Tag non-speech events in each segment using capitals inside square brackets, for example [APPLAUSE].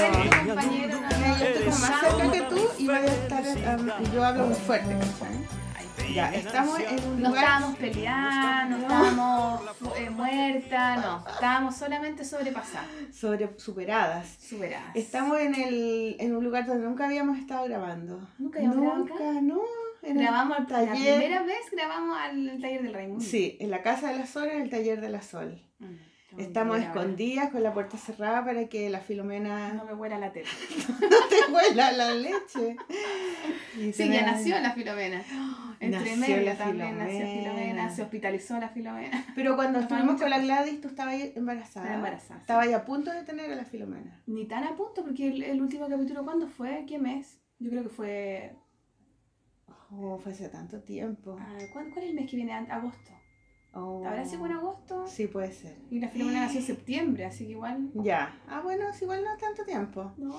vienes, Hemos vuelto, compañero. Mira, yo estoy como más cerca que tú y voy a estar, um, y yo hablo muy fuerte, ¿cachai? Ya, estamos en un No lugar... estábamos peleando, no estábamos eh, muertas, no. Estábamos solamente sobrepasadas, sobre superadas. superadas. Estamos en, el, en un lugar donde nunca habíamos estado grabando. ¿Nunca habíamos grabado acá? Nunca, no. En el Grabamos, la taller. primera vez grabamos al taller del Raimundo. Sí, en la casa de la Sol, en el taller de la Sol. Mm, Estamos escondidas con la puerta cerrada para que la Filomena No me huela la tela. [LAUGHS] no te huela la leche. [LAUGHS] Y Sí, ya tenemos- nació la Filomena. [GASPS] Entre medio la también nació Filomena. Filomena, se hospitalizó la Filomena. Pero cuando [LAUGHS] Nos estuvimos con la Gladys, tú estabas embarazada. Estaba embarazada, Estaba a punto de tener a la Filomena. Ni tan a punto, porque el, el último capítulo, ¿cuándo fue? ¿Qué mes? Yo creo que fue. Oh, fue hace tanto tiempo. ah, ¿cuál, cuál es el mes que viene? Agosto. Oh. ¿Habrá sido en agosto? Sí, puede ser. Y la Filomena nació en [GASPS] septiembre, así que igual. Ya. Ah, bueno, es igual no tanto tiempo. No.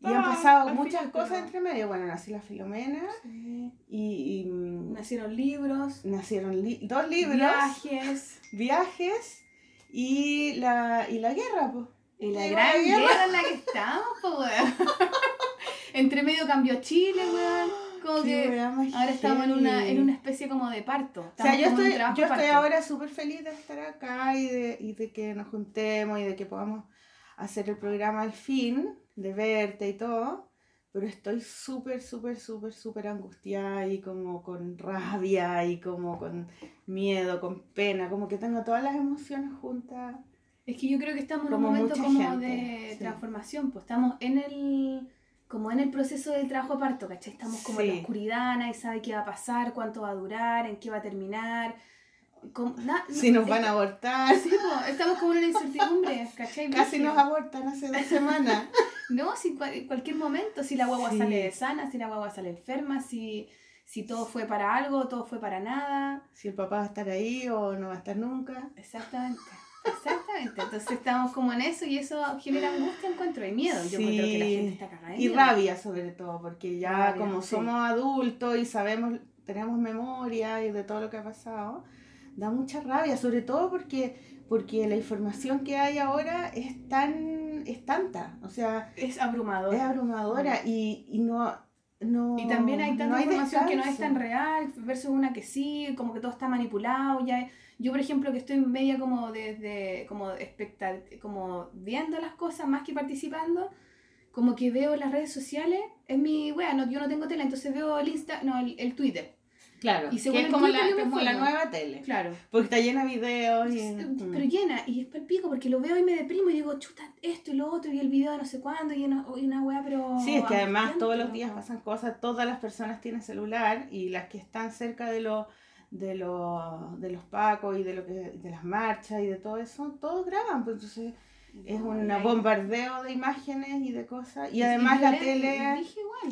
Y han pasado muchas cosas entre medio. Bueno, nació la Filomena Sí. y, y, mm, Nacieron libros, nacieron li- dos libros, viajes. [LAUGHS] viajes y la, y la guerra, pues. Y la Llegó gran la guerra. guerra en la que estamos, pues, weón. [LAUGHS] Entre medio cambió Chile, weón. Como Qué que ahora estamos en una, en una especie como de parto. O sea, yo estoy, yo estoy ahora súper feliz de estar acá y de, y de que nos juntemos y de que podamos hacer el programa al fin, de verte y todo. Pero estoy súper, súper, súper, súper angustiada y como con rabia y como con miedo, con pena, como que tengo todas las emociones juntas. Es que yo creo que estamos en un momento como gente, de sí. transformación, pues estamos en el como en el proceso del trabajo de parto, ¿cachai? Estamos como en la oscuridad, nadie sabe qué va a pasar, cuánto va a durar, en qué va a terminar. Na- Si no- nos van a abortar, Sí, estamos como en una incertidumbre, ¿cachai? casi nos abortan hace dos semanas. [LAUGHS] No, si en cualquier momento, si la guagua Sí. sale sana, si la guagua sale enferma, si, si todo fue para algo, todo fue para nada. Si el papá va a estar ahí o no va a estar nunca. Exactamente. Exactamente. Entonces estamos como en eso y eso genera angustia, encuentro y miedo. Yo Sí. encuentro que la gente está cagada. de Y miedo. rabia sobre todo, porque ya Rabia, como sí. somos adultos y sabemos, tenemos memoria y de todo lo que ha pasado, da mucha rabia, sobre todo porque, porque la información que hay ahora es tan, es tanta, o sea, Es abrumador. es abrumadora y, y no, no... Y también hay tanta no información que no es tan real versus una que sí, como que todo está manipulado. Ya, yo, por ejemplo, que estoy media como desde, como como viendo las cosas más que participando, como que veo las redes sociales, es mi, wea, no, yo no tengo tele, entonces veo el Insta, no, el, el Twitter. Claro, Y según que es como, la, como nueva tele, Claro. porque está llena de videos y... Pero llena, y es el pico porque lo veo y me deprimo y digo, chuta, esto y lo otro, y el video de no sé cuándo, y una, y una weá, pero. Sí, es que además todos los días pasan cosas, todas las personas tienen celular y las que están cerca de lo, de lo, de los pacos y de lo que, de las marchas y de todo eso, todos graban, pues entonces es un bombardeo de imágenes y de cosas. Y y además la tele,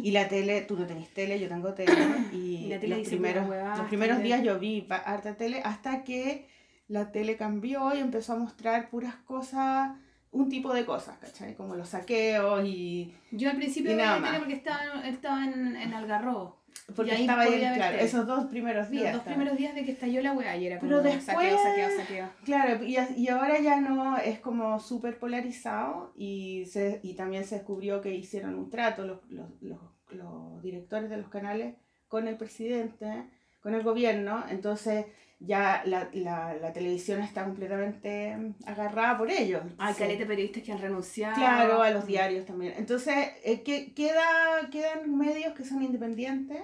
y la tele, tú no tenés tele, yo tengo tele, [COUGHS] y, la tele los primeros, huevada, los primeros días yo vi harta tele hasta que la tele cambió y empezó a mostrar puras cosas, un tipo de cosas, ¿cachai? Como los saqueos y Yo al principio tele más. porque estaba, estaba en, en Algarrobo. Porque Y ahí estaba ahí, claro, esos dos primeros Los días. dos estaba. primeros días de que estalló la weá y era como Pero después- saqueo, saqueo, saqueo. Claro, y, y ahora ya no, es como súper polarizado y, se, y también se descubrió que hicieron un trato los, los, los, los directores de los canales con el presidente, con el gobierno, entonces ya la, la, la televisión está completamente agarrada por ellos. Hay Entonces, caleta de periodistas que han renunciado. Claro, a los diarios también. Entonces, eh, que, queda, quedan medios que son independientes,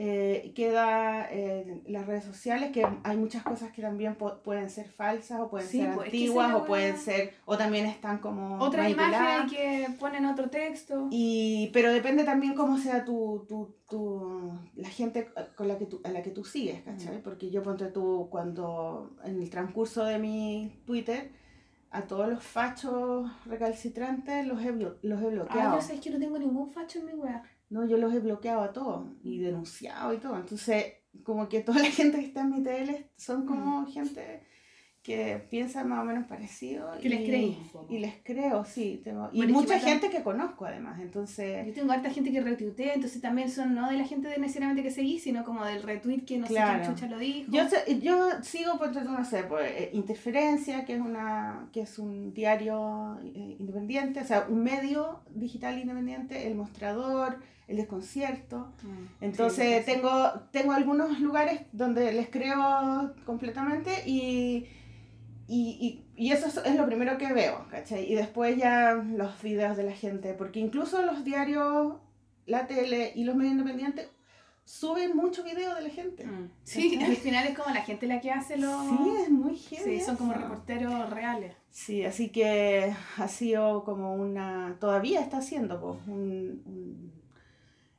eh, queda eh, las redes sociales, que hay muchas cosas que también pueden ser falsas o pueden Sí, ser pues, antiguas o pueden ser, o también están como manipuladas. imágenes que ponen otro texto. Y, pero depende también cómo sea tu, tu, tu, la gente con la que tú, a la que tú sigues, ¿cachai? Porque yo ponte tú cuando en el transcurso de mi Twitter a todos los fachos recalcitrantes los he, los he Ah, bloqueado. yo sé que no tengo ningún facho en mi weá. No, yo los he bloqueado a todos y denunciado y todo. Entonces, como que toda la [LAUGHS] gente que está en mi tele son como gente que piensan más o menos parecido. Que les creí. Y les creo, sí. Tengo, y Bueno, es que mucha gente que conozco además, entonces... Yo tengo harta gente que retuitea, entonces también son no de la gente de necesariamente que seguí, sino como del retweet que no sé Claro. quién chucha lo dijo. Yo, sé- yo sigo, por no sé, pues, eh, Interferencia, que es, una, que es un diario eh, independiente, o sea, un medio digital independiente, El Mostrador, El Desconcierto. Mm, Entonces sí, tengo, tengo algunos lugares donde les creo completamente y, y, y, y eso es, lo primero que veo, ¿cachai? Y después ya los videos de la gente, porque incluso los diarios, la tele y los medios independientes suben mucho video de la gente. Mm. Sí, al final es como la gente la que hace los... Sí, es muy heavy. Sí, son como reporteros reales. Sí, así que ha sido como una, todavía está haciendo pues, un, un-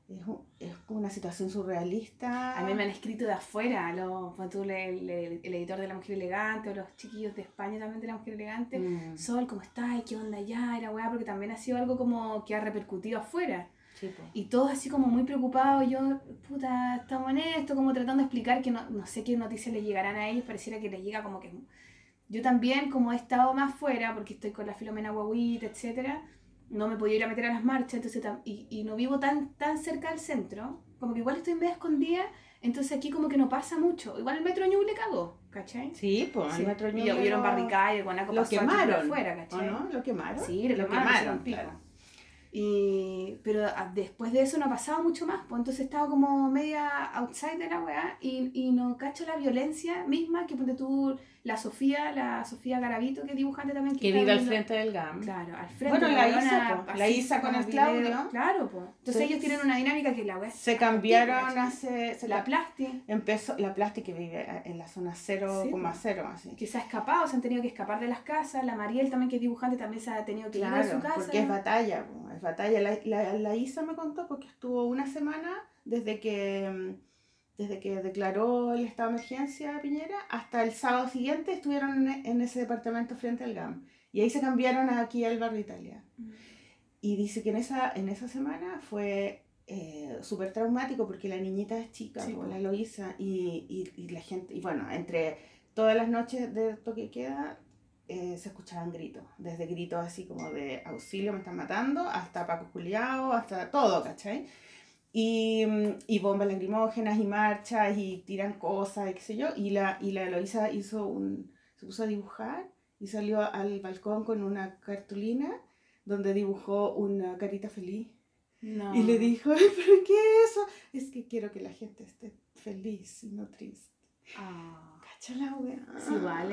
es, un- es una situación surrealista. A mí me han escrito de afuera, los, tú le- le- el, editor de La Mujer Elegante o los chiquillos de España también de La Mujer Elegante. Mm, Sol, ¿cómo estás? ¿Qué onda ya? Era weá, porque también ha sido algo como que ha repercutido afuera. pues. Y todos así como muy preocupados, yo, puta, estamos en esto, como tratando de explicar que no, no sé qué noticias les llegarán a ellos, pareciera que les llega como que... Yo también, como he estado más fuera, porque estoy con la Filomena Guaguita, etcétera, no me podía ir a meter a las marchas, entonces, y, y no vivo tan, tan cerca del centro, como que igual estoy medio escondida, entonces aquí como que no pasa mucho. Igual el metro Ñuble cagó, ¿cachai? Sí, pues Sí. el metro y Ñuble hubieron barricadas y el guanaco lo pasó quemaron, afuera, ¿O ¿cachai? no? ¿Lo quemaron? Sí, lo, lo quemaron, claro. Y, pero después de eso no ha pasado mucho más, pues entonces estaba como media outside de la weá y, y no cacho la violencia misma que ponte tú, la Sofía, la Sofía Garavito, que es dibujante también. Que está vive al frente del GAM. Claro, al frente. Bueno, la Isa, po, la Isa con el video. Claudio. Claro, pues. Entonces ellos tienen una dinámica que la weá Se cambiaron hace... Se La la Plasti, empezó, la plástica que vive en la zona 0,0, así. que se ha escapado, se han tenido que escapar de las casas. La Mariel también, que es dibujante, también se ha tenido que ir de Claro, su casa. porque es batalla, po, La, la, la Isa me contó porque estuvo una semana desde que, mm, desde que declaró el estado de emergencia Piñera hasta el sábado siguiente estuvieron en, en ese departamento frente al GAM. Y ahí se cambiaron aquí al barrio Italia. Mm. Y dice que en esa, en esa semana fue eh, súper traumático porque la niñita es chica, Sí, la Loisa, y, y, y la gente, y bueno, entre todas las noches de toque queda eh, se escuchaban gritos, desde gritos así como de auxilio, me están matando, hasta Paco Juliao, hasta todo, ¿cachai? Y, mm, y bombas lacrimógenas y marchas y tiran cosas y qué sé yo, y la, y la Eloisa hizo un, se puso a dibujar y salió al balcón con una cartulina donde dibujó una carita feliz. No. Y le dijo, [LAUGHS] "Ay, ¿pero qué es eso? Es que quiero que la gente esté feliz y no triste. Ah. Cacha la wea. Sí, igual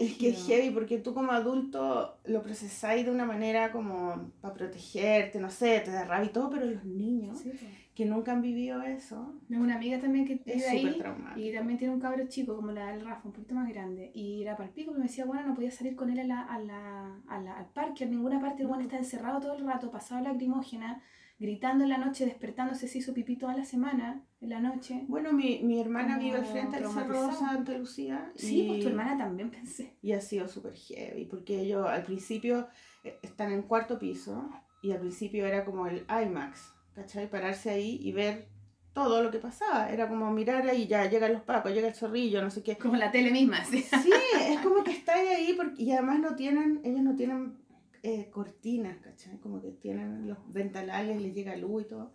es que es heavy porque tú como adulto lo procesáis de una manera como para protegerte, no sé, te da rabia y todo, pero los niños Sí, que nunca han vivido eso Tengo una amiga también que es vive ahí traumático. y también tiene un cabro chico como la del Rafa, un poquito más grande. Y era para el pico, pero me decía, bueno, no podía salir con él a la, a la, a la- al parque, a ninguna parte. El bueno está encerrado todo el rato, pasado lacrimógena, gritando en la noche, despertándose, se hizo pipí toda la semana, en la noche. Bueno, mi, mi hermana Como vive al frente del Cerro traumatizado. Santa Lucía. Sí, y- pues tu hermana también pensé. Y ha sido súper heavy, porque ellos al principio eh, están en cuarto piso y al principio era como el IMAX, ¿cachai? Pararse ahí y ver todo lo que pasaba. Era como mirar ahí, ya llegan los pacos, llega el zorrillo, no sé qué. Como la tele misma, [LAUGHS] sí. Sí, es como que está ahí porque, y además no tienen, ellos no tienen eh, cortinas, ¿cachai? Como que tienen los ventanales, les llega luz y todo.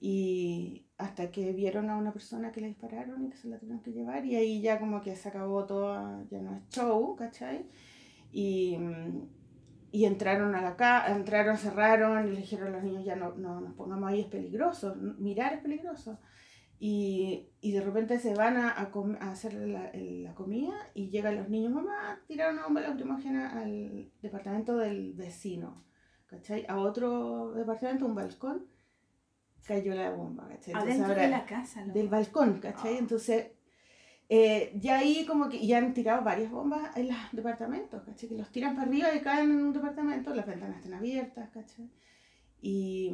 Y hasta que vieron a una persona que le dispararon y que se la tuvieron que llevar y ahí ya como que se acabó todo, ya no es show, ¿cachai? Y, mm, y entraron a la casa, entraron, cerraron y le dijeron a los niños ya no, no nos pongamos ahí, es peligroso, mirar es peligroso. Y, y de repente se van a, a, com- a hacer la, el- la comida y llegan los niños, mamá, tiraron una bomba lacrimógena al departamento del vecino, ¿cachai? A otro departamento, un balcón, cayó la bomba, ¿cachai? Entonces Adentro de la casa, loco. del balcón, ¿cachai? Ah. Entonces, eh, ya ahí como que ya han tirado varias bombas en los departamentos, ¿cachai? Que los tiran para arriba y caen en un departamento, las ventanas están abiertas, ¿cachai? Y,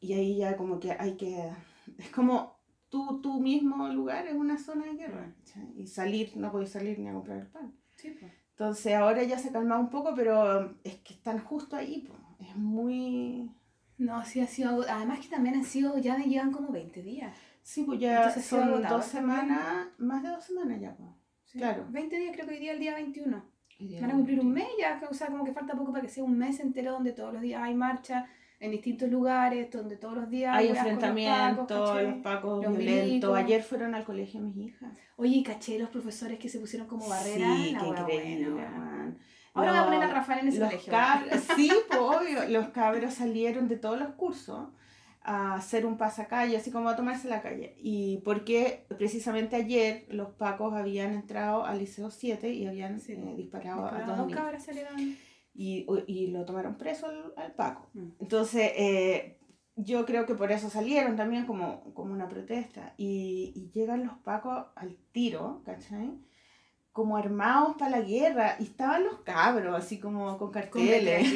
y ahí ya como que hay que... Es como tu, tu mismo lugar es una zona de guerra, ¿cachai? Y salir, no podéis salir ni a comprar el pan. Sí, pues. Entonces ahora ya se ha calmado un poco, pero es que están justo ahí, po. es muy... No, sí ha sido. Además que también han sido, ya llevan como 20 días. Sí, pues ya Entonces son dos también. semanas, más de dos semanas ya, pues. Sí. Claro. 20 días, creo que hoy día es el día 21. Hoy día Van a cumplir un mes ya, o sea, como que falta poco para que sea un mes entero donde todos los días hay marcha en distintos lugares, donde todos los días Hay los enfrentamientos, ¿cachai? los pacos Los violentos. milicos. Ayer fueron al colegio mis hijas. Oye, caché los profesores que se pusieron como barrera. Sí, la qué increíble. Ahora voy a poner a Los- Rafael en ese los colegio. [LAUGHS] sí, pues, obvio, los cabros salieron de todos los cursos a hacer un pasacalle, así como a tomarse la calle. Y porque precisamente ayer los pacos habían entrado al Liceo 7 y habían Sí. eh, disparado a dos dos cabras salieron. Y, y lo tomaron preso al, al paco. Mm. Entonces, eh, yo creo que por eso salieron también como, como una protesta. Y, y llegan los pacos al tiro, ¿cachai? Como armados para la guerra. Y estaban los cabros, así como con Con carteles.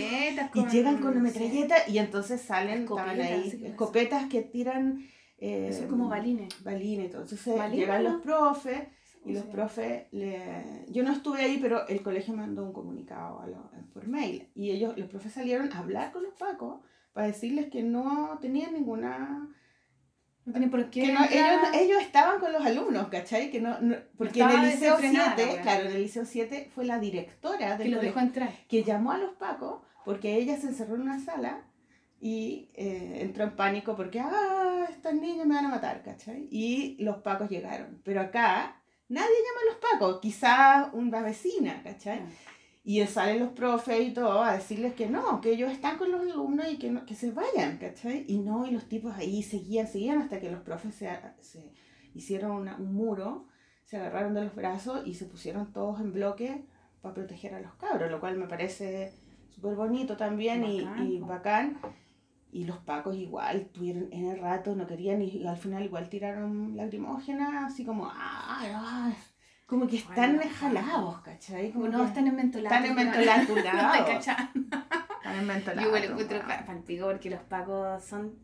Y llegan con sí. metralleta y entonces salen, estaban Escopetas, ahí, escopetas que tiran... eh, Eso es como balines. balines. Entonces ¿Balines, llegan los profes y ¿Cómo los profes, le... yo no estuve ahí, pero el colegio mandó un comunicado a lo- por mail. Y ellos, los profes salieron a hablar con los pacos para decirles que no tenían ninguna... No tiene por qué. Que no, ellos, ellos estaban con los alumnos, ¿cachai? Que no, no- porque en el Liceo desenfrenada la 7, wea. claro, en el Liceo 7 fue la directora del que colegio dejó entrar. que llamó a los pacos porque ella se encerró en una sala y eh, entró en pánico porque, ah, estas niñas me van a matar, ¿cachai? Y los pacos llegaron. Pero acá nadie llama a los pacos, quizás una vecina, ¿cachai? Y salen los profes y todo a decirles que no, que ellos están con los alumnos y que, no, que se vayan, ¿cachai? Y no, y los tipos ahí seguían, seguían hasta que los profes se, se hicieron una- un muro, se agarraron de los brazos y se pusieron todos en bloque para proteger a los cabros, lo cual me parece súper bonito también y- Bacán, y, bacán. Y los pacos igual tuvieron en el rato, no querían y, y al final igual tiraron lacrimógenas, así como, ah, ah", como que están Bueno, jalados, ¿cachai? Como No, están en mentolato. están en weón. mentolato, No claro. [LAUGHS] te cachas. Están en mentolato, Yo igual encuentro weón. pa- palpico porque los pacos son.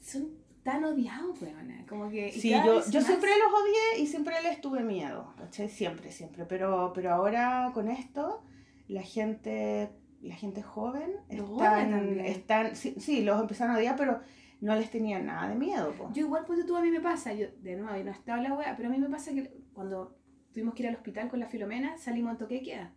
son tan odiados, weón. Como que. Sí, yo, yo más- siempre los odié y siempre les tuve miedo, ¿cachai? Siempre, siempre. Pero, pero ahora con esto, la gente, la gente joven Los están, están sí, sí, los empezaron a odiar, pero no les tenían nada de miedo, po. Yo igual, pues tú a mí me pasa, yo de nuevo, yo no estaba la wea, pero a mí me pasa que cuando tuvimos que ir al hospital con la Filomena, salimos en toque de queda.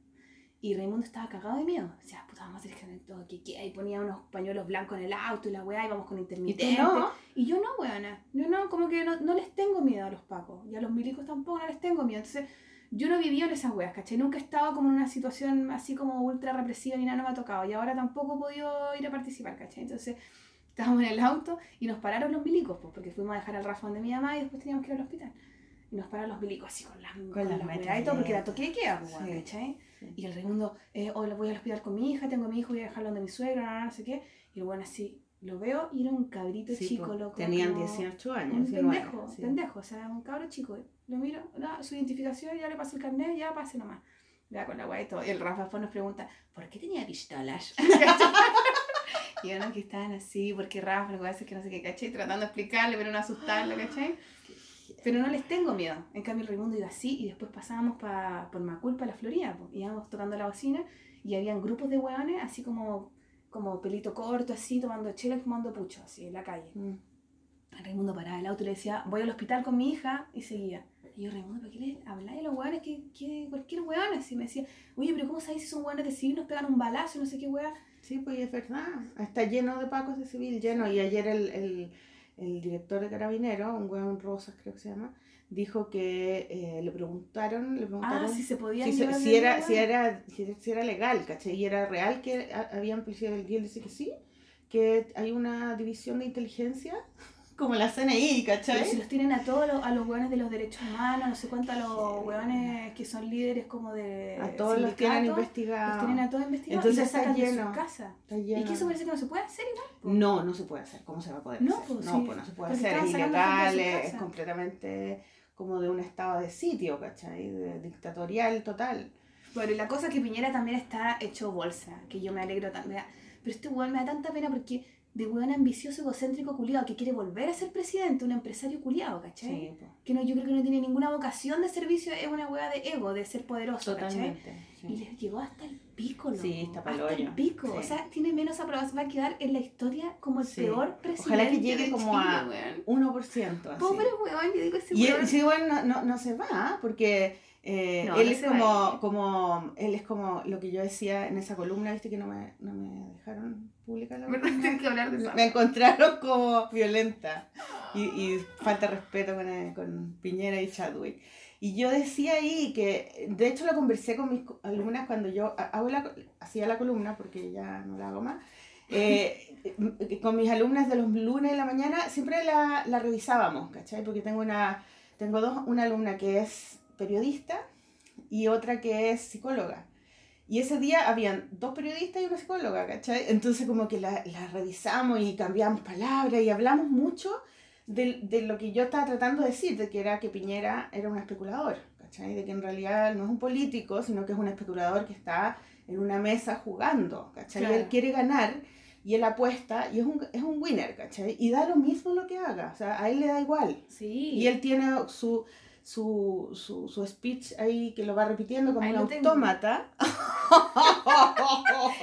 Y Raimundo estaba cagado de miedo. Decía, puta, vamos a hacer que toque queda. Y ponía unos pañuelos blancos en el auto y la weá, íbamos con Y intermitente. tú no, Y yo no, weona. Yo no, como que no, no les tengo miedo a los pacos. Y a los milicos tampoco no les tengo miedo. Entonces, yo no vivido en esas weas, ¿cachai? Nunca he estado como en una situación así como ultra represiva ni nada, no me ha tocado. Y ahora tampoco he podido ir a participar, ¿cachai? Entonces, [LAUGHS] estábamos en el auto y nos pararon los milicos, pues, porque fuimos a dejar al Rafa donde mi mamá y después teníamos que ir al hospital. Y nos pararon los milicos así con las con las las y todo, porque era toque de queda, pues, Sí. ¿cachai? Sí. Y el Raimundo, eh, hoy voy al hospital con mi hija, tengo a mi hijo, voy a dejarlo donde mi suegra, no, no sé qué. Y el bueno así, lo veo y era un cabrito Sí, chico, po. loco. Tenían como 18 años, Un 19, pendejo, pendejo, o sea, un cabro chico. Lo miro, no, su identificación, ya le pasé el carnet, ya pase nomás. Ya con la weá y todo. Y el Rafa nos pregunta, ¿por qué tenía pistolas? [LAUGHS] y no, que estaban así, porque Rafa, lo que hace que no sé qué, ¿cachai? Tratando de explicarle, pero no asustarlo, ¿cachai? Pero no les tengo miedo. En cambio, el Raimundo iba así y después pasábamos pa, por Macul, para la Florida. po. Íbamos tocando la bocina y habían grupos de hueones así como, como pelito corto, así, tomando chela y fumando pucho, así, en la calle. Mm. El Raimundo paraba el auto y le decía, voy al hospital con mi hija y seguía. Y yo, Raimundo, ¿por qué le habláis a los hueones? Que, que cualquier hueón así me decía, oye, pero ¿cómo sabéis si son hueones de civil? Nos pegan un balazo y no sé qué hueá. Sí, pues es verdad. Está lleno de pacos de civil, lleno. Y ayer el, el, el director de Carabinero, un hueón Rosas creo que se llama, dijo que eh, le preguntaron, le preguntaron Ah, si se podía si, se- si era, si, era, si, si era legal, ¿cachai? Y era real que ha- habían policías del y él dice que sí, que hay una división de inteligencia, como la CNI, Pero ¿cachai? si los tienen a todos los, a los hueones de los derechos humanos, no sé cuánto a los hueones que son líderes como de A todos los tienen investigados. Los tienen a todos investigados Entonces y los está sacan de lleno. su casa. Está ¿Y lleno. que eso parece que no se puede hacer igual? No, no se puede hacer. ¿Cómo se va a poder No, hacer? pues, no, sí, pues no se puede porque hacer. Es de ilegal, es completamente como de un estado de sitio, ¿cachai? De- dictatorial total. Bueno, y la cosa es que Piñera también está hecho bolsa, que yo me alegro también. Pero este weón me da tanta pena porque de weón ambicioso, egocéntrico, culiado, que quiere volver a ser presidente, un empresario culiado, ¿cachai? Sí, pues, Que no, yo creo que no tiene ninguna vocación de servicio, es una weá de ego, de ser poderoso, ¿cachai? totalmente. sí. Y les llegó hasta el pico, loco. Sí, está pa'l Hasta el pico. Sí. O sea, tiene menos aprobación. Va a quedar en la historia como el peor presidente. Ojalá que llegue como a weón. 1%. Así. Pobre weón, yo digo ese Y weón. sí, igual no, no, no se va, porque Eh, No, él es como, como, él es como lo que yo decía en esa columna, viste que no me, no me dejaron publicar la ¿Verdad? Tienes que hablar de Me, eso. me encontraron como violenta y, y falta de respeto con, eh, con Piñera y Chadwick. Y yo decía ahí que, de hecho lo conversé con mis alumnas cuando yo ha- hago la, hacía la columna, porque ya no la hago más, [LAUGHS] eh, con mis alumnas de los lunes de la mañana siempre la, la revisábamos, ¿cachai? Porque tengo, una, tengo dos, una alumna que es periodista y otra que es psicóloga. Y ese día habían dos periodistas y una psicóloga, ¿cachai? Entonces como que la, la revisamos y cambiamos palabras y hablamos mucho de, de lo que yo estaba tratando de decir, de que era que Piñera era un especulador, ¿cachai? De que en realidad no es un político, sino que es un especulador que está en una mesa jugando, ¿cachai? Claro. Él quiere ganar y él apuesta y es un, es un winner, ¿cachai? Y da lo mismo lo que haga, o sea, a él le da igual. Sí. Y él tiene su, su, su, su speech ahí que lo va repitiendo como un autómata. [LAUGHS]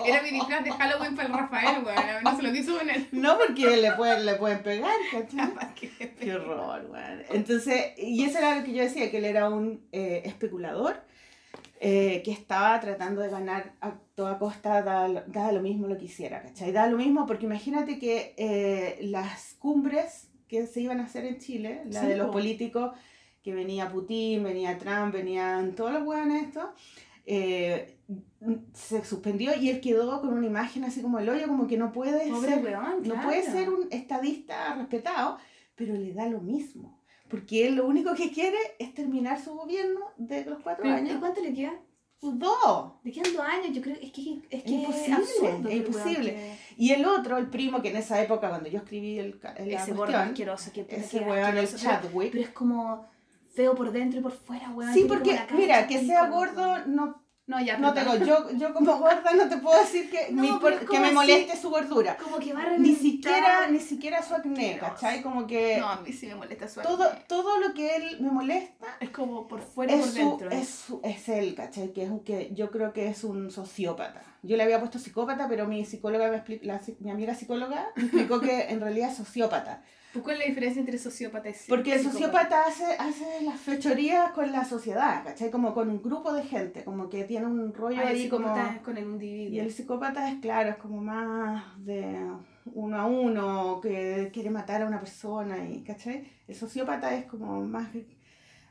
Era mi [LAUGHS] disfraz de Halloween para el Rafael, weón. No se lo quiso poner. No porque le pueden, le pueden pegar, ¿cachai? [LAUGHS] Que- Qué horror, weón. Entonces, y eso era lo que yo decía, que él era un eh, especulador eh, que estaba tratando de ganar a toda costa, da, lo- mismo lo que hiciera, ¿cachai? Da lo mismo porque imagínate que eh, las cumbres que se iban a hacer en Chile, la Sí, de los po. políticos, que venía Putin, venía Trump, venían todos los weones estos, eh, se suspendió y él quedó con una imagen así como el hoyo, como que no puede Pobre ser weón, no claro. puede ser un estadista respetado, pero le da lo mismo. Porque él lo único que quiere es terminar su gobierno de los cuatro Pero, ¿y años. cuánto le queda? ¡Dos! Le quedan dos años, yo creo es que es, que Imposible, absurdo es el imposible. que- Y el otro, el primo, que en esa época, cuando yo escribí el, la Ese cuestión, asqueroso que ese el pero- Chadwick. Pero es como feo por dentro y por fuera, weón. Sí, porque, cara mira, que sea gordo, no, No, ya, no te perdón. digo, yo, yo como [LAUGHS] gorda no te puedo decir que, No, que me moleste su gordura. Como que va a Ni siquiera, ni siquiera su acné. ¿cachai? Como que No, a mí sí me molesta su todo, acné. todo lo que él me molesta Es como por fuera y por su- dentro. es, su- es él, ¿cachai? Que es un, que yo creo que es un sociópata. Yo le había puesto psicópata, pero mi psicóloga, me expli- la mi amiga psicóloga, me explicó que en realidad es sociópata. Pues, ¿Cuál es la diferencia entre sociópata y psicópata? Porque el sociópata hace, hace las fechorías con la sociedad, ¿cachai? Como con un grupo de gente, como que tiene un rollo Ah, el ahí como... psicópata es con el individuo. Y el psicópata es, claro, es como más de uno a uno, que quiere matar a una persona, y, ¿cachai? El sociópata es como más,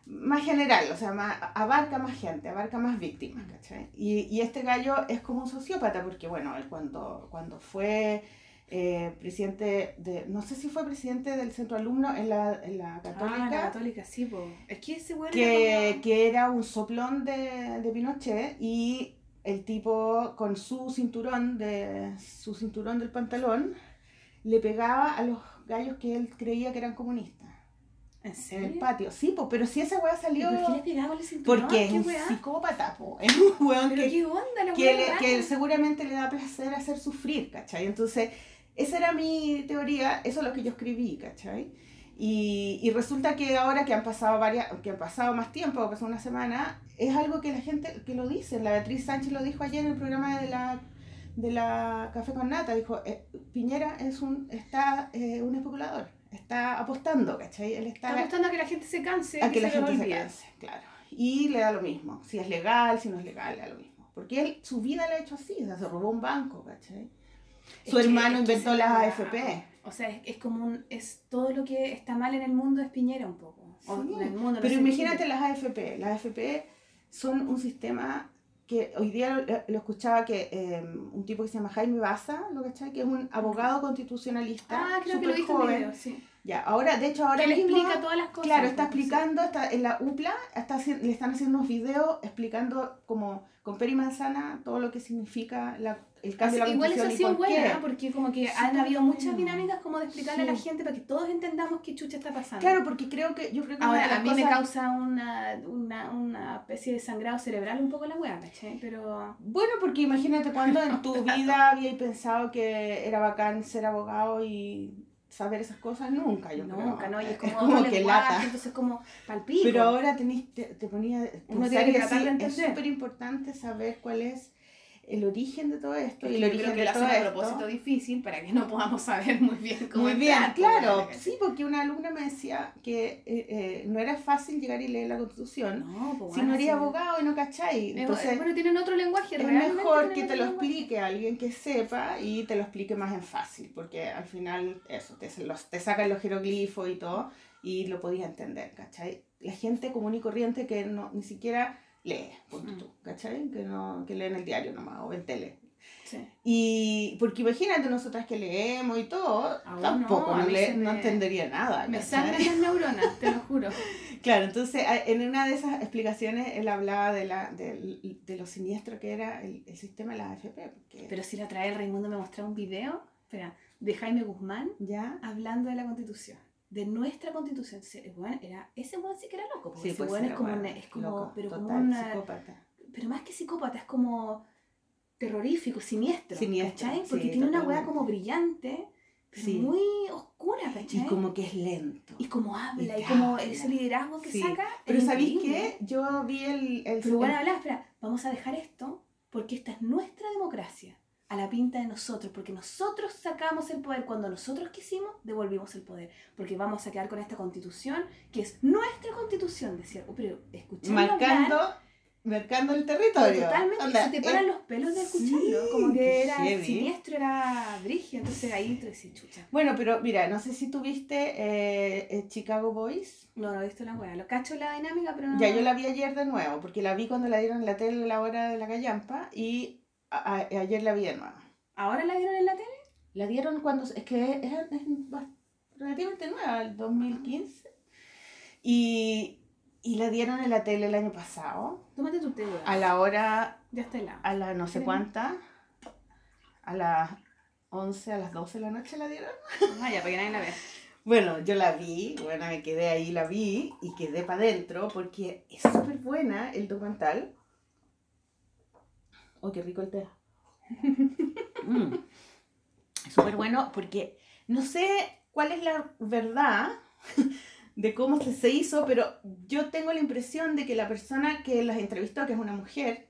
más general, o sea, más, abarca más gente, abarca más víctimas, ¿cachai? Y, y este gallo es como un sociópata, porque, bueno, él cuando, cuando fue eh, presidente de, no sé si fue presidente del centro alumno en la, en la Ah, católica, la católica, sí, po. Es que ese weón que, como... que era un soplón de, de Pinochet y el tipo con su cinturón de su cinturón del pantalón le pegaba a los gallos que él creía que eran comunistas ¿En en serio? el patio. Sí, po, pero si esa weá ¿Y salió ¿Por qué le pegaba el cinturón? porque es ¿Qué un weá? psicópata, po. [LAUGHS] es un weón ¿Pero que, qué onda la que, weá le- rara? que seguramente le da placer hacer sufrir, ¿cachai? Entonces, esa era mi teoría, eso es lo que yo escribí, ¿cachai? Y, y resulta que ahora que han pasado varias, que han pasado más tiempo, ha pasado una semana, es algo que la gente que lo dice. La Beatriz Sánchez lo dijo ayer en el programa de la de la Café con Nata, dijo, eh, Piñera es un, está eh, un especulador, está apostando, ¿cachai? Él está, Está apostando a que la gente se canse a que la gente se canse, claro. Y le da lo mismo, si es legal, si no es legal, le da lo mismo. Porque él, su vida la ha hecho así, o sea, se robó un banco, ¿cachai? Su que- hermano que inventó las. AFP. O sea, es, es como un... Es todo lo que está mal en el mundo es Piñera un poco. O Sí, en el mundo, no Pero imagínate las AFP. Las AFP son un sistema que hoy día lo, lo escuchaba que eh, un tipo que se llama Jaime Baza, ¿lo cachai? Que es un abogado constitucionalista. Ah, creo que lo joven. video, sí. Ya, ahora, de hecho, ahora Que le mismo, explica todas las cosas. Claro, está pues, sí. explicando, está en la UPLA, está, le están haciendo unos videos explicando como con peri manzana todo lo que significa la, el cambio de la Igual eso ha sido buena, porque como que han Súper habido muchas bueno. dinámicas como de explicarle a la Sí. gente para que todos entendamos qué chucha está pasando. Claro, porque creo que, yo creo que Ahora, a mí me cosas- causa una, una, una especie de sangrado cerebral un poco la weá, ¿cachai? Pero... Bueno, porque imagínate cuando en tu [LAUGHS] vida habíais pensado que era bacán ser abogado y saber esas cosas, nunca, yo creo. Nunca, ¿no? Y es como, como otro que lata. entonces como palpico. Pero ahora tenés, te, te ponía Uno tiene que decir, es súper importante saber cuál es el origen de todo esto. Es y el origen creo que de lo todo hacen a propósito difícil para que no podamos saber muy bien cómo Muy bien, entrar, claro. pues, Sí, porque una alumna me decía que eh, eh, no era fácil llegar y leer la constitución. No, pues si bueno, no eres sí. abogado y no cachai. Es- Entonces, bueno, tienen otro lenguaje, es mejor que te lo lenguaje. explique alguien que sepa y te lo explique más en fácil, porque al final eso, te, los, te sacan los jeroglifos y todo y lo podías entender, ¿cachai? La gente común y corriente que no, ni siquiera lee, punto Mm. tú, ¿cachai? Que, no, que lee en el diario nomás o en tele. Sí. Y porque imagínate nosotras que leemos y todo, Aún tampoco no, a no, me- entendería nada. Me sangran las [LAUGHS] neuronas, te lo juro. Claro, entonces en una de esas explicaciones él hablaba de, la, de, de lo siniestro que era el, el sistema de la AFP. Porque Pero si la otra vez el Raimundo me mostraba un video, espera, de Jaime Guzmán ya, hablando de la constitución. De nuestra constitución. Se- bueno, era, ese weón sí que era loco. porque sí, ese pues weón es como, una- es como, loco, pero como una, psicópata. pero más que psicópata, es como terrorífico, siniestro. Siniestro, ¿cachai? sí, Porque tiene una weá como brillante, pero Sí. muy oscura, ¿cachai? Y como que es lento. Y como habla, Y y, como habla. ese liderazgo que saca. Pero ¿sabéis qué? Yo vi el... el Pero bueno, hablar, espera, vamos a dejar esto porque esta es nuestra democracia, a la pinta de nosotros, porque nosotros sacamos el poder cuando nosotros quisimos, devolvimos el poder, porque vamos a quedar con esta constitución que es nuestra constitución, decía, oh, pero escuchando marcando, hablar, marcando el territorio. totalmente Onda, se te paran es- los pelos de sí, escucharlo, como qué que era heavy. siniestro, era brigio, entonces ahí tú decís, chucha. Bueno, pero mira, no sé si tuviste eh, eh, Chicago Boys. No, no he visto la weá, lo cacho la dinámica, pero no. Ya, yo la vi ayer de nuevo, porque la vi cuando la dieron en la tele a la hora de la gallampa y a- a- ayer la vi de nuevo. ¿Ahora la vieron en la tele? La dieron cuando, es que era, es bas- relativamente nueva, el 2015. Y, y la dieron en la tele el año pasado, Tómate tu té, a la hora, Ya está helado. a la no sé cuánta, a las 11, a las 12 de la noche la dieron. Ah, ya, para que nadie la vea. Bueno, yo la vi, bueno, me quedé ahí, la vi y quedé para adentro porque es súper buena el documental. Oh, qué rico el té. Mm. Súper bueno porque no sé cuál es la verdad [LAUGHS] de cómo se hizo, pero yo tengo la impresión de que la persona que las entrevistó, que es una mujer,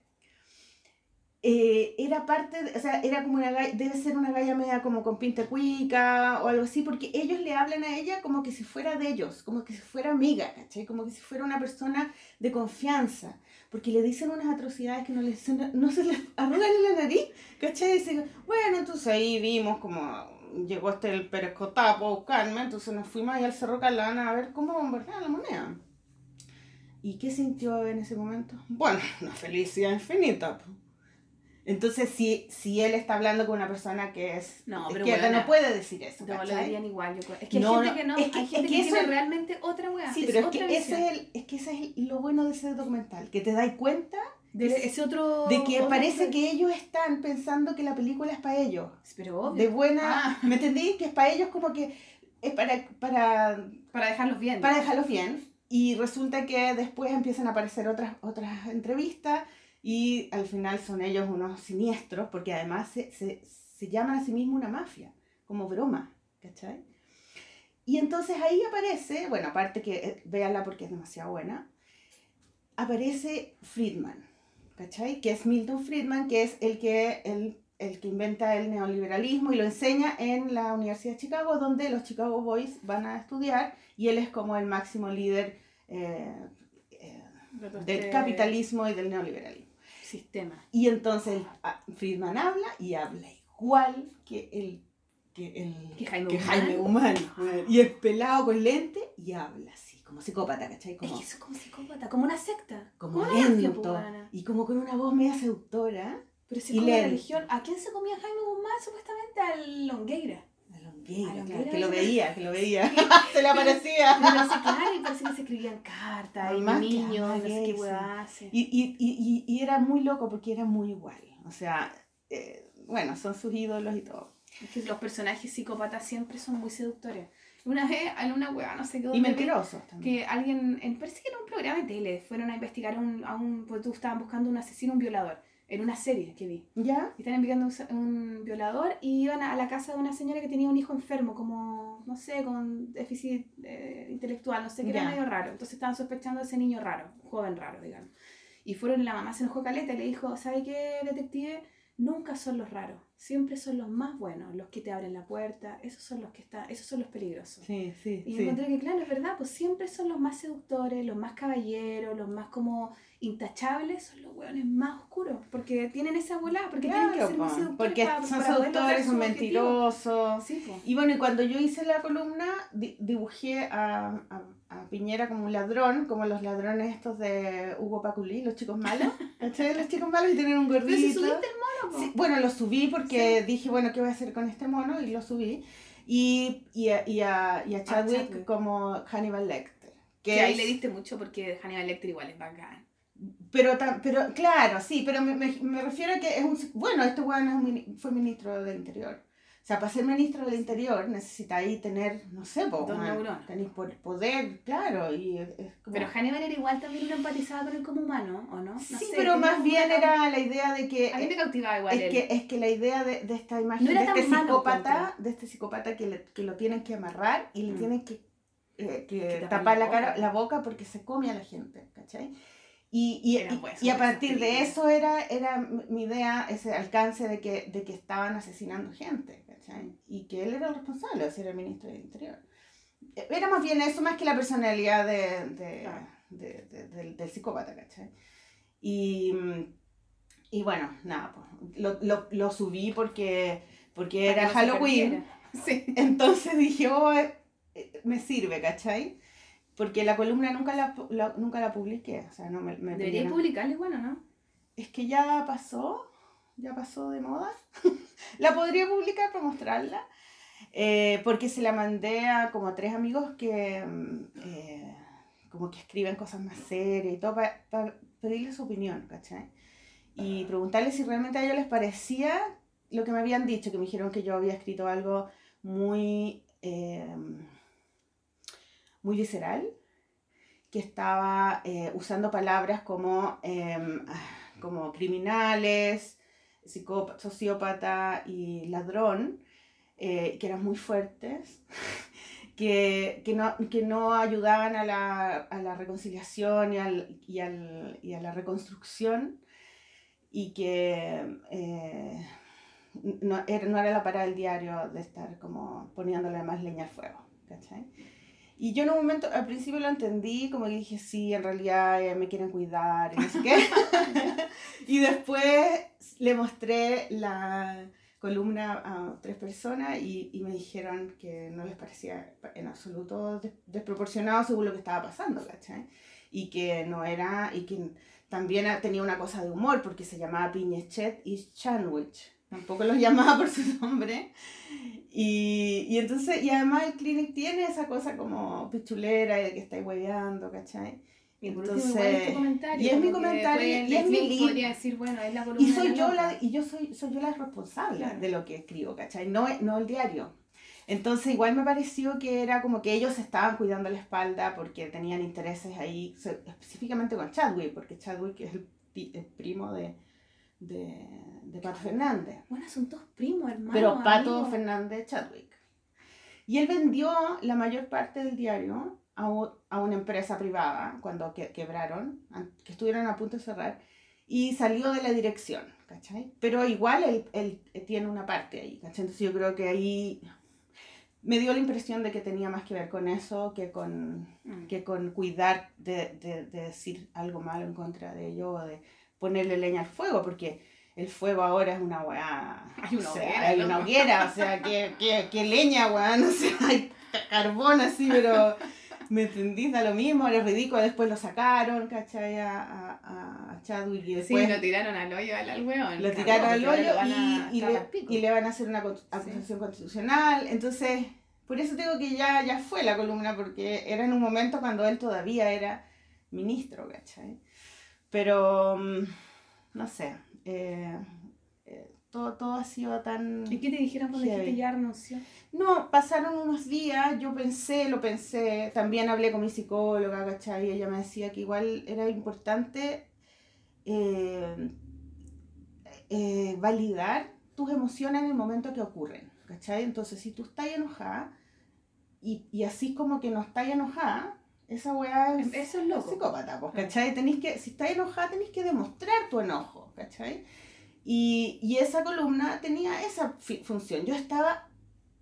eh, era parte, de- o sea, era como una debe ser una galla media como con pinta cuica o algo así, porque ellos le hablan a ella como que si fuera de ellos, como que si fuera amiga, ¿cachai? Como que si fuera una persona de confianza, porque le dicen unas atrocidades que no, les, no se les [LAUGHS] arrugan en la nariz, ¿cachai? Dicen, bueno, entonces ahí vimos como llegó este el Pérez Cotapo a buscarme, entonces nos fuimos ahí al Cerro Calana a ver cómo bombardeaban la moneda. ¿Y qué sintió en ese momento? Bueno, [LAUGHS] una felicidad infinita. Entonces, si, si él está hablando con una persona que es No, pero izquierda, no puede decir eso. No, lo ¿cachai? dirían igual, yo creo. Es que hay No, gente no, que no, es que- hay es gente que que, eso tiene es- realmente otra weá. Sí, es pero es que, ese es, el, es que ese es lo bueno de ese documental, que te das cuenta De ese otro... de que parece que ellos están pensando que la película es para ellos. Pero obvio. De buena, Ah. ¿me entendí? Que es para ellos como que es para, para, Para dejarlos bien. para dejarlos bien. Y resulta que después empiezan a aparecer otras, otras entrevistas y al final son ellos unos siniestros porque además se, se, se llaman a sí mismos una mafia, como broma, ¿cachai? Y entonces ahí aparece, bueno, aparte que eh, véanla porque es demasiado buena, aparece Friedman, ¿cachai? Que es Milton Friedman, que es el que, el, el que inventa el neoliberalismo y lo enseña en la Universidad de Chicago, donde los Chicago Boys van a estudiar y él es como el máximo líder eh, eh, del capitalismo y del neoliberalismo. Sistema. Y entonces ah, Friedman habla y habla igual que el que, el, Que Jaime que Guzmán. Jaime Guzmán, bueno, Y es pelado con lente y habla así, como psicópata, ¿cachai? Es Como, que eso es como psicópata, como una secta. como mafia, lento y como con una voz media seductora. Pero si Y es como la religión, ¿a quién se comía Jaime Guzmán? Supuestamente al Longueira. Claro, que lo veía, que lo [LAUGHS] veía. [LAUGHS] Se le aparecía. Pero no sé, claro, y parece que se escribían cartas, y niños, no sé qué sí. hueá hace. Y, y, y, y, era muy loco porque era muy igual. O sea, eh, bueno, son sus ídolos y todo. Es que los personajes psicópatas siempre son muy seductores. Una vez, en una hueá, no sé qué Y mentirosos también. que alguien, en, parece que era un programa de tele, fueron a investigar a un, a un pues tú estaban buscando un asesino, un violador, en una serie que vi. ¿Ya? Y estaban investigando un, un violador y iban a, a la casa de una señora que tenía un hijo enfermo, como, no sé, con déficit eh, intelectual, no sé, que Ya. era medio raro. Entonces estaban sospechando de ese niño raro, joven raro, digamos. Y fueron, y la mamá se enojó caleta y le dijo, ¿sabe qué, detective? Nunca son los raros, siempre son los más buenos, los que te abren la puerta, esos son los que están, esos son los peligrosos. Sí, sí, Y sí. encontré que, claro, es verdad, pues siempre son los más seductores, los más caballeros, los más como intachables, son los hueones más oscuros, porque tienen esa volada, porque tienen que ser muy seductores porque son para seductores, son mentirosos. Sí, pues. Y bueno, y cuando yo hice la columna, di- dibujé a, a- a Piñera como un ladrón, como los ladrones estos de Hugo Paculí, los chicos malos. [LAUGHS] Los chicos malos y tienen un Pero si gordito. subiste el mono. Sí, bueno, lo subí porque dije, bueno, ¿qué voy a hacer con este mono? Y lo subí. Y, y, a, y, a, y a Chadwick Chadwick. como Hannibal Lecter. Que Que ahí es- le diste mucho porque Hannibal Lecter igual es bacán. Pero, pero claro, sí, pero me, me, me refiero a que es un... Bueno, este weón mini- fue ministro del Interior. O sea, para ser ministro del Interior necesitáis tener, no sé, po, Dos neuronas. tenéis po- poder, claro, y es, es como... Pero Hannibal era igual también uno empatizaba con él como humano, ¿o no? No sí, sé, pero más bien era la idea de que... A mí me cautivaba igual Es él. que, es que la idea de, de esta imagen No de este psicópata, de este psicópata que, le- que lo tienen que amarrar y le Mm. tienen que, eh, que tapar la la, cara, boca. la boca porque se come a la gente, ¿cachai? Y, y, Era y- a partir de eso era, era mi mi idea, ese alcance de que, de que estaban asesinando gente, ¿cachai? Y que él era el responsable de ser el ministro del Interior. Eh, Era más bien eso, más que la personalidad de, de- de- de- del, del psicópata, ¿cachai? Y, y bueno, nada, pues, lo, lo, lo subí porque, porque era Halloween. [LAUGHS] Sí. Entonces dije, oh, eh, eh, me sirve, ¿cachai? Porque la columna nunca la, la- nunca la publiqué. O sea, no me, me Debería publicarle, bueno, ¿no? Es que ya pasó, ya pasó de moda. [LAUGHS] la podría publicar para mostrarla. eh, porque se la mandé a como tres amigos que mm, eh, como que escriben cosas más serias y todo para pedirles su opinión, ¿cachai? Y preguntarles si realmente a ellos les parecía lo que me habían dicho, que me dijeron que yo había escrito algo muy, eh, muy visceral, que estaba eh, usando palabras como, em, como criminales, sociópata y ladrón, eh, que eran muy fuertes, [LAUGHS] que, que, no, que no ayudaban a la, a la reconciliación y, al, y, al- y a la reconstrucción y que eh, no, era, no era la parada del diario de estar como poniéndole más leña al fuego. Y yo en un momento, al principio lo entendí, como que dije, sí, en realidad eh, me quieren cuidar, y no sé qué. [LAUGHS] [LAUGHS] y después le mostré la columna a tres personas y, y me dijeron que no les parecía en absoluto des- desproporcionado según lo que estaba pasando, ¿cachai? Y que no era, y que también tenía una cosa de humor, porque se llamaba Piñechet y Sandwich. Tampoco los [LAUGHS] llamaba por su nombre. Y, y entonces, y además el clinic tiene esa cosa como pichulera y de que estáis hueveando, ¿cachai? Y Entonces, último, es tu comentario. y es mi comentario, y es mi podría decir, bueno, es la Y soy yo la, y yo soy, soy yo la responsable Claro. de lo que escribo, ¿cachai? No, no el diario. Entonces igual me pareció que era como que ellos estaban cuidando la espalda porque tenían intereses ahí, específicamente con Chadwick, porque Chadwick es el, el primo de, de, de Pato Fernández. Bueno, son todos primos, hermanos. Pero Pato amigos. Fernández Chadwick. Y él vendió la mayor parte del diario a, u- a una empresa privada cuando que- quebraron, que estuvieron a punto de cerrar, y salió de la dirección, ¿cachai? Pero igual él, él tiene una parte ahí, ¿cachai? Entonces yo creo que ahí me dio la impresión de que tenía más que ver con eso que con, Mm. que con cuidar de, de, de decir algo malo en contra de ello o de ponerle leña al fuego, porque el fuego ahora es una weá. [LAUGHS] Hay una sea, hoguera, hay una hoguera, o sea, que, que, que leña, weá, [LAUGHS] no sé, hay carbón así, pero [LAUGHS] me entendí, da lo mismo, era ridículo, después lo sacaron, ¿cachai? A, a, a Chadwick y Sí, después lo tiraron al hoyo al, al weón. lo tiraron al hoyo y, y, le, y le van a hacer una acusación constitucional. Entonces, por eso digo que ya, ya fue la columna, porque era en un momento cuando él todavía era ministro, ¿cachai? Pero, mm, no sé, eh, eh, todo, todo ha sido tan... ¿Y qué te dijeron cuando dijiste ya renunció? No, pasaron unos días, yo pensé, lo pensé, también hablé con mi psicóloga, ¿cachai? Y ella me decía que igual era importante eh, validar tus emociones en el momento que ocurren, ¿cachai? Entonces, si tú estás enojada y, y así como que no estás enojada, esa weá es, Eso es loco. psicópata, pues, ¿cachai? Tenéis que, si estás enojada, tenéis que demostrar tu enojo, ¿cachai? Y, y esa columna tenía esa función. Yo estaba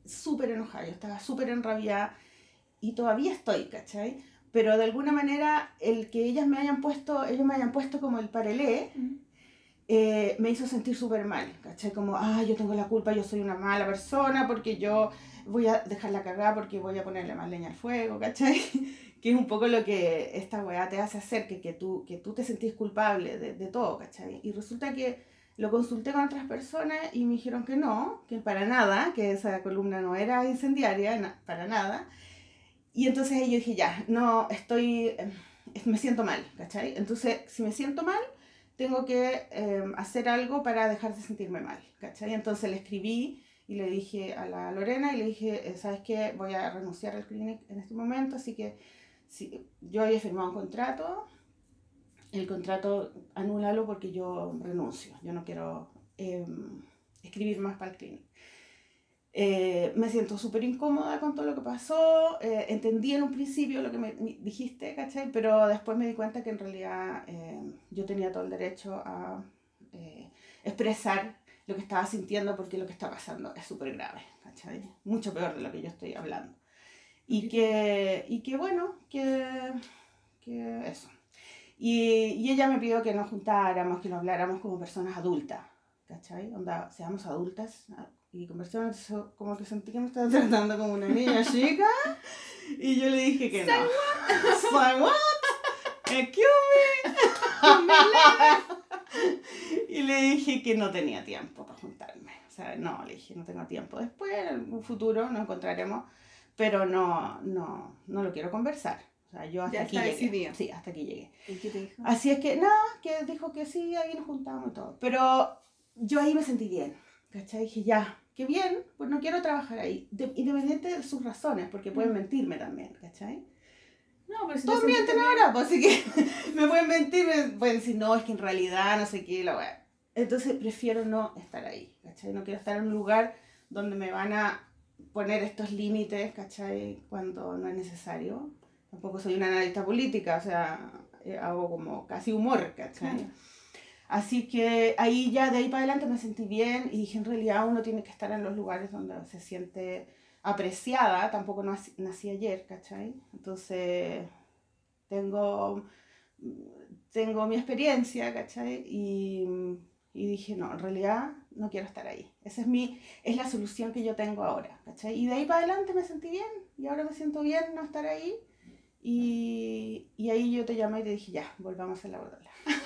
súper enojada, yo estaba súper enrabiada y todavía estoy, ¿cachai? Pero de alguna manera el que ellas me hayan puesto, ellos me hayan puesto como el parelé, eh, me hizo sentir súper mal, ¿cachai? Como, ah, yo tengo la culpa, yo soy una mala persona porque yo voy a dejarla cagar porque voy a ponerle más leña al fuego, ¿cachai? Que es un poco lo que esta weá te hace hacer, que, que, tú, que tú te sentís culpable de, de todo, ¿cachai? Y resulta que lo consulté con otras personas y me dijeron que no, que para nada, que esa columna no era incendiaria, para nada. Y entonces yo dije, ya, no, estoy, eh, me siento mal, ¿cachai? Entonces, si me siento mal, tengo que eh, hacer algo para dejar de sentirme mal, ¿cachai? Entonces le escribí y le dije a la Lorena y le dije, eh, ¿sabes qué? Voy a renunciar al clinic en este momento, así que si, yo había firmado un contrato, el contrato anúlalo porque yo renuncio, yo no quiero eh, escribir más para el clinic. Eh, me siento súper incómoda con todo lo que pasó. eh, entendí en un principio lo que me dijiste. Pero después me di cuenta que en realidad eh, yo tenía todo el derecho a eh, expresar lo que estaba sintiendo porque lo que está pasando es súper grave, ¿cachai? Mucho peor de lo que yo estoy hablando. Y que, y que bueno, que, que eso. Y, y ella me pidió que nos juntáramos, que nos habláramos como personas adultas, ¿cachai? Onda, seamos adultas y conversamos, como que sentí que me estaba [LAUGHS] tratando como una niña chica. Y yo le dije que no. Say what? [LAUGHS] Excuse me. [LAUGHS] y le dije que no tenía tiempo para juntarme. O sea, no, le dije, no tengo tiempo. Después, en un futuro, nos encontraremos, pero no, no, no lo quiero conversar. O sea, yo hasta Ya aquí llegué. Sí, hasta aquí llegué. ¿Y qué te dijo? Así es que, nada, que dijo que sí, ahí nos juntábamos y todo. Pero yo ahí me sentí bien, ¿cachai? Dije, ya, qué bien, pues no quiero trabajar ahí. De- independiente de sus razones, porque pueden Mm. mentirme también, ¿cachai? No, pero si Todos mienten ahora, pues así que [LAUGHS] me pueden mentir, me pueden decir, no, es que en realidad no sé qué, la weá. Entonces prefiero no estar ahí, ¿cachai? No quiero estar en un lugar donde me van a poner estos límites, ¿cachai? Cuando no es necesario. Tampoco soy una analista política, o sea, eh, hago como casi humor, ¿cachai? Claro. Así que ahí ya de ahí para adelante me sentí bien y dije, en realidad uno tiene que estar en los lugares donde se siente apreciada, tampoco nací, nací ayer, ¿cachai? Entonces tengo, tengo mi experiencia, ¿cachai? Y, y dije, no, en realidad no quiero estar ahí. Esa es, mi, es la solución que yo tengo ahora, ¿cachai? Y de ahí para adelante me sentí bien y ahora me siento bien no estar ahí. Y, y ahí yo te llamé y te dije, ya, volvamos a la bola. [LAUGHS]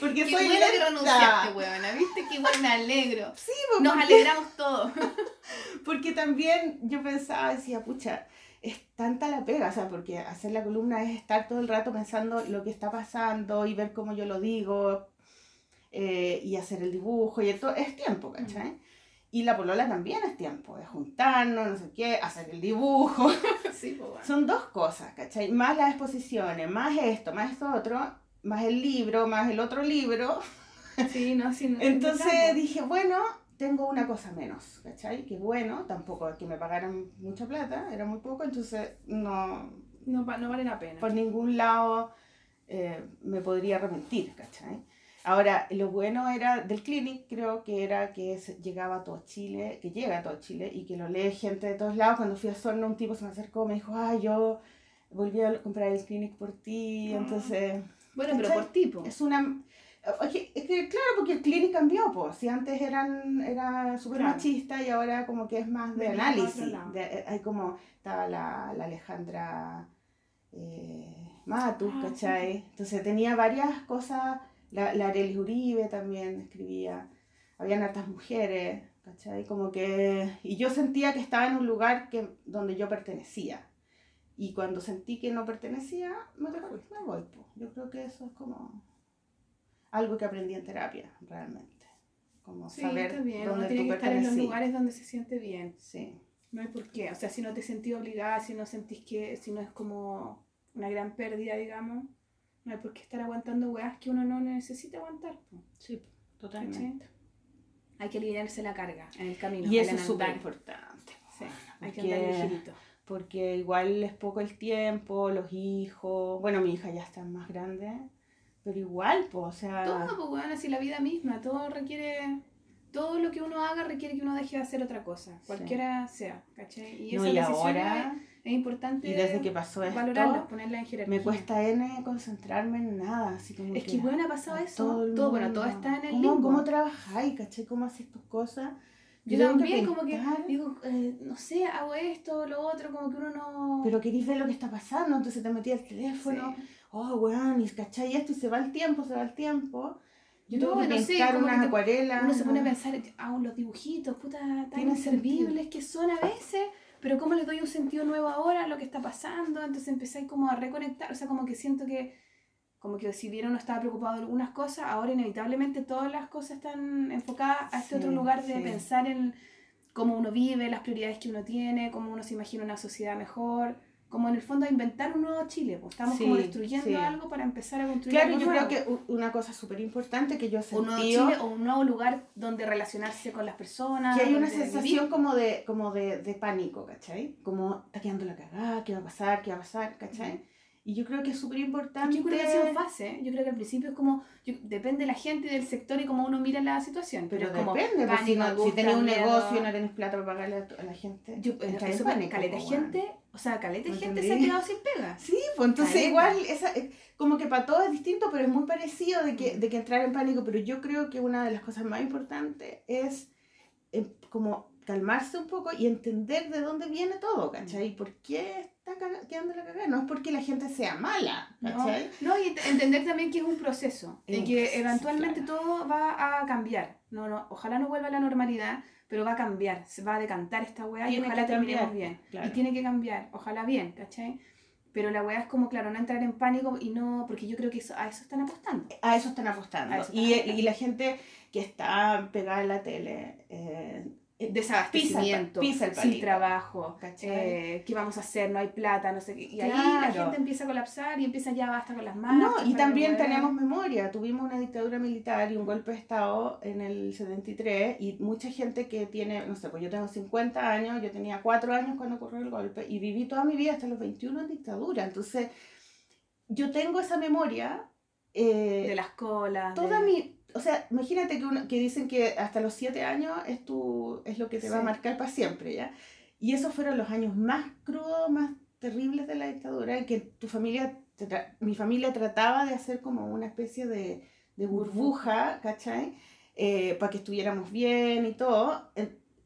Porque Qué soy bueno que renunciaste, weona. ¿Viste? Qué bueno, me alegro. Sí, pues, Nos porque- alegramos todos. [LAUGHS] Porque también yo pensaba, decía, pucha, es tanta la pega, o sea, porque hacer la columna es estar todo el rato pensando lo que está pasando y ver cómo yo lo digo eh, y hacer el dibujo y todo, es tiempo, ¿cachai? Y la polola también es tiempo, es juntarnos, no sé qué, hacer el dibujo. [LAUGHS] Sí, pues bueno. Son dos cosas, ¿cachai? Más las exposiciones, más esto, más esto otro, más el libro, más el otro libro. [LAUGHS] Sí, no, sí, no. Entonces dije, bueno, tengo una cosa menos, ¿cachai? Que bueno, tampoco que me pagaran mucha plata, era muy poco, entonces no, No, no vale la pena. por ningún lado eh, me podría arrepentir, ¿cachai? Ahora, lo bueno era del clinic, creo que era que llegaba a todo Chile, que llega a todo Chile y que lo lee gente de todos lados. Cuando fui a Sorno, un tipo se me acercó, me dijo, ah, yo volví a comprar el clinic por ti, Ah. entonces... Bueno, pero por tipo. Es una... Oye, es que claro, porque el clinic cambió, pues. Si antes eran, era súper Claro. machista y ahora como que es más de otro análisis. lado. De- eh, hay como, estaba la, la Alejandra eh, Matus, Ah, ¿cachai? Entonces tenía varias cosas, la, la Arelis Uribe también escribía, habían hartas mujeres, ¿cachai? Como que, y yo sentía que estaba en un lugar que, donde yo pertenecía. Y cuando sentí que no pertenecía, me, fuiste. me voy. po. Yo creo que eso es como algo que aprendí en terapia, realmente. Como Sí, saber está bien. Uno dónde tiene tú que estar en los lugares donde se siente bien. Sí, No hay por qué. O sea, si no te sentís obligada, si no sentís que, si no es como una gran pérdida, digamos, no hay por qué estar aguantando weas que uno no necesita aguantar. po, sí, ¿cachai? Hay que aliviarse la carga en el camino. Y eso es súper importante. Sí, hay que andar ligerito. Porque igual es poco el tiempo, los hijos. Bueno, mi hija ya está más grande. Pero igual, pues, o sea... Todo, pues, bueno, así la vida misma, todo requiere... Todo lo que uno haga requiere que uno deje de hacer otra cosa, cualquiera sea, ¿cachai? Y, no, y ahora... Es, importante y desde que pasó esto, valorarla, ponerla en jerarquía. Me cuesta N concentrarme en nada, así como Es que, que bueno, ha pasado eso, todo, bueno, todo está en el ¿Cómo, limbo. ¿Cómo trabajáis, cachai? ¿Cómo haces tus cosas? Yo, tengo también, como que digo, eh, no sé, hago esto, lo otro, como que uno no... Pero querís ver lo que está pasando, entonces te metí al teléfono, Sí. oh, weón, y cachai esto, y se va el tiempo, se va el tiempo. Yo No, tengo que no sé, pintar que unas acuarelas. Uno se pone a pensar, ah, los dibujitos, puta, tan inservibles que son a veces, pero cómo les doy un sentido nuevo ahora a lo que está pasando, entonces empezáis como a reconectar, o sea, como que siento que, como que si bien uno estaba preocupado de algunas cosas, ahora inevitablemente todas las cosas están enfocadas a este Sí, otro lugar de sí. pensar en cómo uno vive, las prioridades que uno tiene, cómo uno se imagina una sociedad mejor, como en el fondo a inventar un nuevo Chile, pues estamos como Sí, destruyendo sí. algo para empezar a construir Claro, algo yo nuevo. creo que una cosa súper importante que yo he un nuevo sentido, Chile o un nuevo lugar donde relacionarse con las personas. que hay una sensación vivir. como de, como de, de pánico, ¿cachai? Como está quedando la cagada, ¿qué va a pasar? ¿Qué va a pasar? ¿cachai? Y yo creo que es súper importante. yo creo que ha sido fase, ¿eh? yo creo que al principio es como, yo- depende de la gente y del sector y cómo uno mira la situación, pero, Pero es como depende, pues, si, pánico, no- si tenés un miedo. negocio y no tenés plata para pagarle a, la gente. Yo, en eso, pánico, caleta pues, gente. O sea, caleta ¿Me gente se ha quedado sin pega. [LAUGHS] Sí, pues entonces Caleta. igual, esa, eh, como que para todos es distinto, pero es muy parecido de que, de que entrar en pánico. Pero yo creo que una de las cosas más importantes es eh, como calmarse un poco y entender de dónde viene todo, ¿cachai? ¿Por qué está quedando la cagada? No es porque la gente sea mala, No, ¿cachai? no, y ent- entender también que es un proceso Es y que proceso, eventualmente claro. todo va a cambiar. No, no, ojalá no vuelva a la normalidad, pero va a cambiar, se va a decantar esta weá y ojalá terminemos cambiar, bien. claro. Y tiene que cambiar, ojalá bien, ¿cachai? Pero la weá es como, claro, no entrar en pánico y no, porque yo creo que eso, a eso están apostando. A eso están apostando. Eso están y, apostando. y la gente que está pegada en la tele, eh, Desabastecimiento, pisa el sin palito, trabajo, eh, ¿qué vamos a hacer? No hay plata, no sé qué. Y ahí la gente empieza a colapsar y empieza ya basta con las manos. No, y también tenemos memoria. Tuvimos una dictadura militar y un golpe de Estado en el 73 y mucha gente que tiene, no sé, pues yo tengo 50 años, yo tenía 4 años cuando ocurrió el golpe y viví toda mi vida hasta los 21 en dictadura. Entonces, yo tengo esa memoria. eh, De las colas. toda de- mi... O sea, imagínate que, uno, que dicen que hasta los 7 años es, tu, es lo que te va a Sí. marcar para siempre, ¿ya? Y esos fueron los años más crudos, más terribles de la dictadura, en que tu familia, mi familia trataba de hacer como una especie de, de burbuja, ¿cachai? Eh, para que estuviéramos bien y todo.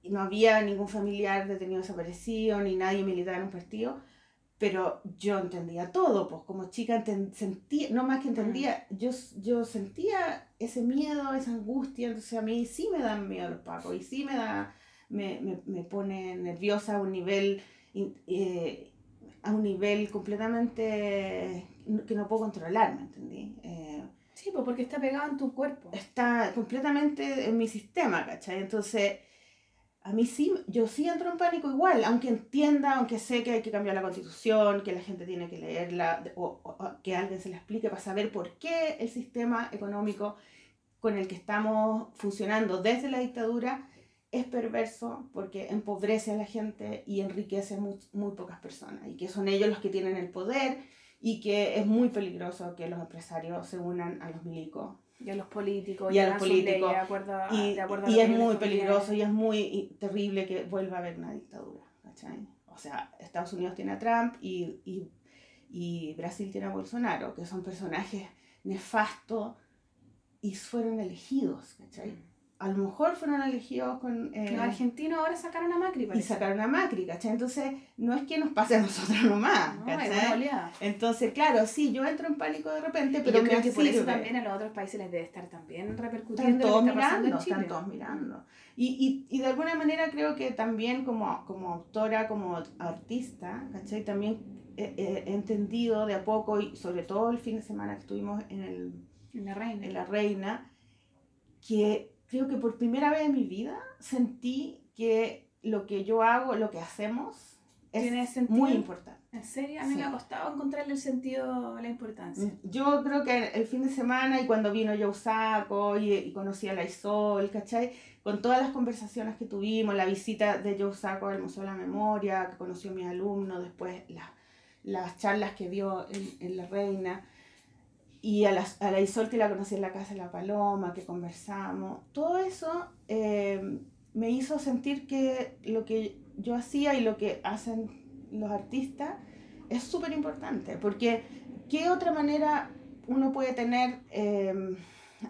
Y no había ningún familiar detenido desaparecido, ni nadie militar en un partido. Pero yo entendía todo, pues como chica sentía, no más que entendía, yo, yo sentía ese miedo, esa angustia, entonces a mí sí me dan miedo los pacos y sí me da, me, me, me pone nerviosa a un nivel, eh, a un nivel completamente que no puedo controlar, ¿me entendí? Eh, Sí, pues porque está pegado en tu cuerpo. está completamente en mi sistema, ¿cachai? Entonces, a mí sí, yo sí entro en pánico igual, aunque entienda, aunque sé que hay que cambiar la constitución, que la gente tiene que leerla, o, que alguien se la explique para saber por qué el sistema económico con el que estamos funcionando desde la dictadura es perverso porque empobrece a la gente y enriquece muy, muy pocas personas y que son ellos los que tienen el poder y que es muy peligroso que los empresarios se unan a los milicos Y a los políticos. Y a los políticos. de acuerdo a, y, de acuerdo a y es muy peligroso y es muy terrible que vuelva a haber una dictadura, ¿cachai? O sea, Estados Unidos tiene a Trump y, y, y Brasil tiene a Bolsonaro, que son personajes nefastos y fueron elegidos, ¿cachai? A lo mejor fueron elegidos con... eh, Los argentinos ahora sacaron a Macri, y parece. sacaron a Macri, ¿cachai? Entonces, no es que nos pase a nosotros [LAUGHS] nomás, No, ¿cachai? Entonces, claro, sí, yo entro en pánico de repente, Pero yo creo que por eso también a los otros países les debe estar también Están repercutiendo lo todos que está mirando, en Chile. están todos mirando. Y, y, y de alguna manera creo que también como, como autora, como artista, ¿cachai? También he- he entendido de a poco, y sobre todo el fin de semana que estuvimos en, el, En la reina. en La Reina, que creo que por primera vez en mi vida sentí que lo que yo hago, lo que hacemos, ¿Tiene es sentido? muy importante. ¿En serio? A mí Sí. me ha costado encontrarle el sentido, la importancia. Yo creo que el fin de semana y cuando vino Joe Saco y, y conocí a la Isol, ¿cachai? Con todas las conversaciones que tuvimos, la visita de Joe Saco al Museo de la Memoria, que conoció a mis alumnos, después la- las charlas que dio en, en La Reina. Y a la, a la Isol que la conocí en la casa de la Paloma, que conversamos, todo eso eh, me hizo sentir que lo que yo hacía y lo que hacen los artistas es súper importante, porque ¿qué otra manera uno puede tener eh,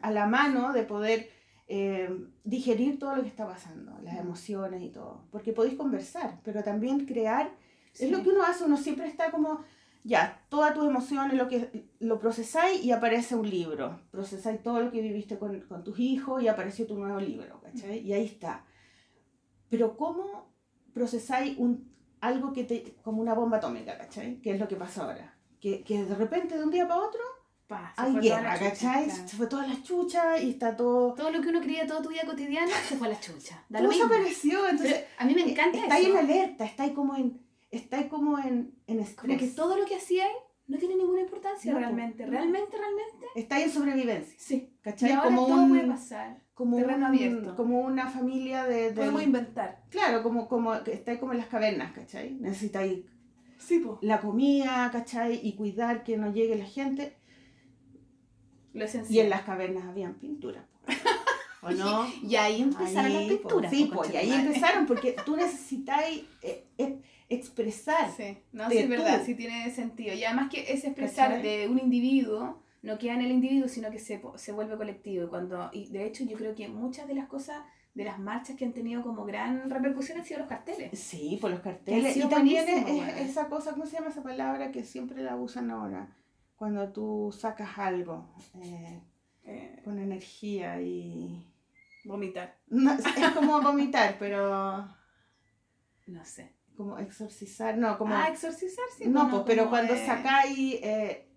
a la mano de poder eh, digerir todo lo que está pasando, las emociones y todo? Porque podéis conversar, pero también crear, Sí. es lo que uno hace, uno siempre está como, ya, todas tus emociones, lo que lo procesáis y aparece un libro, procesáis todo lo que viviste con, con tus hijos y apareció tu nuevo libro, ¿cachai? Y ahí está. Pero ¿cómo procesáis un, algo que te, como una bomba atómica, ¿cachai? Que es lo que pasa ahora. Que, que de repente, de un día para otro, Pa, toda guerra, ¿cachai? claro. Se fue toda la chucha y está todo... Todo lo que uno creía toda tu vida cotidiana se fue a la chucha. Da Todo lo mismo. desapareció, entonces... Pero a mí me encanta está ahí eso. en alerta, está ahí como en, está ahí como en, en estrés. Como que todo lo que hacía no tiene ninguna importancia No, realmente. Realmente, realmente. Está ahí en sobrevivencia, Sí. Y ¿cachai? ahora Como todo un- puede pasar. como, terreno un- abierto. como una familia de... de- Podemos inventar. claro, como, como que está ahí como en las cavernas, ¿cachai? Necesitáis Sí, po. la comida, ¿cachai? Y cuidar que no llegue la gente. Lo esencial. Y en las cavernas habían pinturas, po. ¿o no? [LAUGHS] Y ahí empezaron Ahí, las po, pinturas. Sí, po, pues, y ahí empezaron, porque tú necesitáis eh, eh, expresar. Sí, no, sí, es verdad, sí tiene sentido. Y además que ese expresar ¿Cachai? de un individuo no queda en el individuo, sino que se, se vuelve colectivo. Y, cuando, y de hecho yo creo que muchas de las cosas, de las marchas que han tenido como gran repercusión han sido los carteles. Sí, por los carteles. Y también es, esa cosa, ¿cómo se llama esa palabra que siempre la usan ahora? Cuando tú sacas algo eh, Eh, con energía y... vomitar, No, es como vomitar, pero no sé. Como exorcizar, no, como... ah, exorcizar, sí. no, pues, pero cuando eh, sacáis eh,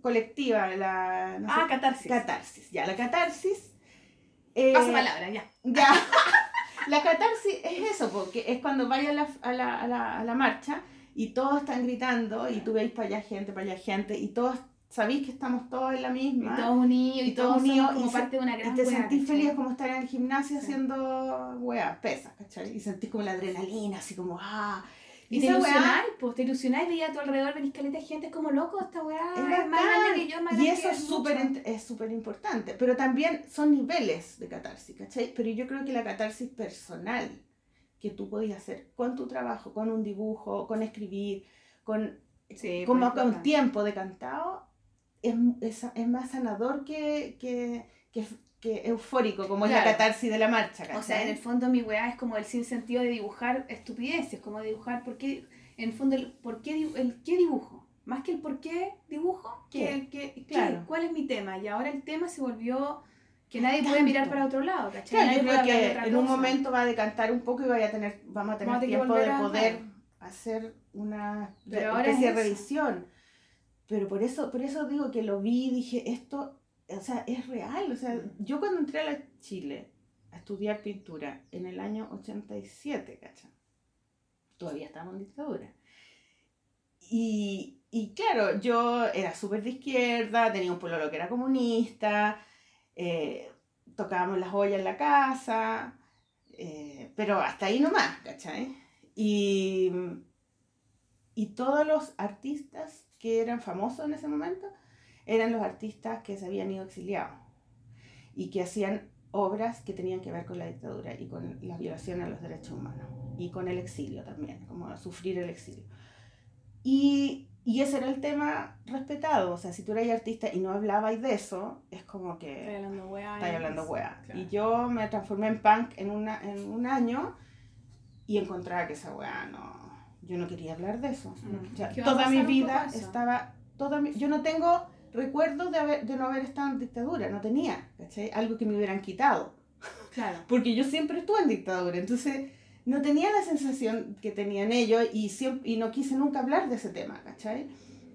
colectiva la... no Ah, sé, catarsis. catarsis. Ya, la catarsis... eh, Pasa palabra, ya. Ya. [LAUGHS] La catarsis es eso, porque es cuando vais a la, a la, a la, a la marcha y todos están gritando y tú veis para allá gente, para allá gente y todos sabéis que estamos todos en la Y misma. todos unidos, y, Y todos todos unidos como y se- parte de una y gran te weá, sentís ¿cachai? feliz como estar en el gimnasio Sí. haciendo weas, pesas, ¿cachai? Y sentís como la adrenalina, así como, ah. Y te esa weá ilusionáis, pues te ilusionáis, veía a tu alrededor, venís caleta de gente, es como loco, esta weá Es es, más bacán. grande que yo, más Y eso es súper es súper importante. Pero también son niveles de catarsis, ¿cachai? Pero yo creo que la catarsis personal que tú podías hacer con tu trabajo, con un dibujo, con escribir, con, Sí, como pues, con tiempo de cantado, es, es, es más sanador que, que, que, que eufórico, como es la catarsis de la marcha, ¿cachai? O sea, en el fondo mi weá es como el sinsentido de dibujar estupideces, como dibujar, ¿por qué? En el fondo, el por qué, el qué dibujo, más que el por qué dibujo, que, que- qué- Claro. ¿cuál es mi tema? Y ahora el tema se volvió que nadie puede mirar para otro lado, ¿cachai? Claro, yo creo que en un momento va a decantar un poco y vaya a tener, vamos a tener Vamos tiempo de a- poder hacer una Pero especie es de revisión. Pero por eso, por eso digo que lo vi y dije, esto, o sea, es real. O sea, yo cuando entré a la Chile a estudiar pintura en el año 87, ¿cachai? Todavía estábamos en dictadura. Y, y claro, yo era súper de izquierda, tenía un pololo que era comunista, eh, tocábamos las ollas en la casa, eh, pero hasta ahí nomás, ¿cachai? Y, y todos los artistas que eran famosos en ese momento eran los artistas que se habían ido exiliados y que hacían obras que tenían que ver con la dictadura y con la violación a los derechos humanos y con el exilio también, como sufrir el exilio. Y, y ese era el tema respetado, o sea, si tú eras artista y no hablabas de eso, es como que... Estoy hablando weá. Hablando weá. Claro. Y yo me transformé en punk en, una, en un año y encontraba que esa weá no. Yo no quería hablar de eso. O sea, ¿Qué va a toda mi vida estaba. Toda mi- yo no tengo recuerdos de, haber, de no haber estado en dictadura, no tenía. ¿cachai? Algo que me hubieran quitado. Claro. [LAUGHS] Porque yo siempre estuve en dictadura. Entonces no tenía la sensación que tenían ellos y, siempre, y no quise nunca hablar de ese tema, ¿cachai?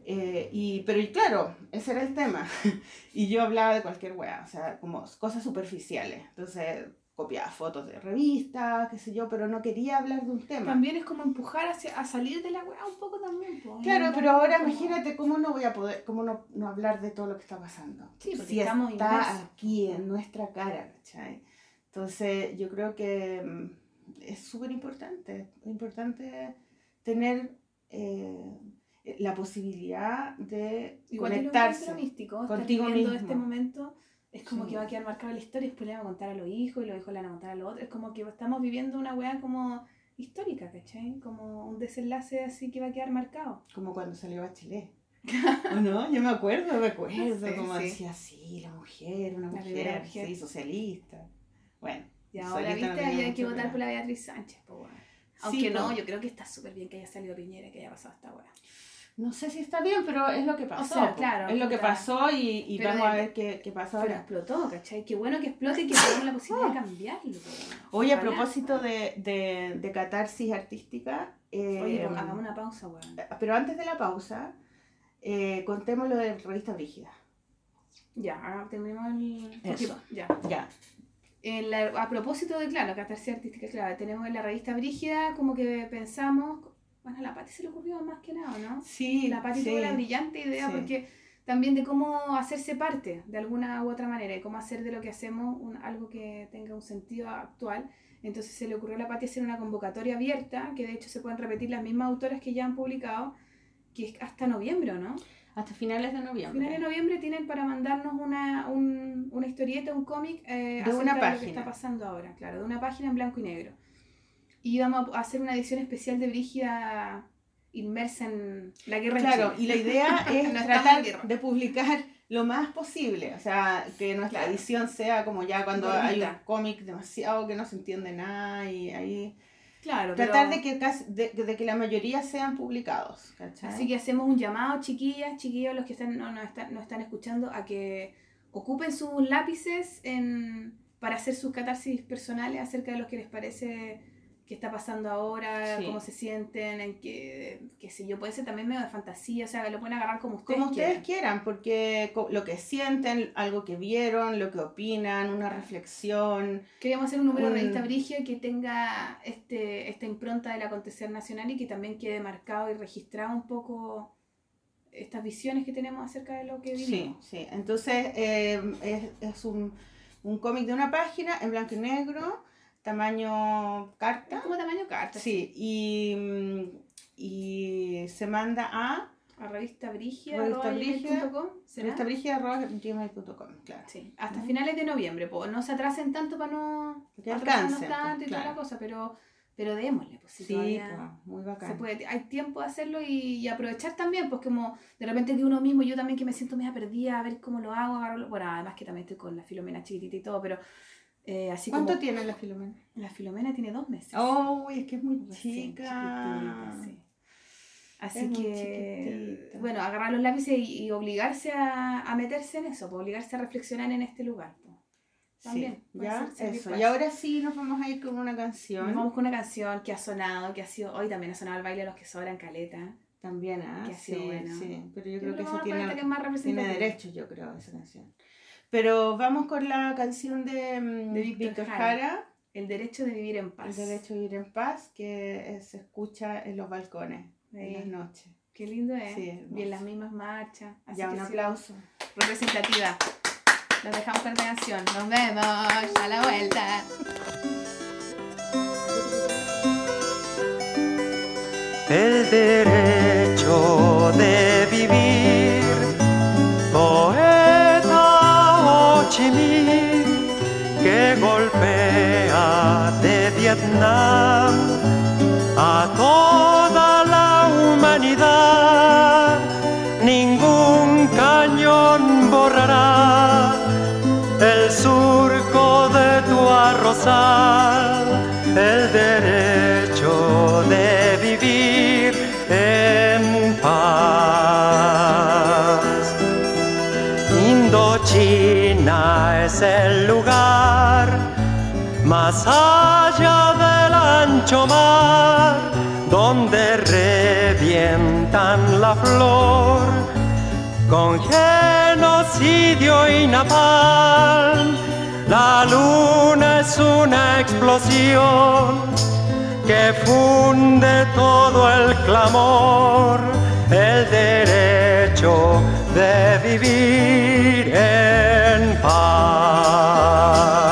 Eh, y, pero y claro, ese era el tema. [LAUGHS] y yo hablaba de cualquier weá, o sea, como cosas superficiales. Entonces copiaba fotos de revistas, qué sé yo, pero no quería hablar de un tema. También es como empujar hacia, a salir de la weá un poco también. po. Claro, pero ahora imagínate cómo no voy a poder, cómo no, no hablar de todo lo que está pasando. Sí, porque si estamos está inmersos. aquí en nuestra cara, ¿cachai? Entonces yo creo que mm, es súper importante, importante tener eh, la posibilidad de Igual conectarse. místico, contigo viviendo mismo. este momento es como Sí. que va a quedar marcada la historia, después le van a contar a los hijos y los hijos le van a contar a los otros. Es como que estamos viviendo una weá como histórica, ¿cachai? Como un desenlace así que va a quedar marcado. Como cuando salió Bachelet. [LAUGHS] ¿O no? Yo me acuerdo, me acuerdo, Sí, como sí. decía, sí, la mujer, una La mujer, mujer. sí, socialista. Bueno, Y ahora, viste, no hay que votar por la Beatriz Sánchez, weón. Sí, Aunque no, yo creo que está súper bien que haya salido Piñera, que haya pasado esta weá. No sé si está bien, pero es lo que pasó. sea, po. claro, es lo que pasó y, y Pero vamos a ver qué, qué pasa Pero ahora. explotó, ¿cachai? Qué bueno que explote y que tengamos la posibilidad de cambiarlo. po, weón. Oye, a propósito de, de, de catarsis artística, eh, Oye, pues, hagamos una pausa, weón. pero antes de la pausa, eh, contemos lo de Revista Brígida. Ya, ahora terminemos el... Eso. Ya. Ya. En la- a propósito de, claro, catarsis artística, claro, tenemos en la revista Brígida como que pensamos, bueno, a la Pati se le ocurrió más que nada, ¿no? Sí, La Pati sí. tuvo la brillante idea sí. porque también de cómo hacerse parte de alguna u otra manera y cómo hacer de lo que hacemos un- algo que tenga un sentido actual. Entonces se le ocurrió a la Pati hacer una convocatoria abierta, que de hecho se pueden repetir las mismas autoras que ya han publicado, que es hasta noviembre, ¿o ¿no? Hasta finales de noviembre. finales de noviembre tienen para mandarnos una, un- una historieta, un cómic eh, De una de lo que página. está pasando ahora, claro, de una página en blanco y negro. Y vamos a hacer una edición especial de Brígida inmersa en la guerra Claro, y la idea [LAUGHS] es tratar de publicar lo más posible, o sea, que nuestra Claro. edición sea como ya cuando hay un cómic demasiado que no se entiende nada y ahí Claro, tratar pero- de que casi, de, de que la mayoría sean publicados, ¿cachai? Así que hacemos un llamado, chiquillas, chiquillos, los que están, no, no están, no están escuchando, a que ocupen sus lápices en, para hacer sus catarsis personales acerca de lo que les parece que está pasando ahora, Sí. cómo se sienten, en que, qué sé yo, puede ser también medio de fantasía, o sea, lo pueden agarrar como ustedes como ustedes quieran. quieran, porque lo que sienten, algo que vieron, lo que opinan, una reflexión, Queríamos hacer un número de Un- revista Brigia que tenga este, esta impronta del acontecer nacional y que también quede marcado y registrado un poco estas visiones que tenemos acerca de lo que Sí, vivimos. sí. Entonces eh, es, es un, un cómic de una página en blanco y negro, tamaño Es carta. como tamaño carta. Sí, y, mm, y se manda a A revista Brigia, Revista gmail.com, claro. Sí, hasta finales de noviembre, po. no se atrasen tanto para no Que alcancen, tanto pues, y toda claro. la cosa, pero, pero démosle, pues si Sí, pues, muy se bacán. puede, hay tiempo de hacerlo y, y aprovechar también, pues como de repente que uno mismo, yo también que me siento media perdida, a ver cómo lo hago, agarro, bueno, además que también estoy con la Filomena chiquitita y todo, pero eh, así ¿Cuánto como tiene la Filomena? la Filomena tiene dos meses. Oh, es que es muy chica. sí. Así Es que, bueno, agarrar los lápices y, y obligarse a, a meterse en eso, pues, obligarse a reflexionar en este lugar. pues. También, Sí, ya, eso. Y ahora sí nos vamos a ir con una canción. Nos vamos con una canción que ha sonado, que ha sido, hoy también ha sonado el baile de los que sobran caleta. También, ah, Que ha sí, sido bueno. sí. Pero yo Yo creo que eso tiene, esta que es más tiene derecho, yo creo, esa canción. Pero vamos con la canción de, mm, De Víctor Víctor Jara. Jara, El derecho de vivir en paz. El derecho a vivir en paz, que eh, se escucha en los balcones en las noches. Qué lindo es. Sí, hermoso. Bien las mismas marchas. Así Ya, que un sí, aplauso. Representativa. Nos dejamos con canción. Nos vemos a la vuelta. el derecho de que golpea de Vietnam más allá del ancho mar, donde revientan la flor con genocidio y napalm. La luna es una explosión que funde todo el clamor, el derecho de vivir en paz.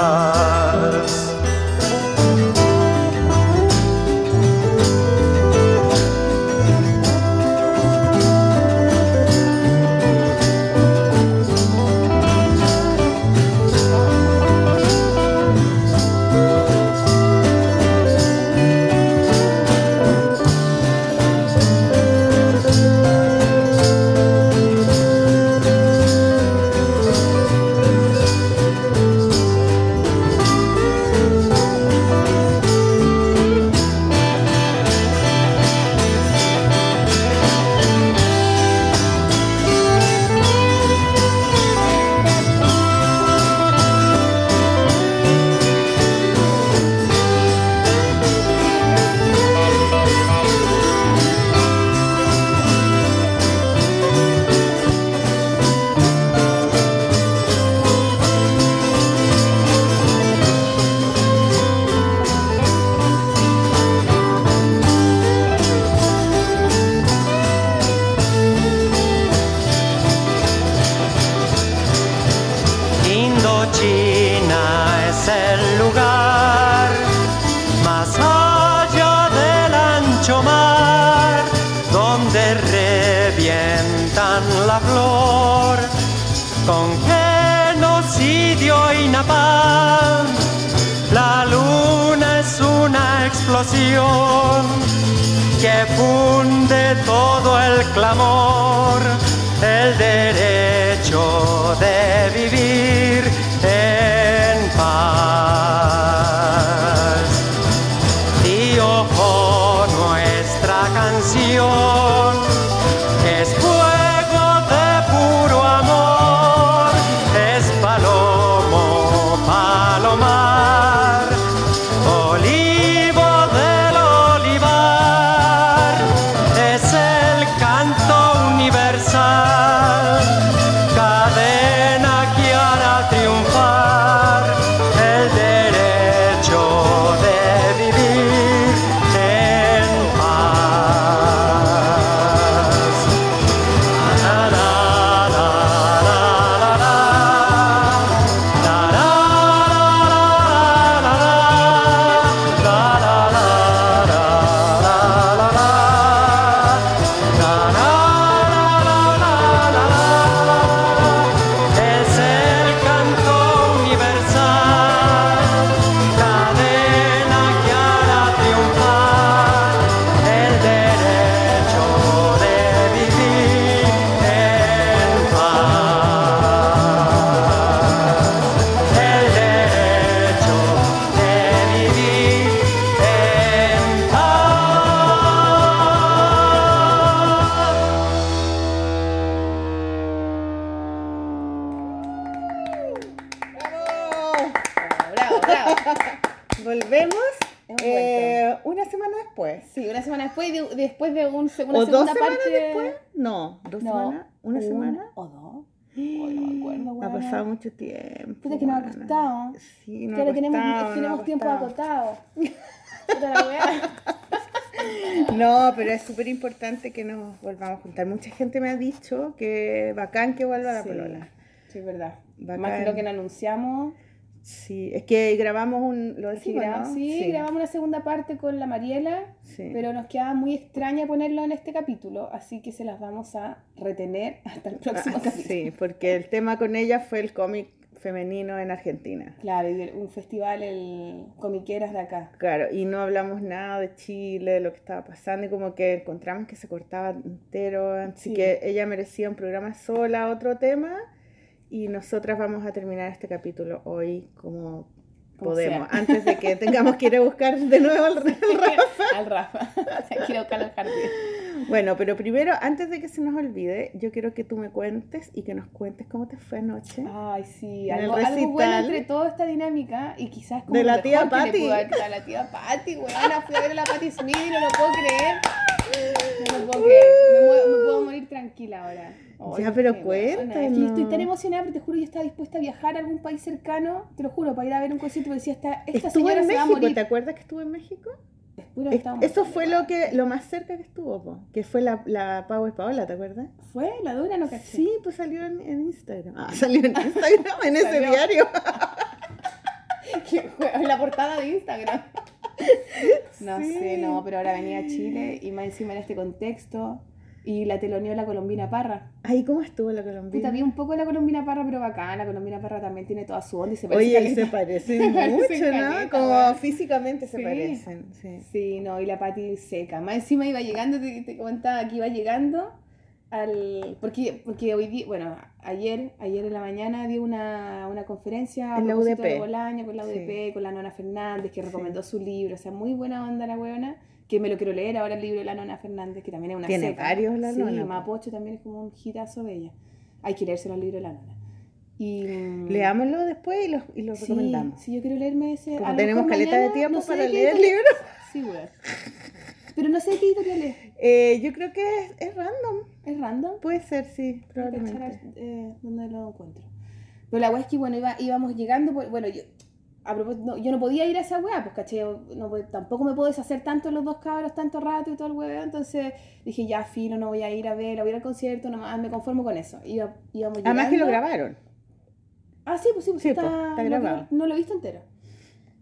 Que funde todo el clamor, el derecho pasado mucho tiempo. Puta que nos ha costado. Sí, nos Que ahora tenemos, ha tenemos tiempo acotado. [LAUGHS] La. No, pero es súper importante que nos volvamos a juntar. Mucha gente me ha dicho que bacán que vuelva la Sí. polola. Sí, es verdad. Bacán. Más que lo que no anunciamos. Sí, es que grabamos un. Lo Sí, decimos, gra- ¿no? sí, grabamos una segunda parte con la Mariela, Sí. pero nos queda muy extraña ponerlo en este capítulo, así que se las vamos a retener [LAUGHS] hasta el próximo Ah, capítulo. sí, porque el tema con ella fue el cómic femenino en Argentina. Claro, y un festival, el Comiqueras de acá. Claro, y no hablamos nada de Chile, de lo que estaba pasando, y como que encontramos que se cortaba entero, así Sí. que ella merecía un programa sola, otro tema, y nosotras vamos a terminar este capítulo hoy como podemos, sea. antes de que tengamos que ir a buscar de nuevo al, [LAUGHS] al Rafa. Al Rafa. Quiero buscarlo al jardín. Bueno, pero primero, antes de que se nos olvide, yo quiero que tú me cuentes y que nos cuentes cómo te fue anoche. Ay, sí, algo, algo bueno entre toda esta dinámica y quizás como De la tía Patti. a la tía Patti, weona, fui a ver a la Patti Smith y no lo puedo creer. No lo puedo creer. Me, muevo- me puedo morir tranquila ahora. Ya, pero. Es que yo estoy tan emocionada, pero te juro, yo estaba dispuesta a viajar a algún país cercano, te lo juro, para ir a ver un concierto, porque decía, esta, esta Estuvo señora en se va a México, morir. ¿te acuerdas que estuvo en México? Puro Es- Eso fue lo que lo más cerca que estuvo, po, que fue la, la Pau Paola, ¿te acuerdas? ¿Fue? ¿La dura no caché? Sí, pues salió en, en Instagram. Ah, salió en Instagram, [LAUGHS] en ese diario. [LAUGHS] En la portada de Instagram. [LAUGHS] No Sí. sé, no, pero ahora venía a Chile y más encima en este contexto. Y la teloneó la Colombina Parra. Ay, ¿cómo estuvo la Puta, colombina? vi un poco la Colombina Parra, pero bacán. La Colombina Parra también tiene toda su onda y se parece Oye, se parecen [LAUGHS] mucho, ¿no? caleta, Como weón. físicamente se Sí. parecen. Sí. Sí, no, y la Pati seca. Más encima iba llegando, te, te comentaba que iba llegando al... Porque, porque hoy día, bueno, ayer, ayer en la mañana dio una, una conferencia a la UDP. de Bolaño con la Sí. UDP, con la Nona Fernández, que Sí. recomendó su libro. O sea, muy buena onda la weona. Que me lo quiero leer ahora el libro de la Nona Fernández, que también es una Tiene seca. varios la sí, Nona, po. Mapocho también es como un hitazo de ella. Hay que leerse el libro de la Nona. Y, mm, Leámoslo después y lo, y lo sí, recomendamos. Sí, yo quiero leerme ese. Como tenemos caleta de tiempo no sé para leer editorial- libros. [LAUGHS] Sí, weón. Pero no sé qué editorial es. Eh, yo creo que es, es random. ¿Es random? Puede ser, sí, probablemente. cachar, eh, dónde lo encuentro. Pero la es que, bueno, iba, íbamos llegando, por- bueno, yo, a propósito, no, yo no podía ir a esa weá, pues, caché, no, tampoco me puedo deshacer tanto los dos cabros, tanto rato y todo el weá, entonces dije, ya, filo, no voy a ir a ver, voy a ir al concierto, nomás me conformo con eso. Iba, íbamos llegando. Además que lo grabaron. Ah, sí, pues sí, pues Sí, está, pues, está no, grabado. no lo he visto entero.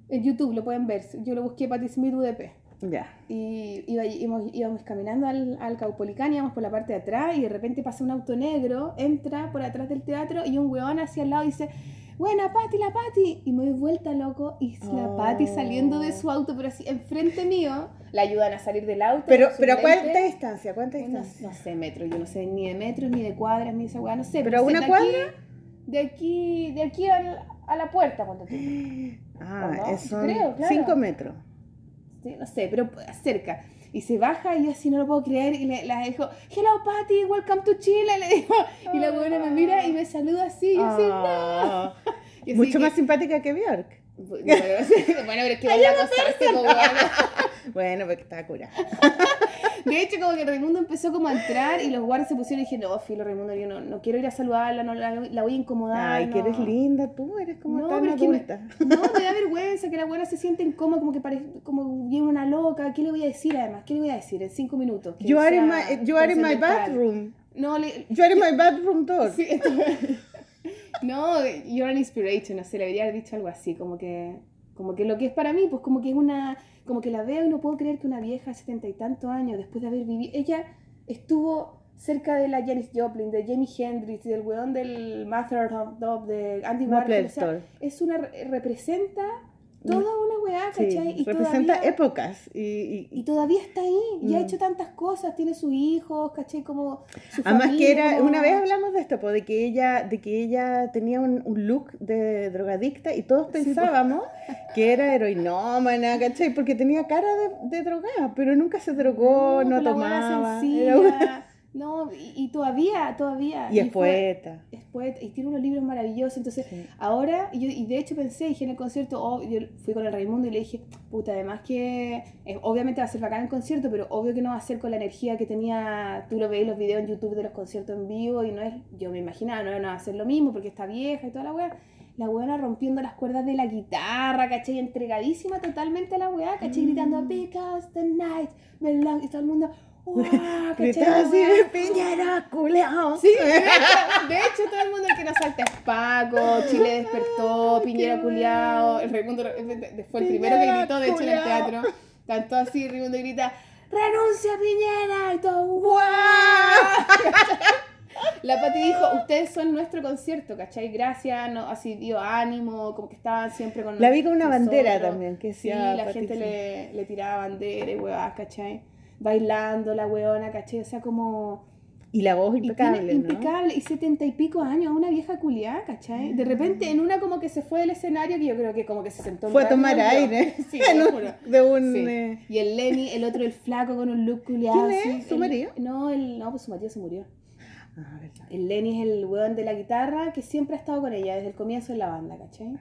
En YouTube lo pueden ver. Yo lo busqué Patti Smith UDP. Ya. Y iba- íbamos, íbamos caminando al, al Caupolicán, íbamos por la parte de atrás y de repente pasa un auto negro, entra por atrás del teatro y un weón hacia el lado dice, buena Pati, la Pati. Y me doy vuelta, loco, y es la Oh. Pati saliendo de su auto, pero así enfrente mío. La ayudan a salir del auto. Pero, pero ¿a cuánta distancia? ¿Cuánta distancia? no sé, metros, yo no sé ni de metros, ni de cuadras, ni de esa weá, no sé. ¿Pero a una cuadra? Aquí, de aquí, de aquí al- a la puerta, ponte tú. [GASPS] Ah, ¿O no? es- son Creo, claro. 5 metros. Sí, no sé, pero cerca. Y se baja y yo así no lo puedo creer y le, la dijo, hello Patty, welcome to Chile, le dijo. Y la buena me mira y me saluda así, y yo así, no. Ah, [LAUGHS] Mucho que- más simpática que Bjork. Bueno, [LAUGHS] bueno, pero es que vaya a acostarse, po, weona. Bueno, porque está curada. De hecho, como que Raimundo empezó como a entrar y los guardias se pusieron y dije, no, filo, Raimundo, yo no, no quiero ir a saludarla, no, la, la voy a incomodar. Ay, que no". eres linda tú, eres como No, tan pero es que me- adulta. [LAUGHS] No, me da vergüenza que la buena se siente incómoda, como que parece, como viene una loca. ¿Qué le voy a decir además? ¿Qué le voy a decir en cinco minutos? You are, in sea my, you are in my bathroom. No, le, You are in my bathroom door. Sí, no, you're an inspiration, no sé, le haber dicho algo así, como que, como que lo que es para mí, pues como que es una, como que la veo y no puedo creer que una vieja de setenta y tantos años, después de haber vivido, ella estuvo cerca de la Janis Joplin, de Jimi Hendrix, del weón del Master of Dove, de Andy Warhol, o sea, es una, representa toda una weá, Sí, ¿cachai? y representa todavía- épocas. Y, y- y todavía está ahí, y ha Mm. hecho tantas cosas, tiene sus hijos, ¿cachai? Como su Además que era, como- una vez hablamos de esto, po, de que ella, de que ella tenía un, un look de drogadicta y todos pensábamos [LAUGHS] que era heroinómana, ¿cachai? Porque tenía cara de, de drogada, pero nunca se drogó, no, tomaba. sencilla. era una- No, y, y todavía, todavía. Y es fue- poeta. es poeta y tiene unos libros maravillosos. Entonces, Sí. ahora, y, yo, y de hecho pensé, dije en el concierto, oh, yo fui con el Raimundo y le dije, puta, además que eh, obviamente va a ser bacán el concierto, pero obvio que no va a ser con la energía que tenía, tú lo veis los videos en YouTube de los conciertos en vivo y no es, yo me imaginaba, no, no va a ser lo mismo porque está vieja y toda la weá. La weona rompiendo las cuerdas de la guitarra, ¿cachai? Entregadísima totalmente a la weá, ¿cachai? Gritando, because the night belongs, y todo el mundo, ¡Wow! así. Piñera, culeao. Sí, de hecho, todo el mundo que nos salta es Paco, Chile despertó, Piñera culiao, el Raimundo fue el primero que gritó, de hecho, en el teatro. Tanto así, Raimundo grita, ¡renuncia Piñera! Y todo, ¡guau! La Pati dijo, ustedes son nuestro concierto, ¿cachai? Gracias, no, así dio ánimo, como que estaban siempre con La vi con una bandera también, que Sí, la Pati gente le, le tiraba bandera y huevas, ¿cachai? Bailando la hueona, ¿cachai? O sea, como... Y la voz impecable, ¿no? impecable, y setenta y pico años, una vieja culiada, ¿cachai? De repente en una como que se fue del escenario, que yo creo que como que se sentó Fue a tomar aire. [LAUGHS] Sí, [LAUGHS] juro. de un... Sí. eh, Y el Lenny, el otro el flaco con un look culiado. ¿Quién es? ¿Su el- marido? No, el, no, pues su marido se murió. ah. El Lenny es el weón de la guitarra que siempre ha estado con ella desde el comienzo de la banda, ¿cachai?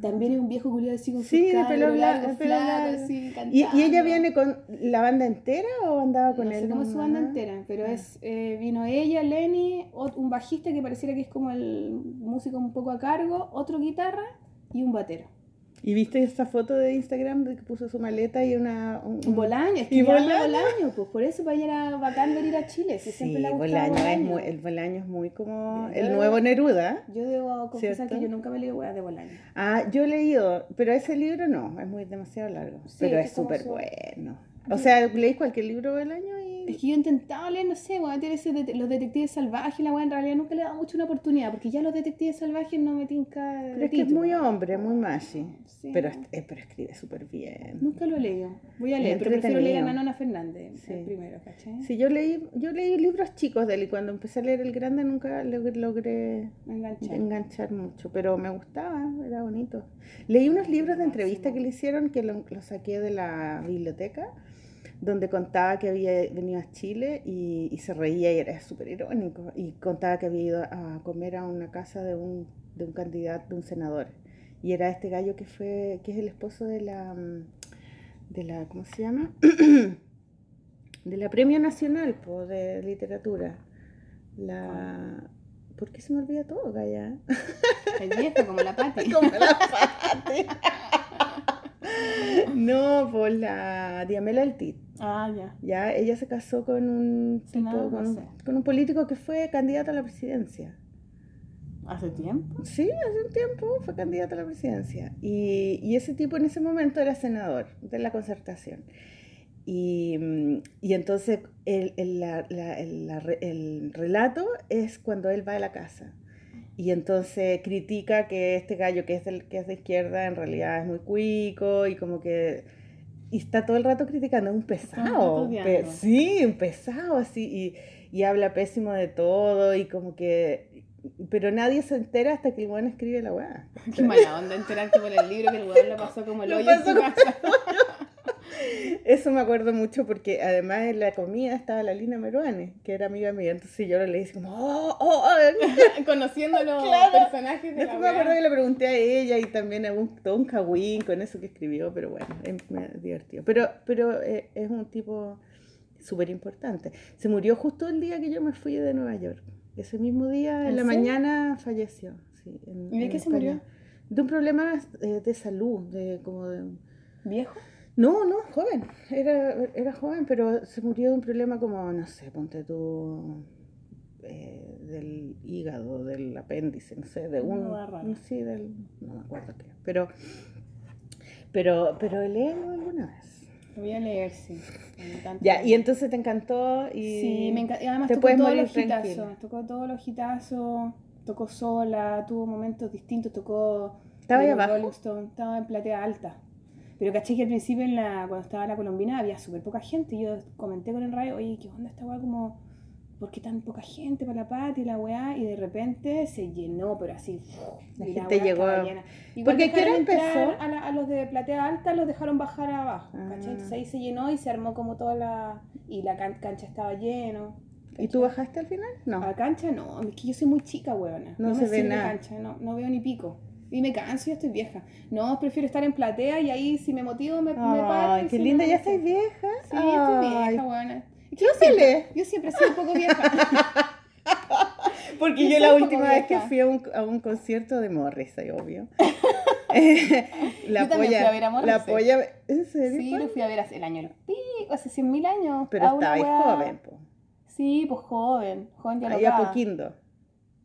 También es un viejo culiado así con. Sí, su de cabello pelo blanco, pelo flaco, largo. así, ¿Y, y ella viene con la banda entera o andaba con no él? sé cómo es su banda entera, pero Ah. es eh, vino ella, Lenny, un bajista que pareciera que es como el músico un poco a cargo, otro guitarra y un batero. ¿Y viste esa foto de Instagram de que puso su maleta y una... un- Un Bolaño, es que ¿Y Bolaño? Bolaño, pues por eso para ella era bacán venir a Chile, si Sí, siempre le ha Bolaño es muy, el Bolaño es muy como Yo el nuevo Neruda. Yo debo confesar ¿Cierto? que yo nunca me leí weas de Bolaño. Ah, yo he leído, pero ese libro no, es muy demasiado largo, Sí, pero es súper su- bueno. O sea, leí cualquier libro del año y... Es que yo he intentado leer, no sé, ese det- los detectives salvajes, la weá en realidad nunca le he dado mucho una oportunidad, porque ya los detectives salvajes no me tinca de Pero es que es muy hombre, muy machi. Sí. Pero, es- eh, pero escribe súper bien. Nunca lo he leído. Voy a leer, Es pero prefiero leer a. Manona Fernández Sí. el primero, ¿cachai? Sí, yo leí, yo leí libros chicos de él y cuando empecé a leer el grande nunca log- logré Me enganché. enganchar mucho, pero me gustaba, era bonito. Leí unos libros de entrevista que le hicieron que lo, lo saqué de la biblioteca, donde contaba que había venido a Chile y, y se reía y era súper irónico. Y contaba que había ido a comer a una casa de un, de un candidato, de un senador. Y era este gallo que fue, que es el esposo de la, mm, de la, ¿cómo se llama? [COUGHS] de la Premio Nacional po, de Literatura. La... ¿Por qué se me olvida todo, Gaya? El viejo, como la [LAUGHS] pati. Como la Pati. [LAUGHS] No, por la Diamela Altit. Ah, ya. Ya, ella se casó con un, tipo- con, un político que fue candidato a la presidencia. ¿Hace tiempo? Sí, hace un tiempo fue candidato a la presidencia. Y, y ese tipo en ese momento era senador de la concertación. Y, mm, y entonces el, el, la- la- el- la el relato es cuando él va a la casa. Y entonces critica que este gallo que es, del, que es de izquierda en realidad es muy cuico y como que... Y está todo el rato criticando, es un pesado. pe- sí, un pesado así. Y, y habla pésimo de todo y como que... Pero nadie se entera hasta que el weón escribe la weá. [LAUGHS] Qué mala onda enterarte por el libro que el weón lo pasó como el hoyo en pasó su como- casa. Eso me acuerdo mucho porque además en la comida estaba la Lina Meruane, que era amiga mía, entonces yo le dije como, oh, oh, oh". [LAUGHS] Conociendo los Claro. personajes de la Después me acuerdo que le pregunté a ella y también a un, todo un cagüín con eso que escribió, pero bueno, es, me divertido. Pero, pero eh, es un tipo súper importante. Se murió justo el día que yo me fui de Nueva York. Ese mismo día, en ¿En la serio? mañana, falleció. sí, en- ¿Y de qué se murió? De un problema eh, de salud, de como de... ¿Viejo? No, no, joven. Era, era joven, pero se murió de un problema como, no sé, ponte tú, eh, del hígado, del apéndice, no sé, de un... rara. Sí, del... No me acuerdo qué. Pero, pero, pero léelo alguna vez. Lo voy a leer, sí. Me encanta. Ya, y entonces te encantó y... Sí, me encanta. Y además te tocó puedes todos morir los. Tocó todos los hitazos. Tocó sola, tuvo momentos distintos. Tocó. ¿Estaba ahí los abajo? Rolling estaba en platea alta. Pero caché que al principio, en la, cuando estaba la colombina, había súper poca gente. Y yo comenté con el radio, oye, ¿qué onda esta weá? Como, ¿por qué tan poca gente para la pati y la weá? Y de repente se llenó, pero así. La gente llegó. Igual Porque ¿qué hora dejaron entrar empezó? A, la- a los de platea alta los dejaron bajar abajo. Ah. ¿cachai? Entonces ahí se llenó y se armó como toda la. Y la can- cancha estaba lleno. ¿Y tú bajaste al final? No. A cancha no, es que yo soy muy chica, huevona. No No, se me ve nada. cancha, no, no veo ni pico. Y me canso, ya estoy vieja. No, prefiero estar en platea y ahí si me motivo me, me paro. Ay, qué si linda, no, ya estás vieja. Sí, estoy Ay, vieja, que yo siempre, yo siempre sido un poco vieja. [LAUGHS] Porque Yo yo soy la última vez que fui a un, a un concierto de Morrissey, obvio. [LAUGHS] [LAUGHS] la Yo también fui a ver a La Morrissey. polla, ¿en serio? sí, lo fui a ver hace el año hace 100 mil años. Pero a una estabais wea- joven, po. Sí, pues joven, joven ya Ahí a. Poquindo.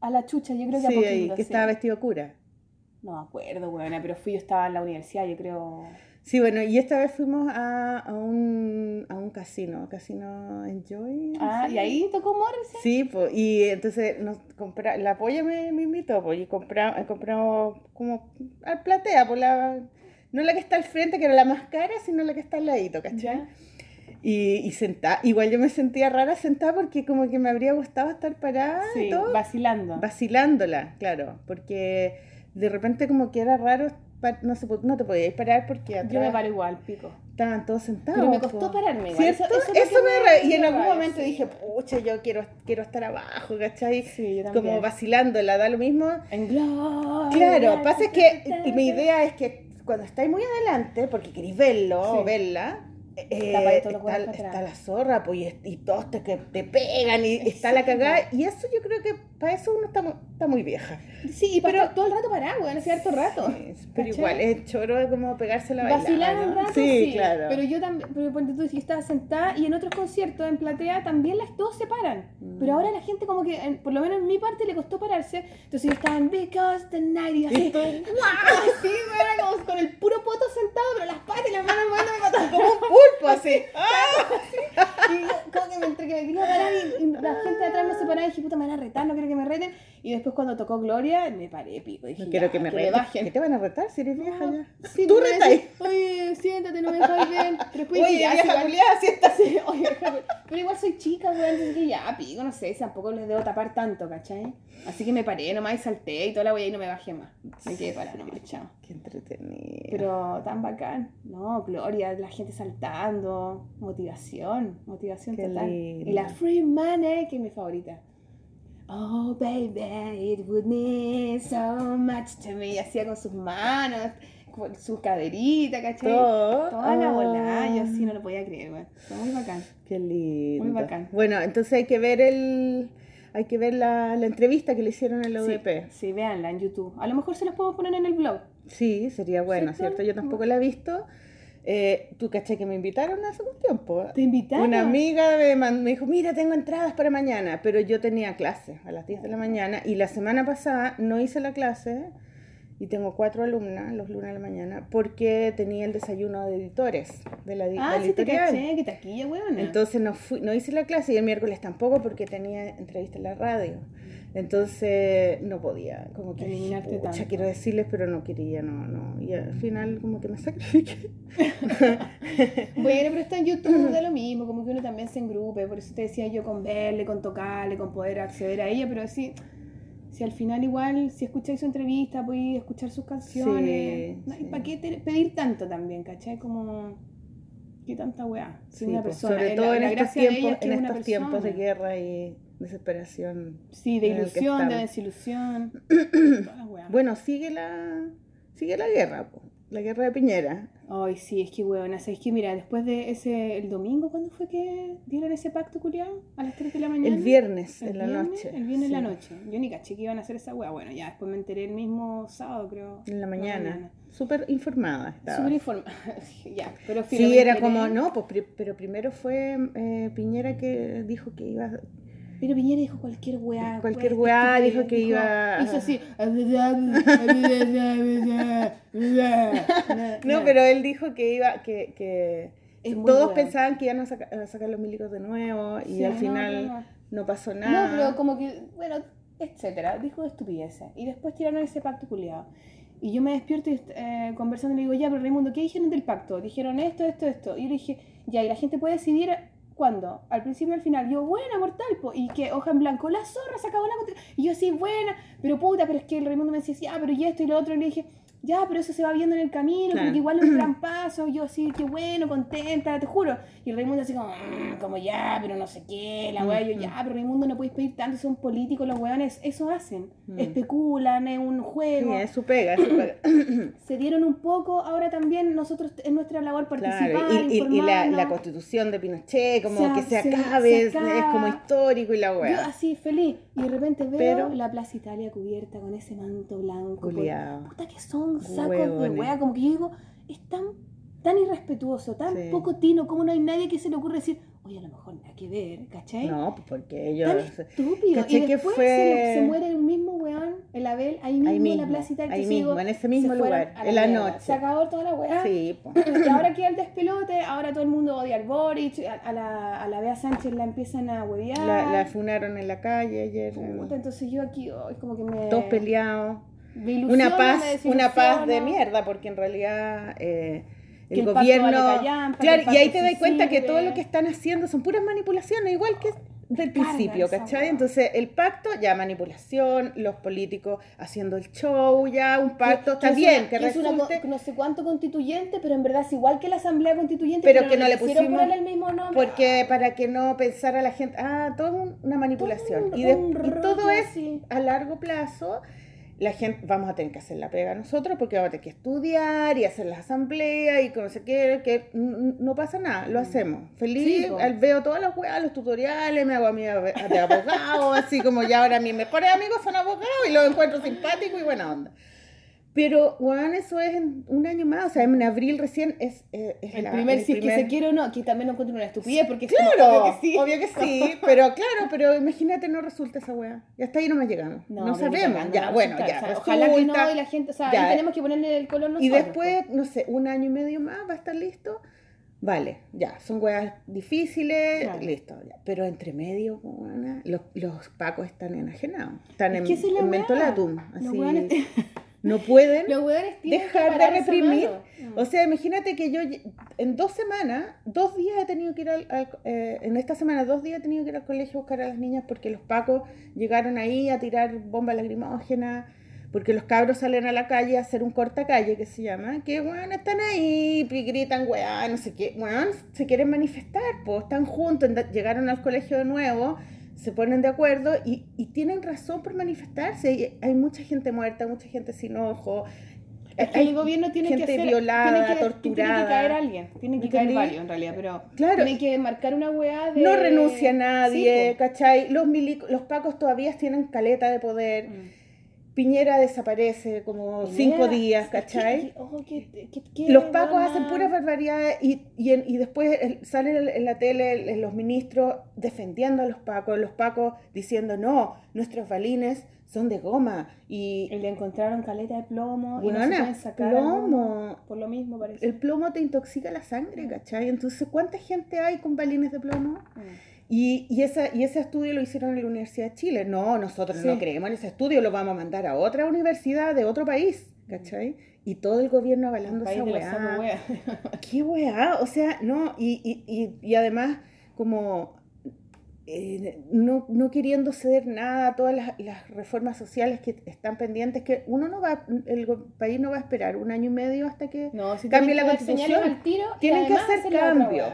A la chucha, yo creo que Sí, a ahí, Poquindo, que sí. estaba vestido cura. No me acuerdo, huevona, pero fui, yo estaba en la universidad, yo creo... Sí, bueno, y esta vez fuimos a, a, un, a un casino, casino Enjoy. Ah, y ahí tocó Morrissey. Sí, pues, y entonces nos compra, la polla me, me invitó, pues, y compra- eh, compramos como al platea, pues la, no la que está al frente, que era la más cara, sino la que está al ladito, ¿cachai? Ya. Y, y sentada, igual yo me sentía rara sentada porque como que me habría gustado estar parada y Sí, todo, vacilando. vacilándola, claro, porque de repente como que era raro, no, se, no te podías parar porque Yo me atrás paro igual, pico. estaban todos sentados. Pero me costó pararme igual. Eso- Eso, eso me me- Y en algún momento sí. dije, pucha, yo quiero, quiero estar abajo, ¿cachai? Sí, yo. Como vacilándola, da lo mismo. En gloria. Claro, pasa es que mi idea es que cuando estáis muy adelante, porque queréis verlo o Sí. verla, eh, está, está la zorra, pues, y, y todos te, que te pegan, y está la cagada, y eso yo creo que para eso uno está, está muy vieja. Sí, y Pero- todo el rato parado, weón, hace harto rato. Sí, pero ¿Cachai? igual es choro de como pegarse la bailada, Vacilar un ¿no? rato, sí, sí, claro. Pero yo también, pero tú, si yo estaba sentada y en otros conciertos en platea también las dos se paran. Mm. Pero ahora la gente como que, en- por lo menos en mi parte, le costó pararse. Entonces yo estaba en Because the Night y así, ¡guau! [LAUGHS] Sí, weón, como con el puro poto sentado, pero las patas y las manos para atrás. como un [LAUGHS] pulpo así. Y yo, como que me entre que me quería parar y, y la gente de atrás no se paraba y dije, puta, me van a retar, no quiero que me reten. Y después cuando tocó Gloria, me paré, pico. Dije, No quiero que me que reten. bajen. ¿Qué te van a retar si eres vieja ya? Sí, Tú decís, Oye, siéntate, no me dejas bien. Pero después dije, Oye, ya, vieja culiada, si estás Sí, oye, pero igual soy chica, weón, entonces que ya, pico, no sé, tampoco les debo tapar tanto, ¿cachai? Así que me paré nomás y salté y toda la wea y no me bajé más. Me quedé parada nomás, chao. Qué entretenido. Pero tan bacán. No, Gloria, la gente saltando. Motivación, motivación Qué total. lindo. Y la Free Money, que es mi favorita. Oh, baby, it would mean so much to me. Y Hacía con sus manos, con su caderita, ¿cachai? Todo. Toda la Ah, bola, yo sí no lo podía creer, güey. Fue muy bacán. Qué lindo. Muy bacán. Bueno, entonces hay que ver el. Hay que ver la, la entrevista que le hicieron en la Sí, UDP. sí, véanla en YouTube. A lo mejor se las podemos poner en el blog. Sí, sería bueno, ¿Cierto? ¿cierto? Yo tampoco la he visto. Eh, Tú caché que me invitaron hace un tiempo. ¿Te invitaron? Una amiga me, me dijo, mira, tengo entradas para mañana, pero yo tenía clase a las 10 de la mañana y la semana pasada no hice la clase y tengo cuatro alumnas los lunes de la mañana porque tenía el desayuno de editores de la, di- Ah, de sí te editorial. caché, que taquilla. Entonces no, fui, no hice la clase y el miércoles tampoco porque tenía entrevista en la radio. Entonces no podía, como que Eliminarte tanto. quiero decirles, pero no quería, no, no. Y al final como que me sacrifiqué. Bueno, pero está en YouTube, da lo [LAUGHS] mismo, como que uno también se engrupe, por eso te decía yo con verle, con tocarle, con poder acceder a ella, pero sí, si al final igual, si escucháis su entrevista, podéis escuchar sus canciones, Sí, no, ¿y sí. para qué te- pedir tanto también, cachai? Como, ¿qué tanta weá? Sí, una pues, persona, sobre eh, todo la- en la estos de tiempos, en estos tiempos de guerra y desesperación. Sí, de ilusión, de desilusión. [CLEARS THROAT] Bueno, sigue la, sigue la guerra, po, la guerra de Piñera. Ay, sí, es que weón, es que mira, después de ese, el domingo, ¿cuándo fue que dieron ese pacto culiado? A las 3 de la mañana. El viernes ¿El en la noche. El viernes en la sí, noche. Yo ni caché que iban a hacer esa wea. Bueno, ya después me enteré el mismo sábado, creo. En la mañana. Súper informada estaba. Súper informada. [LAUGHS] ya, pero Sí, era enteré. como, no, pues, pero primero fue eh, Piñera que dijo que iba... Pero Piñera dijo cualquier weá. Cualquier weá, dijo que iba- Hizo así. No, pero él dijo que iba, que, que todos pensaban que iban a, saca- a sacar los milicos de nuevo y Sí, al no, final no, no, no. pasó No, nada. pero como que, bueno, etcétera, dijo estupideces. Y después tiraron ese pacto culiado. Y yo me despierto y eh, conversando y le digo, ya, pero Raimundo, ¿qué dijeron del pacto? Dijeron esto, esto, esto. Y yo le dije, ya, y la gente puede decidir cuándo, al principio o al final. Y yo, buena, mortal, po. Y que hoja en blanco, la zorra se acabó la Y yo, sí, buena, pero puta, pero es que el Raimundo me decía, ya, pero y esto y lo otro. Y le dije, ya, pero eso se va viendo en el camino, como Claro. que igual es un gran [CLEARS THROAT] paso. Yo, así, qué bueno, contenta, te juro. Y el Raimundo así como, "Mm, como ya, pero no sé qué, la weá. Yo, Mm, ya, pero Raimundo no podéis pedir tanto, son políticos los weones, eso hacen. Mm. Especulan, es un Sí, juego. es su pega, es su pega. [CLEARS THROAT] Se dieron un poco, ahora también nosotros es nuestra labor participar, Claro, y, y- y la, constitución de Pinochet, como Se- que se se- acabe, se es, como histórico y la Yo weá. así, feliz. Y de repente veo Pero- la Plaza Italia cubierta con ese manto blanco. Puta que son sacos de wea. Como que yo digo, es tan, tan irrespetuoso, tan Sí. poco tino, como no hay nadie que se le ocurre decir, oye, a lo mejor nada que ver, ¿cachai? No, pues porque Tan ellos... estúpido. Caché Y que después fue- se, se muere el mismo weón, el Abel, ahí mismo, Ahí en mismo, la Plaza Italia. ahí mismo, digo, en ese mismo lugar, en la mierda. noche. Se acabó toda la weá. Sí, [CLEARS THROAT] po. Y ahora queda el despelote, ahora todo el mundo odia al Boric, a, a la, a la Bea Sánchez la empiezan a huevear. La, la funaron en la calle ayer. Puta, entonces yo aquí, oh, es como que me... Todos peleados. Una paz, una paz de mierda, porque en realidad eh, Que el, gobierno. vale que claro, y ahí te das cuenta que todo lo que están haciendo son puras manipulaciones, igual que del principio, ¿cachai? Entonces, el pacto, ya manipulación, los políticos haciendo el show, ya un pacto, está es bien, una- que es una resulte. no sé cuánto constituyente, pero en verdad es igual que la asamblea constituyente, Pero que no le ponerle el mismo nombre. Porque para que no pensara la gente, ah, todo un- una manipulación. Todo un- y, de- un y todo es así. a largo plazo. La gente, vamos a tener que hacer la pega nosotros porque vamos a tener que estudiar y hacer las asambleas y que no sé qué, que no pasa nada, lo hacemos. Feliz, Sí, veo todas las weas, los tutoriales, me hago a mí de de abogado, así como ya ahora mis mejores amigos son abogados y los encuentro simpáticos y buena onda. Pero, bueno, eso es en un año más, o sea, en abril recién es, eh, es El la- primer, el si es que primer- se quiere o no, que también no encuentro una estupidez, porque es como, Claro, obvio que sí. obvio que sí, [LAUGHS] pero claro, pero imagínate no resulta esa weá. Y hasta ahí no me llegamos. No, ni sabemos. Ya, no bueno, resulta, ya. o sea, ojalá que no, y la gente, o sea, Ya. ahí tenemos que ponerle el color Y nosotros. después, no sé, un año y medio más va a estar listo. Vale, ya, son weas difíciles, Claro. listo. ya. Pero entre medio, weona, los, los pacos están enajenados. Están Es en, es en mentolatum. Así, [LAUGHS] no pueden dejar de reprimir. O sea, imagínate que yo en dos semanas, dos días he tenido que ir al, al- eh, en esta semana, dos días he tenido que ir al colegio a buscar a las niñas porque los pacos llegaron ahí a tirar bombas lacrimógenas, porque los cabros salen a la calle a hacer un cortacalle que se llama, que bueno, están ahí, y gritan, weá, no sé qué, bueno, se quieren manifestar, pues están juntos, llegaron al colegio de nuevo, se ponen de acuerdo y, y tienen razón por manifestarse. y hay mucha gente muerta, mucha gente sin ojo. Es que hay el gobierno tiene que gente hacer, violada, tiene que, Tiene torturada. que caer alguien, tiene que caer varios en realidad, pero Claro. tiene que marcar una weá de... No renuncia nadie, Sí. ¿cachai? Los, milic- los pacos todavía tienen caleta de poder. Mm. Piñera desaparece como cinco días, ¿cachai? que- Los pacos hacen puras barbaridades y, y, en- y después salen en, la tele el- los ministros defendiendo a los pacos, los pacos diciendo no, nuestros balines son de goma y Y le encontraron caleta de plomo y no se Buena, pueden sacar plomo. por lo mismo parece. el plomo te intoxica la sangre, ¿cachai? Entonces, ¿cuánta gente hay con balines de plomo? Mm. Y, y, esa, y ese estudio lo hicieron en la Universidad de Chile. No, nosotros Sí. no creemos en ese estudio, lo vamos a mandar a otra universidad de otro país, ¿cachai? Y todo el gobierno avalando esa weá. ¿Qué weá? O sea, no, y, y, y, y además, como eh, no, no queriendo ceder nada a todas las, las reformas sociales que están pendientes, que uno no va, el país no va a esperar un año y medio hasta que No, si Cambie la constitución. al tiro tienen que hacer cambios.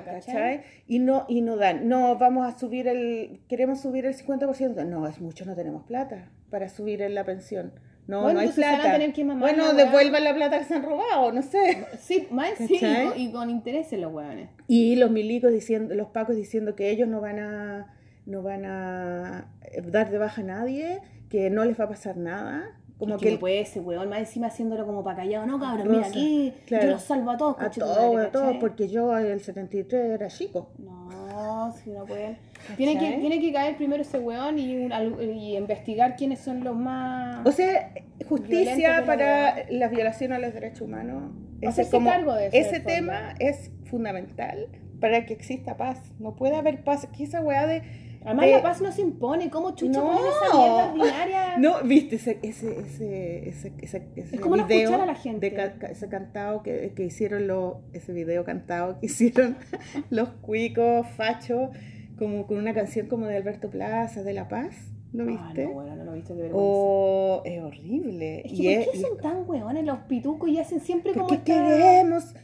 Y no, y no dan, no, vamos a subir el, queremos subir el 50%, no, es mucho, no tenemos plata para subir en la pensión, no, Bueno, no hay plata. que Bueno, devuelvan la plata que se han robado, no sé. Sí, más sí, y ¿Cachai? con, y con intereses los hueones. Y los milicos diciendo, los pacos diciendo que ellos no van a, no van a eh, dar de baja a nadie, que no les va a pasar nada. Como que no puede ese hueón más encima haciéndolo como para callado. No, cabrón, mira aquí, claro. yo los salvo a todos, a todos, a todos, porque yo en el 73 era chico. No, si no pueden. Tiene que, tiene que caer primero ese hueón y, un- y investigar quiénes son los más. O sea, justicia para la violación a los derechos humanos. Ese, como, cargo de eso, ese de tema es fundamental para que exista paz. No puede haber paz. Que esa weá de. Además, de- la paz no se impone. ¿Cómo chucha No. ponen esa mierda ordinaria? [LAUGHS] No, viste ese, ese, ese, ese, ese, Es como no video escuchar a la gente. de ese cantado que, que hicieron los, ese video cantado que [LAUGHS] hicieron los cuicos, fachos, como con una canción como de Alberto Plaza, de La Paz, ¿lo Ah, viste? no, bueno, no lo viste, qué vergüenza. O es horrible. Es y que, es- ¿por qué y- son tan hueones los pitucos y hacen siempre como esta- queremos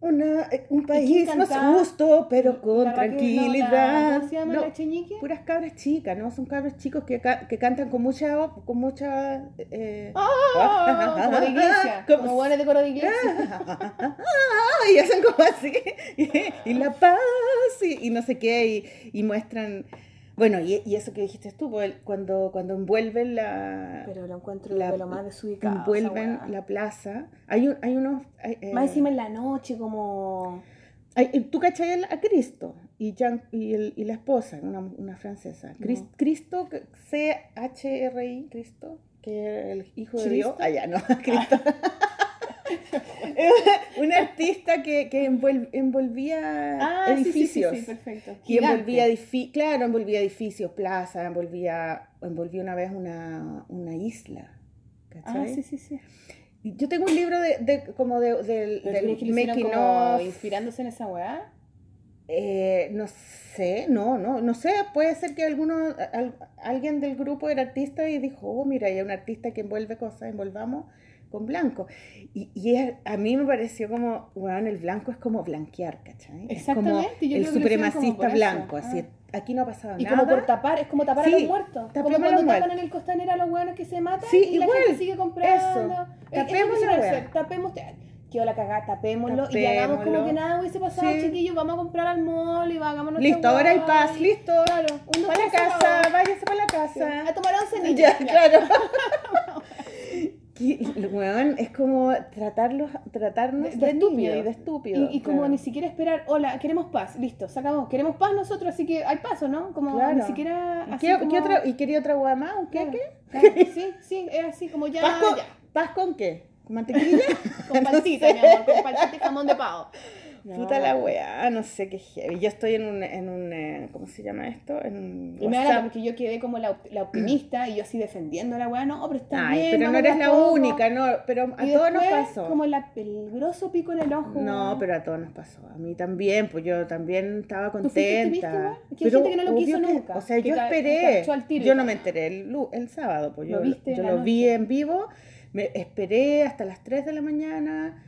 una, eh, un país más justo, pero con La Raquel- no, la- tranquilidad. ¿Cómo se llama No, la cheñique? puras cabras chicas, ¿no? Son cabros chicos que, que cantan con mucha... Con mucha eh, Ah, como de iglesia, [LAUGHS] Como- como hueones de coro de iglesia. [LAUGHS] y hacen como así, [LAUGHS] y, la paz, y, y no sé qué, y, y muestran, bueno, y, y eso que dijiste tú, pues, cuando, cuando envuelven la, Pero lo encuentro La- de lo más desubicado. envuelven la plaza, hay, un, hay unos... hay, eh, Más encima en la noche, como. hay- eh, ¿Tú cachai a Cristo y, Jean- y, el- y la esposa, una, una francesa? No. Cristo, C-H-R-I, Cristo, que era el hijo de. Dios. Ah, ya, no, [LAUGHS] Cristo. [LAUGHS] un artista que, que envolvía Ah, sí, sí, sí, edificios. sí, perfecto. Y envolvía edificios, claro, envolvía edificios, plazas, envolvía, envolvía una vez una, una isla. Ah, ¿cachai? sí, sí, sí. Y Yo tengo un libro de, de como de, Pero del ¿crees que making of. inspirándose en esa weá? Eh, no sé, no, no, no sé, puede ser que alguno, al- alguien del grupo era artista y dijo, oh, mira, hay un artista que envuelve cosas, envolvamos con blanco. Y, y es- a mí me pareció como, bueno, el blanco es como blanquear, ¿cachai? Es como Exactamente, yo el como supremacista eso. blanco, Ah. así, aquí no ha pasado Y nada. como por tapar, es como tapar a Sí, los muertos. Como tapemos a cuando tapan muertos. en el costanera a los hueones que se matan Sí, y la igual. gente sigue comprando. Eso. Es- Tapemos eso la hacer, Tapemos. Quedó la cagada, tapémoslo, y hagamos como Tapémoslo. que nada hubiese pasado, Sí. chiquillos. Vamos a comprar al mall y hagamos nuestra Listo, ahora hay paz, y- listo. Claro, Para la casa, váyase para la Sí. casa. A tomar once. [LAUGHS] Ya, ya. claro. [LAUGHS] [LAUGHS] Weón, es como tratarlos, tratarnos De- de, de niños estúpido. y de estúpido. Y, y como claro. ni siquiera esperar, hola, queremos paz, listo, acabó. Queremos paz nosotros, así que hay paso, ¿no? Como Claro. ni siquiera. ¿Y Así qué, como- qué otra, ¿Y quería otra hueá más? ¿Un Claro, queque? claro, sí, [LAUGHS] sí, es así como ya. ¿Paz, con, ya. ¿Paz con qué? [LAUGHS] ¿Con mantequilla? Con No paltita, sé. mi amor, con paltita y jamón de pavo. Puta la weá, no sé qué heavy. Yo estoy en un, en un eh, ¿cómo se llama esto? En un Y me da porque yo quedé como la, la optimista y yo así defendiendo a la weá, no, pero está Ay, bien. pero no eres la única, no, pero a Y todos nos después, pasó. Como la, el grosso pico en el ojo. No, pero a todos nos pasó. A mí también, pues yo también estaba ¿Tú contenta. Es que hay gente que no lo quiso que- nunca, O sea, yo esperé. tiro Yo no me enteré el, el sábado, pues yo Lo viste yo lo vi en vivo. Me esperé hasta las 3 de la mañana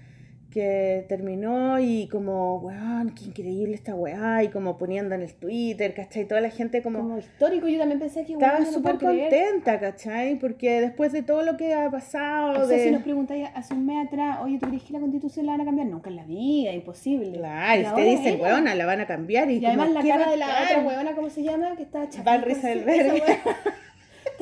que terminó y como, weón, qué increíble esta weá, y como poniendo en el Twitter, ¿cachai? Toda la gente como... Como histórico, yo también pensé que estaba weón, no súper creer. contenta, ¿cachai? Porque después de todo lo que ha pasado, O sea, de... si nos preguntáis hace un mes atrás, oye, ¿tú crees que la constitución la van a cambiar? Nunca en la vida, imposible. Claro, y te dicen, weona, la van a cambiar. Y, Y además como, la ¿qué cara de la otra huevona, ¿cómo se llama? Que está chapita. Val Rieselberg.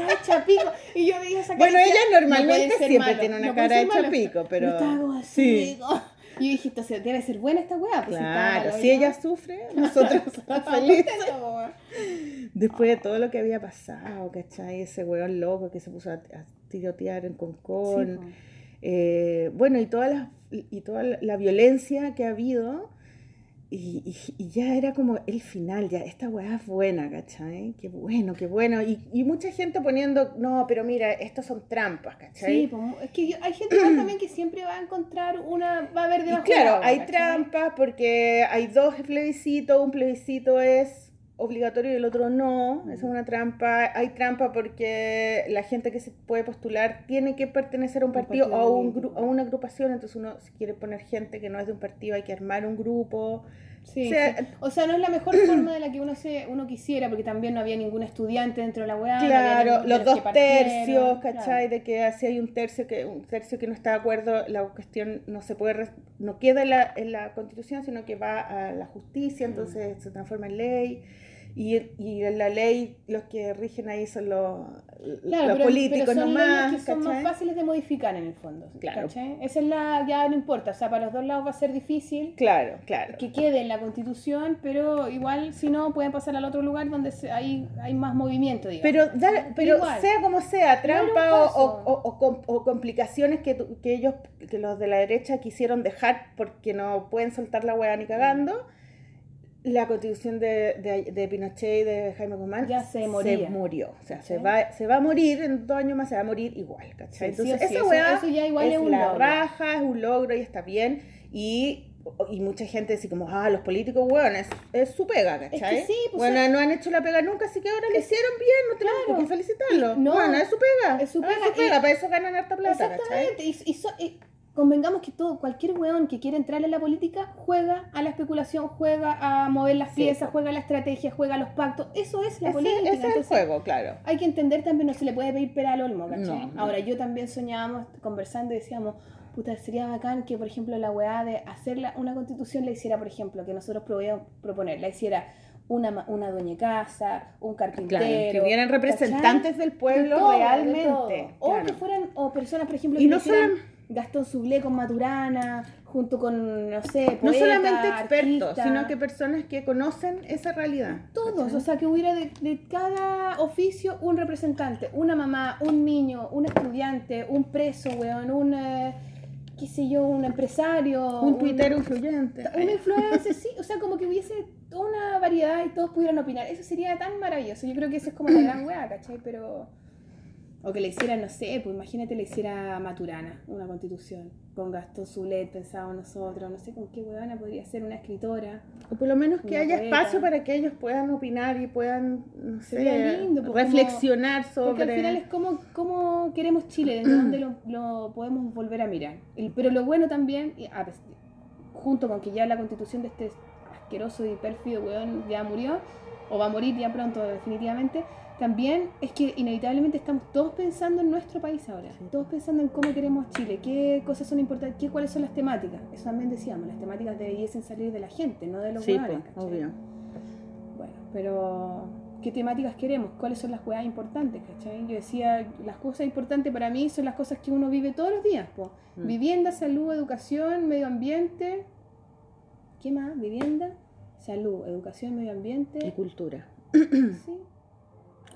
Está hecha pico. Y yo veía esa cara Bueno, decía, ella "No normalmente ser siempre malo, tiene una no cara hecha malo". pico, pero. Yo estaba como así, sí. digo. Y yo dije, entonces debe ser buena esta weá. Pues, Claro, si, ella sufre, nosotros [LAUGHS] somos [LAUGHS] felices. Después de todo lo que había pasado, ¿cachai? Ese weón loco que se puso a, a tirotear en Concón. Eh, bueno, y toda, la, y toda la violencia que ha habido. Y, y- y ya era como el final, ya, esta weá es buena, ¿cachai? Qué bueno, qué bueno. Y, y mucha gente poniendo, no, pero mira, estos son trampas, ¿cachai? Sí, pues, es que yo- hay gente también que siempre va a encontrar una, va a haber debajo claro, del agua, hay ¿cachai? trampas porque hay dos plebiscitos, un plebiscito es obligatorio y el otro no, esa es una trampa, hay trampa porque la gente que se puede postular tiene que pertenecer a un Un partido, o a, un gru- a una agrupación, entonces uno si quiere poner gente que no es de un partido hay que armar un grupo. Sí, O sea, sí. O sea, no es la mejor [COUGHS] forma de la que uno se uno quisiera, porque también no había ningún estudiante dentro de la weá. no Claro, de los dos tercios, ¿cachai? claro. De que así hay un tercio que un tercio que no está de acuerdo, la cuestión no se puede no queda en la, en la Constitución, sino que va a la justicia, Mm. entonces se transforma en ley. Y, y la ley los que rigen ahí son los, Claro, los pero, políticos pero son nomás, leyes que son más fáciles de modificar en el fondo. Claro. ¿cachai? Esa es la, ya no importa, o sea, para los dos lados va a ser difícil Claro, claro. que quede en la constitución, pero igual si no pueden pasar al otro lugar donde se- hay, hay más movimiento, digamos. Pero, dar- pero Igual. sea como sea, trampa o, o- o- o com- o complicaciones que, que ellos, que los de la derecha quisieron dejar porque no pueden soltar la hueá ni cagando, la constitución de, de, de Pinochet y de Jaime Guzmán Ya se moría. murió. O sea, se ¿Cachai? va, se va a morir, en dos años más se va a morir igual, ¿cachai? Sí, Entonces, sí, esa eso- hueá eso ya igual es, es un la logro. raja, es un logro y está bien. Y, y mucha gente dice como, ah, los políticos, hueones, es su pega, ¿cachai? sí, pues, bueno, es- no han hecho la pega nunca, así que ahora lo hicieron bien, no tenemos Claro. por qué felicitarlos. Y- no, bueno, es su pega. es su pega, y- para eso ganan harta plata, ¿cachai? Exactamente. Y, y so- y convengamos que todo, cualquier weón que quiera entrar en la política juega a la especulación, juega a mover las piezas, juega a la estrategia, juega a los pactos. Eso es la política. ese es el juego, claro. Hay que entender también, no se le puede pedir pera al olmo, ¿cachai? No, no. Ahora, yo también soñábamos conversando y decíamos, puta, sería bacán que, por ejemplo, la weá de hacer la- una constitución la hiciera, por ejemplo, que nosotros podíamos proponer, la hiciera una, una dueña casa, un carpintero. Claro, que hubieran ¿cachai? representantes del De pueblo de realmente. O que fueran, o personas, por ejemplo, Y que no hicieran Gastón Sublé con Maturana, junto con, no sé, No poeta, solamente expertos, artista, sino que personas que conocen esa realidad. todos, ¿cachai? o sea, que hubiera de, de cada oficio un representante, una mamá, un niño, un estudiante, un preso, weón, un, eh, qué sé yo, un empresario. un tuitero influyente. Un influencer, sí, o sea, como que hubiese toda una variedad y todos pudieran opinar. Eso sería tan maravilloso. Yo creo que eso es como la gran weá, ¿cachai? Pero. O que le hiciera, no sé, pues imagínate le hiciera Maturana una constitución con Gastón Zulet, pensábamos nosotros, no sé con qué weona podría ser una escritora. O por lo menos que haya poeta. espacio para que ellos puedan opinar y puedan, no sé, Sería lindo, pues, reflexionar sobre... Porque al final es como, como queremos Chile, desde dónde lo, lo podemos volver a mirar. El- pero lo bueno también, a junto con que ya la constitución de este asqueroso y pérfido weón ya murió, o va a morir ya pronto definitivamente, también es que inevitablemente estamos todos pensando en nuestro país ahora, Sí. todos pensando en cómo queremos Chile, qué cosas son importantes, qué, cuáles son las temáticas. Eso también decíamos, las temáticas debiesen salir de la gente, no de los Sí, pues, obvio. Bueno, pero ¿qué temáticas queremos? ¿Cuáles son las weas importantes? ¿cachai? Yo decía, las cosas importantes para mí son las cosas que uno vive todos los días. po. Mm. Vivienda, salud, educación, medio ambiente. ¿Qué más? Vivienda, salud, educación, medio Y ambiente. cultura. Sí,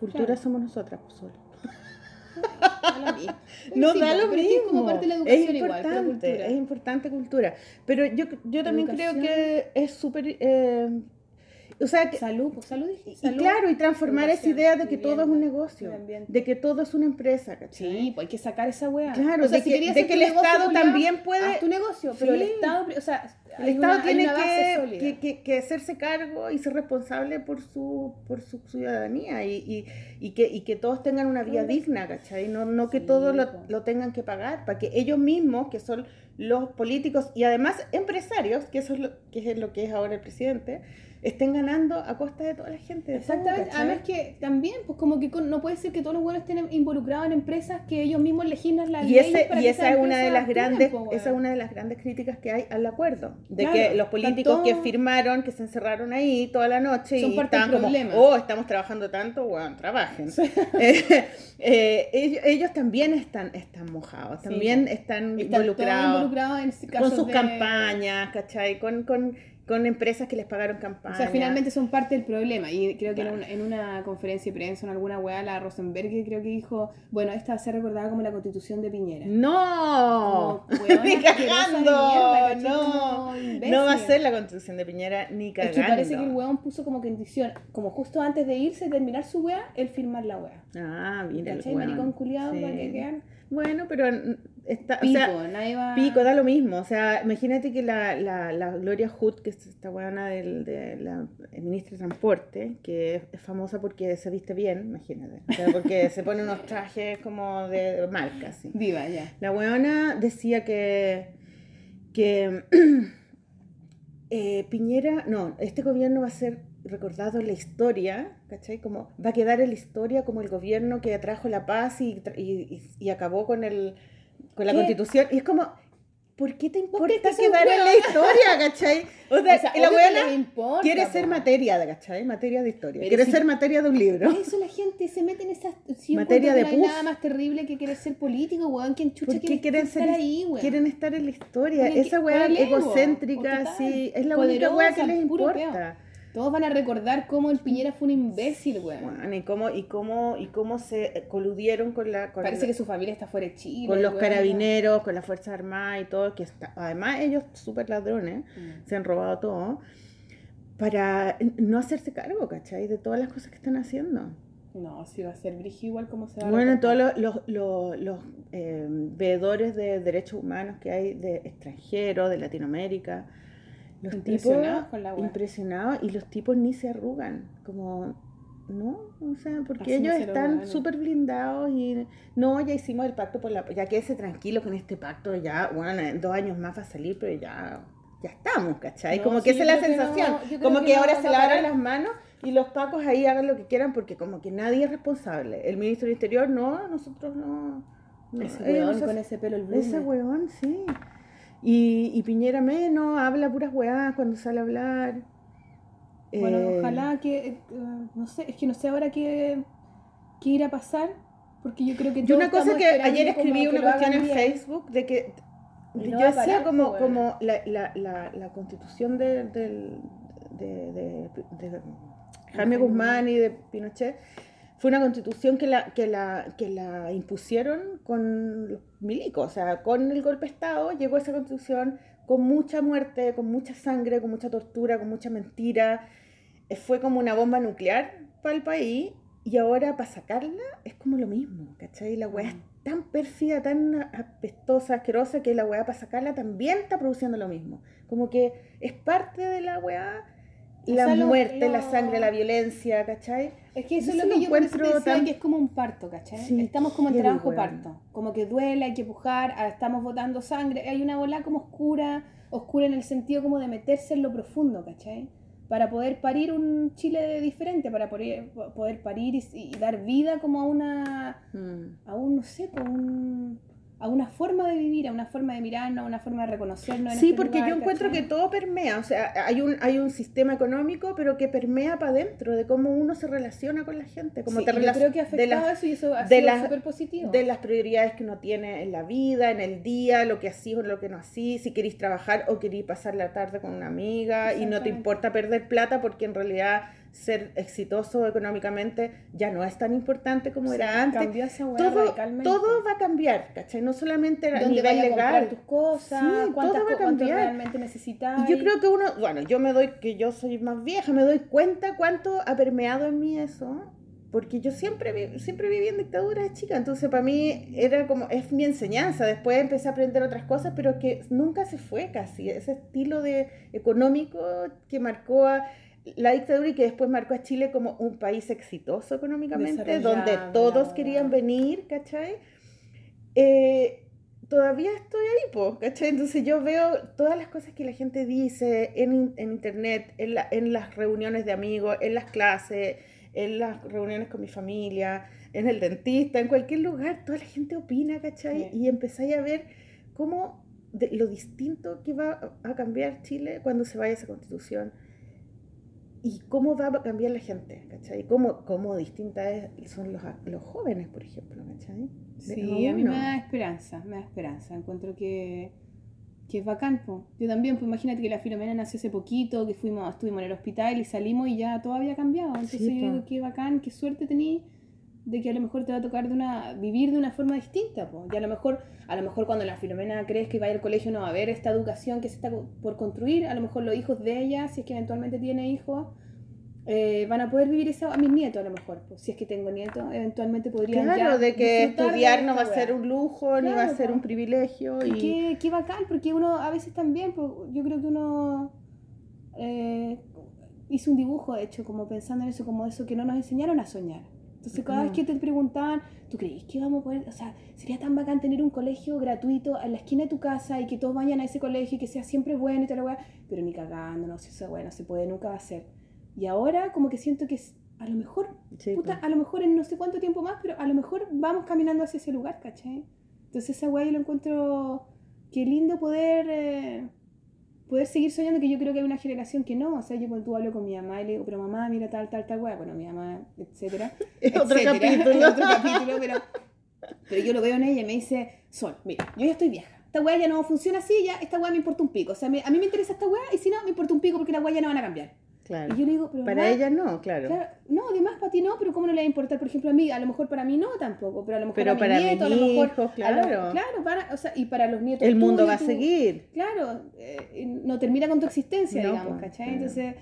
Cultura Claro. somos nosotras, pues solo. da lo mismo. [LAUGHS] No Sí, da lo es mismo. Es como parte de la es educación igual, pero importante, cultura. es importante cultura. Pero yo, yo también creo que es súper... eh, o sea, que, Salud, pues salud y salud. claro, y transformar esa idea de que todo es un negocio, de que todo es una empresa, ¿cachai? Sí, pues hay que sacar esa wea. Claro, O sea, de si que- de el Estado también puede- Haz tu negocio, pero el. Estado, o sea, El Estado una- tiene que, que, hacerse cargo y ser responsable por su, por su ciudadanía y, y, y que, y que todos tengan una vida digna, ¿cachai? No, no que Sí, todos lo, po. lo tengan que pagar, para que ellos mismos, que son los políticos y además empresarios, que eso es lo que es, lo que es ahora el presidente, estén ganando a costa de toda la gente. todo, Exactamente, además que también, pues como que con- no puede ser que todos los buenos estén involucrados en empresas que ellos mismos legislan las Y, leyes ese, para y que esa es una de las grandes, weón. esa es una de las grandes críticas que hay al acuerdo, de Claro, que los políticos que firmaron, que se encerraron ahí toda la noche y estaban como, oh, estamos trabajando tanto, bueno, trabajen. [LAUGHS] Eh, eh, ellos, ellos también están, están mojados, también están, involucrados involucrados en con sus de- campañas, ¿cachai? Con, con, con empresas que les pagaron O campañas. sea, finalmente son parte del problema. Y creo que Claro. en, una, en una conferencia de prensa, en alguna weá, la Rosenberg creo que dijo, bueno, esta va a ser recordada como la constitución de Piñera. No, Como [LAUGHS] ni cagando, mierda, no, no va a ser la constitución de Piñera ni Es cagando. que parece que el weón puso como condición, como justo antes de irse, terminar su weá, el firmar la weá. Ah, mira el ¿Cachai? weón. Maricón culiado Sí. para que quedan. Bueno, pero está, Pico, o sea, nadie va. pico, da lo mismo. O sea, imagínate que la, la, la Gloria Hood, que es esta weona del, de la ministra de Transporte, que es famosa porque se viste bien, imagínate. O sea, porque se pone unos trajes como de marca, sí. Viva, ya. La weona decía que, que [CLEARS THROAT] eh, Piñera, no, este gobierno va a ser recordado en la historia, ¿cachai? Como va a quedar en la historia como el gobierno que trajo la paz y, y- y acabó con el con la ¿Qué? constitución. Y es como, ¿por qué te importa soy quedar en la historia, ¿cachai? [LAUGHS] O sea, O sea, la les importa, quiere ser materia, ¿cachai? Materia de historia. Pero quiere si- ser materia de un libro. [LAUGHS] Eso la gente se mete en esas. Si Materia de no hay nada más terrible que querer ser político, weón. ¿Quién chucha ¿Por qué quiere quieren estar ser ahí, weón? quieren estar en la historia? Esa weá egocéntrica, sí, es la única weá que les importa. Todos van a recordar cómo el Piñera fue un imbécil, weón. Bueno, y cómo, y cómo, y cómo se coludieron con la con, Parece la- que su familia está fuera de Chile. con los weón. carabineros, con las Fuerzas Armadas y todo, que está, además ellos súper ladrones, Mm. se han robado todo, para no hacerse cargo, ¿cachai? De todas las cosas que están haciendo. No, sí va a ser brígido igual como se va a Bueno, todos los, los, los, los, eh, veedores de derechos humanos que hay de extranjeros, de Latinoamérica, los Impresionados tipos con la impresionados y los tipos ni se arrugan, como, ¿no? O sea, porque Así ellos están súper blindados y no, ya hicimos el pacto por la, ya quédese tranquilo con este pacto, ya, bueno, en dos años más va a salir, pero ya, ya estamos, ¿cachai? No, como sí, que esa es la no, sensación, como que que, no ahora se parar. las manos y los pacos ahí hagan lo que quieran porque como que nadie es responsable. El ministro del Interior, no, nosotros no. no, Ese no weón con ese pelo el Ese weón, sí. Y, y Piñera menos, habla puras weás cuando sale a hablar. Bueno, Eh, ojalá que, eh, no sé, es que no sé ahora qué, qué irá a pasar, porque yo creo que Y todos una cosa que ayer escribí una cuestión en bien. Facebook de que yo no va a decía parar, como, pues, como la, la, la, la constitución de, del- de, de- de Jaime Guzmán y de Pinochet fue una constitución que la, que la, que la impusieron con los milicos, o sea, con el golpe de Estado llegó esa constitución con mucha muerte, con mucha sangre, con mucha tortura, con mucha mentira. Eh, Fue como una bomba nuclear para el país y ahora para sacarla es como lo mismo, ¿cachai? La weá es tan pérfida, tan apestosa, asquerosa que la weá para sacarla también está produciendo lo mismo. Como que es parte de la weá O la lo- muerte, la sangre, la violencia, ¿cachai? Es que eso es lo que yo encuentro decía tan- que es como un parto, ¿cachai? Sí, estamos como en trabajo parto. Como que duele, hay que pujar, ah, estamos botando sangre. Hay una bola como oscura, oscura en el sentido como de meterse en lo profundo, ¿cachai? Para poder parir un Chile diferente, para poder, poder parir y, y dar vida como a una, Mm. a un, no sé, pues, un- a una forma de vivir, a una forma de mirarnos, a una forma de reconocernos. en Sí, este porque lugar, yo encuentro ¿cachai? que todo permea, o sea, hay un, hay un sistema económico, pero que permea para adentro, de cómo uno se relaciona con la gente, cómo Sí, te y yo creo que ha de las- afectado eso y eso ha de sido las- súper positivo. de las prioridades que uno tiene en la vida, en el día, lo que así o lo que no así, si queréis trabajar o queréis pasar la tarde con una amiga y no te importa perder plata porque en realidad ser exitoso económicamente ya no es tan importante como Sí, era antes. Cambió esa Todo, todo va a cambiar, ¿cachai? No solamente a ¿Dónde nivel legal. tus cosas? Sí, ¿Cuántas todo va a cambiar. realmente necesitas? Y yo creo que uno, bueno, yo me doy, que yo soy más vieja, me doy cuenta cuánto ha permeado en mí eso, porque yo siempre, siempre viví en dictadura de chica, entonces para mí era como, es mi enseñanza, después empecé a aprender otras cosas, pero que nunca se fue casi, ese estilo de económico que marcó a la dictadura y que después marcó a Chile como un país exitoso económicamente, donde todos querían venir, ¿cachai? Eh, todavía estoy ahí, po, ¿cachai? Entonces yo veo todas las cosas que la gente dice en, in- en internet, en, la- en las reuniones de amigos, en las clases, en las reuniones con mi familia, en el dentista, en cualquier lugar, toda la gente opina, ¿cachai? Sí. Y empezáis a ver cómo de lo distinto que va a cambiar Chile cuando se vaya esa constitución y cómo va a cambiar la gente, ¿cachai? Cómo, cómo distintas son los, los jóvenes, por ejemplo, ¿cachai? De Sí, a mí me da esperanza, me da esperanza. Encuentro que, que es bacán, po. Yo también, pues imagínate que la Filomena nació hace poquito, que fuimos, estuvimos en el hospital y salimos y ya todo había cambiado. Entonces Sí, yo digo, qué bacán, qué suerte tení de que a lo mejor te va a tocar de una, vivir de una forma distinta, po. Y a lo mejor, a lo mejor cuando la Filomena crees que vaya al colegio no va a haber esta educación que se está por construir, a lo mejor los hijos de ella, si es que eventualmente tiene hijos, eh, van a poder vivir eso a mis nietos a lo mejor, pues, si es que tengo nietos, eventualmente podrían ya Claro, de que disfrutar de estudiar no va a ser un lujo, ni va a Claro, ser un privilegio. Y qué, qué bacán, porque uno a veces también, pues, yo creo que uno eh, hizo un dibujo, de hecho, como pensando en eso, como eso que no nos enseñaron a soñar. Entonces, cada vez que te preguntaban, ¿tú crees que vamos a poder? O sea, sería tan bacán tener un colegio gratuito en la esquina de tu casa y que todos vayan a ese colegio y que sea siempre bueno y tal, weá. Pero ni cagando, no sé, eso, bueno, se puede, nunca va a ser. Y ahora, como que siento que a lo mejor Sí, puta, a lo mejor en no sé cuánto tiempo más, pero a lo mejor vamos caminando hacia ese lugar, ¿cachai? Entonces esa weá yo lo encuentro, qué lindo poder, eh, poder seguir soñando, que yo creo que hay una generación que no, o sea, yo cuando tú hablo con mi mamá y le digo, pero mamá, mira tal, tal, tal weá, bueno, mi mamá, etcétera. [LAUGHS] Es otro [LAUGHS] capítulo. es otro capítulo, pero, pero yo lo veo en ella y me dice, Sol, mira, yo ya estoy vieja. Esta weá ya no funciona así, ya esta weá me importa un pico. O sea, me- a mí me interesa esta weá y si no, me importa un pico porque las weá ya no van a cambiar. Claro. Y yo le digo, pero Para mamá, ella no, claro. Claro, no, además para ti no, pero ¿cómo no le va a importar? Por ejemplo, a mí, a lo mejor para mí no tampoco, pero a lo mejor Pero a mis para nietos, mis a lo mejor. hijos, a lo- claro. claro, para, o sea, y para los nietos. El mundo va a seguir. Claro, eh, no termina con tu existencia, No, digamos, po, ¿cachai? claro. Entonces.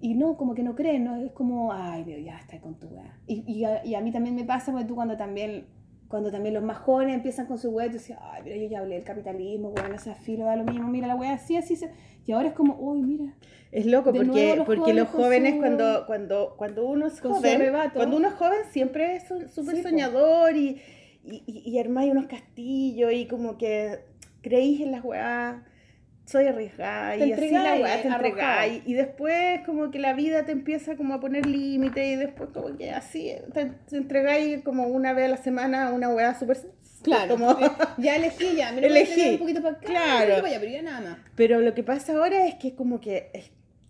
Y no, como que no creen, ¿no? Es como, ay, pero ya está con tu weá. Y, y, a, y a mí también me pasa, porque tú cuando también, cuando también los más jóvenes empiezan con su weá, tú dices, ay, pero yo ya hablé del capitalismo, weón, ese filo da lo mismo, mira la weá, así, así. se-". Y ahora es como, uy, mira. Es loco porque, los porque los jóvenes su- cuando, cuando, cuando uno es con joven, cuando uno es joven siempre es súper Sí, soñador y, y, y, armáis unos castillos y como que creís en las weas, soy arriesgada Te y así la weá te entregáis y después como que la vida te empieza como a poner límites y después como que así te, te entregáis como una vez a la semana una weá súper Claro, como eh, [LAUGHS] ya elegí, ya, me lo Elegí, voy a un poquito para acá, claro. y vaya, pero ya nada más. Pero lo que pasa ahora es que es como que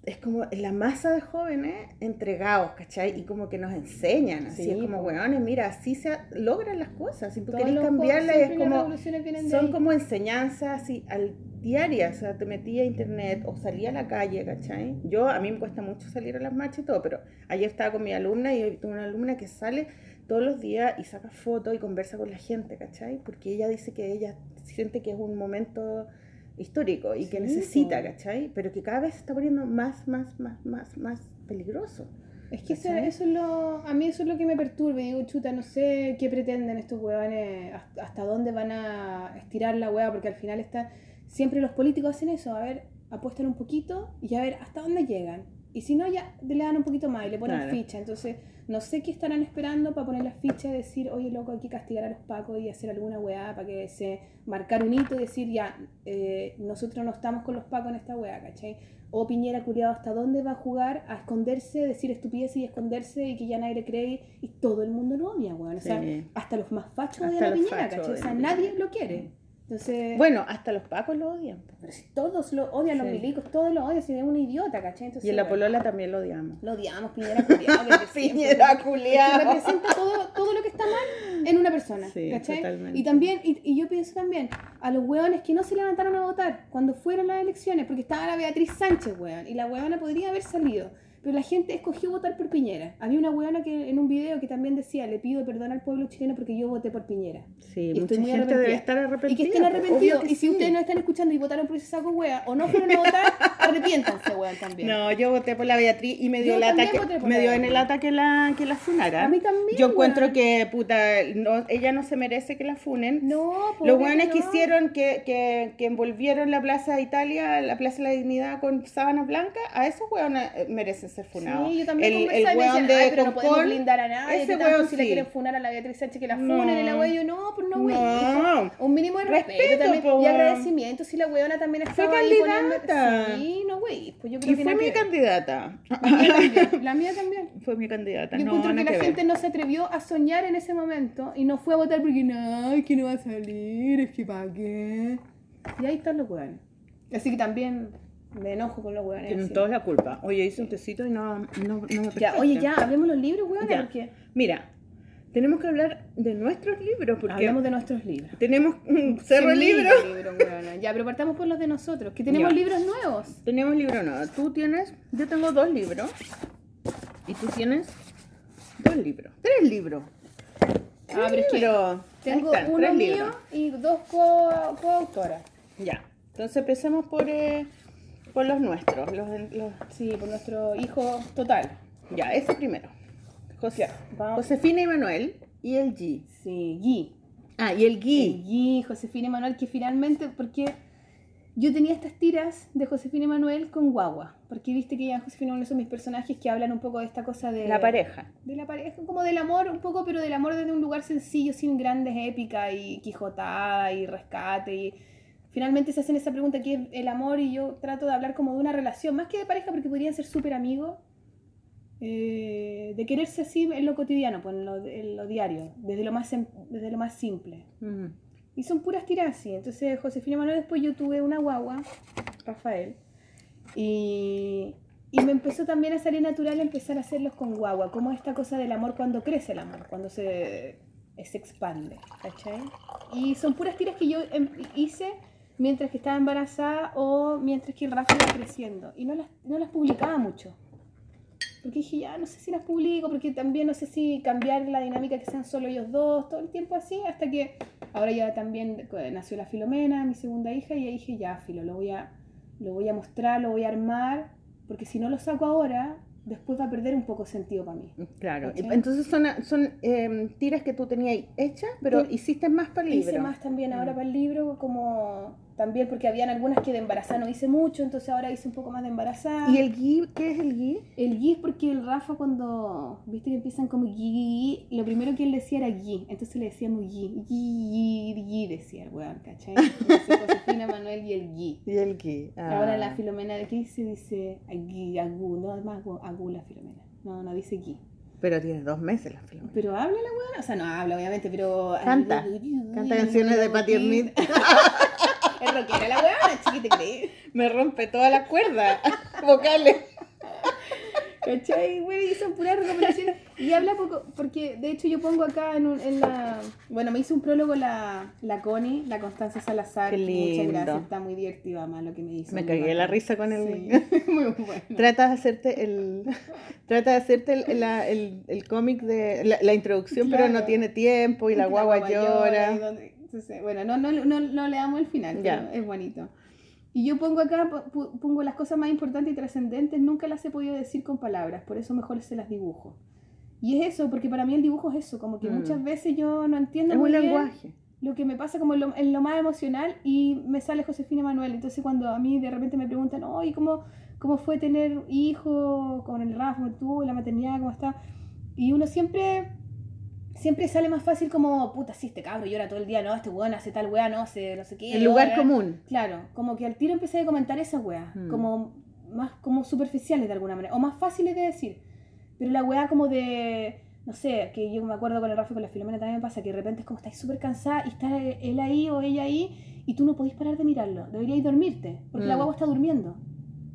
es, como la masa de jóvenes entregados, ¿cachai? Y como que nos enseñan, así Sí, es como, weones, mira, así se logran las cosas. Si tú querés cambiarlas, es como, son ahí. como enseñanzas así al diarias, o sea, te metí a internet o salí a la calle, ¿cachai? Yo, a mí me cuesta mucho salir a las marchas y todo, pero ayer estaba con mi alumna y hoy tengo una alumna que sale todos los días y saca fotos y conversa con la gente, ¿cachai? Porque ella dice que ella siente que es un momento histórico y que necesita, po. ¿cachai? Pero que cada vez se está poniendo más, más, más, más, más peligroso. Es que eso, eso es lo, a mí eso es lo que me perturba. Digo, chuta, no sé qué pretenden estos huevones, hasta, dónde van a estirar la hueá, porque al final está, siempre los políticos hacen eso, a ver, apuestan un poquito y a ver hasta dónde llegan. Y si no, ya le dan un poquito más y le ponen Claro. ficha. Entonces, no sé qué estarán esperando para poner la ficha y decir, oye, loco, hay que castigar a los pacos y hacer alguna weá para que se marcar un hito y decir, ya, eh, nosotros no estamos con los pacos en esta weá, ¿cachai? O Piñera culiado, ¿hasta dónde va a jugar a esconderse, decir estupideces y esconderse y que ya nadie le cree y todo el mundo lo odia, weón? O sea, Sí. hasta los más fachos Hasta odian a los Piñera, ¿cachai? O sea, nadie lo quiere. Entonces, Bueno, hasta los pacos lo odian. pero si todos lo odian, los milicos, todos lo odian, si es un idiota, ¿cachai? Entonces, Y en la bueno, polola también lo odiamos. Lo odiamos, Piñera culiado. [LAUGHS] Piñera Es que representa todo, todo lo que está mal en una persona. Sí, ¿cachai? totalmente. Y también, y, y yo pienso también, a los hueones que no se levantaron a votar cuando fueron las elecciones, porque estaba la Beatriz Sánchez, hueón, y la hueona podría haber salido. Pero la gente escogió votar por Piñera. Había una hueona que en un video que también decía, le pido perdón al pueblo chileno porque yo voté por Piñera. Sí, Y mucha gente arrepentida. debe estar arrepentida. Y que estén po, arrepentidos. que Y si sí. ustedes no están escuchando y votaron por ese saco hueá, o no fueron a votar, [LAUGHS] arrepiéntanse, hueón, también. No, yo voté por la Beatriz y me dio Yo lata también que voté por me dio en el lata que la que la funara. A mí también, Yo encuentro que puta no, ella no se merece que la funen. No, pues, Los obvio buenos que no. hicieron que, que, que envolvieron la Plaza de Italia, la Plaza de la Dignidad con sábanas blancas, a esos hueones eh, merecen ser funados. Sí, yo también el, el decían, de "Ay, pero no podemos blindar a nadie, ese que hueón si le sí. quieren funar a la Beatriz Sánchez que la No. funen y la wea, yo no, pues no, güey. No. Un mínimo de respeto, Respeto, también, po, y weón. agradecimiento si la weona también Fue estaba ahí poniendo- candidata. Sí, no, güey, pues yo creo Y que fue mi que candidata. La [LAUGHS] mía también. Fue mi candidata. Yo no, encuentro que la ver. gente no se atrevió a soñar en ese momento y no fue a votar porque no, es que no va a salir, es que para qué. Y ahí están los hueones. Así que también me enojo con los hueones. Tienen todos la culpa. Oye, hice un tecito y no, no, no me Ya, prestaste. oye, ya, hablemos los libros, hueones, Ya. porque Mira, tenemos que hablar de nuestros libros porque hablamos de nuestros libros. tenemos un cerro de libros. libros. Ya, pero partamos por los de nosotros, que tenemos Ya. libros nuevos. Tenemos libro nuevo. Tú tienes, yo tengo dos libros y tú tienes dos libros, tres libros. Ah, pero tengo están, uno mío libros. y dos co- coautoras. Ya. Entonces empecemos por eh, por los nuestros, los, los- sí, por nuestro hijo total. ya, ese primero. José, vamos. Josefina y Manuel y el G. Sí, Gui. Ah, y el El Gui. Gui, Josefina y Manuel, que finalmente, porque yo tenía estas tiras de Josefina y Manuel con guagua, porque viste que ya Josefina y Manuel son mis personajes que hablan un poco de esta cosa de La pareja. de la pareja, como del amor un poco, pero del amor desde un lugar sencillo, sin grandes épicas y quijotada y rescate y finalmente se hacen esa pregunta que es el amor y yo trato de hablar como de una relación, más que de pareja porque podrían ser súper amigos, eh, de quererse así en lo cotidiano, pues en lo, en lo diario, desde lo más, desde lo más simple. Y son puras tiras así. Entonces, Josefina Manuel, después yo tuve una guagua, Rafael, y, y me empezó también a salir natural empezar a hacerlos con guagua, como esta cosa del amor cuando crece el amor, cuando se, se expande, ¿cachai? Y son puras tiras que yo em- hice mientras que estaba embarazada o mientras que el Rafa iba creciendo. Y no las, no las publicaba mucho. Porque dije, ya no sé si las publico, porque también no sé si cambiar la dinámica que sean solo ellos dos, todo el tiempo así, hasta que ahora ya también eh, nació la Filomena, mi segunda hija, y ahí dije, ya, Filo, lo voy a, lo voy a mostrar, lo voy a armar, porque si no lo saco ahora, después va a perder un poco sentido para mí. Claro. ¿Cachai? Entonces son, son em, tiras que tú tenías hechas, pero hiciste más para el libro. Hice más también ahora Mm. para el libro, como también porque habían algunas que de embarazada no hice mucho, entonces ahora hice un poco más de embarazada. ¿Y el Gui? ¿Qué es el Gui? El gui es porque el Rafa cuando, viste que empiezan como gui, gui, gui, lo primero que él decía era gui, entonces le decíamos gui, gui, gui, gui decía el weón, ¿cachai? Entonces [LAUGHS] Josefina, Manuel y el gui. Y el Gui. Ah. Ahora la Filomena de se dice gui, agú, no es más agu- agú la Filomena, no, no dice gui. Pero tiene dos meses la Filomena. Pero habla la weón, o sea, no habla obviamente, pero... Canta. Canta canciones de Patti Smith. [LAUGHS] Es rockera la [LAUGHS] creí. Me rompe toda la cuerda [LAUGHS] vocales. ¿Cachai? Bueno, y son puras recomendaciones. Y habla poco, porque de hecho yo pongo acá en, un- en la. Bueno, me hizo un prólogo la, la Connie, la Constanza Salazar. Qué que Muchas lindo. gracias, está muy divertida más lo que me hizo. Me cagué la risa con el- Sí, [LAUGHS] muy bueno. Trata de hacerte el trata de hacerte el, la- el, el cómic de la, la introducción, pero no tiene tiempo y la guagua llora. y donde- entonces, bueno, no, no, no, no le damos el final, Ya. pero es bonito. Y yo pongo acá, pongo las cosas más importantes y trascendentes, nunca las he podido decir con palabras, por eso mejor se las dibujo. Y es eso, porque para mí el dibujo es eso, como que Mm. muchas veces yo no entiendo Es muy un bien lenguaje. lo que me pasa como en lo, en lo más emocional y me sale Josefina Manuel. Entonces cuando a mí de repente me preguntan, oye, ¿cómo, ¿cómo fue tener hijo con el Rafa, tuvo la maternidad, cómo está? Y uno siempre, siempre sale más fácil como, puta, sí, este cabro llora todo el día, no, este weón hace tal weá, no sé, no sé qué. El lugar ahora". común. Claro, como que al tiro empecé a comentar esas weas, Mm. como más como superficiales de alguna manera, o más fáciles de decir. Pero la wea como de, no sé, que yo me acuerdo con el Rafa y con la Filomena también me pasa, que de repente es como estáis súper cansada y está él ahí o ella ahí y tú no podís parar de mirarlo, deberíais dormirte, porque la Mm. guagua está durmiendo,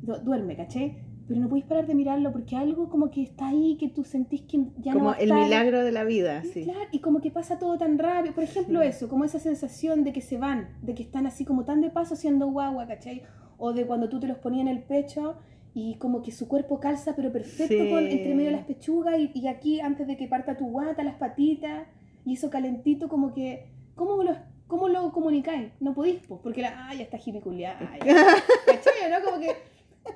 Du- duerme, ¿caché? Pero no podéis parar de mirarlo porque algo como que está ahí que tú sentís que ya no como va a el milagro de la vida, sí. Claro, y como que pasa todo tan rápido. Por ejemplo, Sí. eso, como esa sensación de que se van, de que están así como tan de paso siendo guagua, ¿cachai? O de cuando tú te los ponías en el pecho y como que su cuerpo calza, pero perfecto Sí. con, entre medio de las pechugas y, y aquí antes de que parta tu guata, las patitas y eso calentito, como que. ¿Cómo lo, cómo lo comunicáis? No podéis, po, porque la. ¡Ay, ya está hipiculeada! [LAUGHS] ¿Cachai? ¿No? Como que.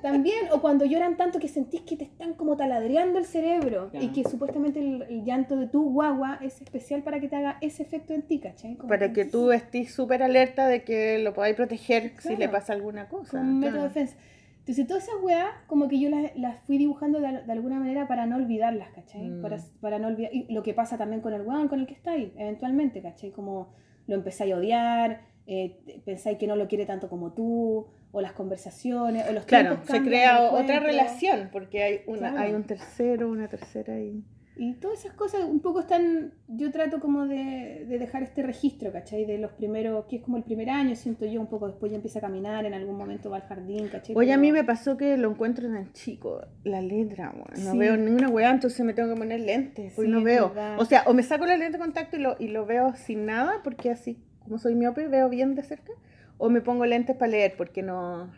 También, o cuando lloran tanto que sentís que te están como taladreando el cerebro y que supuestamente el, el llanto de tu guagua es especial para que te haga ese efecto en ti, ¿cachai? Como Para que tú estés súper alerta de que lo podáis proteger si le pasa alguna cosa. un método claro. de defensa. Entonces, todas esas weas, como que yo las, las fui dibujando de, de alguna manera para no olvidarlas, ¿cachai? Mm. Para, para no olvidar. Y lo que pasa también con el weón con el que estáis, eventualmente, ¿cachai? Como lo empezáis a odiar, eh, pensáis que no lo quiere tanto como tú, o las conversaciones, o los Claro, se crea otra relación porque hay una Claro. hay un tercero, una tercera y Y todas esas cosas un poco están, yo trato como de, de dejar este registro, ¿cachai? De los primeros, que es como el primer año, siento yo, un poco después ya empieza a caminar, en algún momento va al jardín, ¿cachai? Oye, a mí me pasó que lo encuentro tan chico, la letra, weón. No Sí. veo ninguna weá, entonces me tengo que poner lentes, Sí, no veo. verdad. O sea, o me saco la lente de contacto y lo, y lo veo sin nada, porque así, como soy miope, veo bien de cerca. O me pongo lentes para leer, porque no,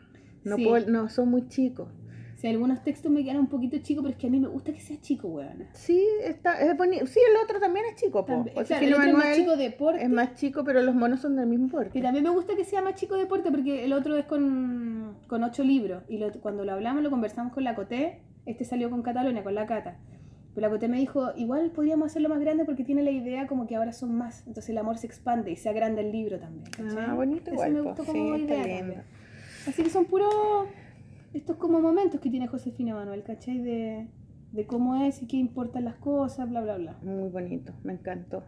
no, Sí. puedo, no son muy chicos. Si algunos textos me quedan un poquito chicos, pero es que a mí me gusta que sea chico, weón. Sí, está, es bonito. Sí, el otro también es chico. También- O sea, claro, el otro es más chico de porte. es más chico, pero los monos son del mismo porte. Y también me gusta que sea más chico de porte porque el otro es con, con ocho libros. Y lo- cuando lo hablamos, lo conversamos con la Coté. Este salió con Cataluña, con la Cata. Pero la Coté me dijo, igual podríamos hacerlo más grande porque tiene la idea como que ahora son más. Entonces el amor se expande y sea grande el libro también. ¿cachai? Ah, bonito Eso igual, me gustó Sí, como está idea. Así que son puros estos como momentos que tiene Josefina Manuel, ¿cachai? De, de cómo es y qué importan las cosas, bla, bla, bla. Muy bonito, me encantó.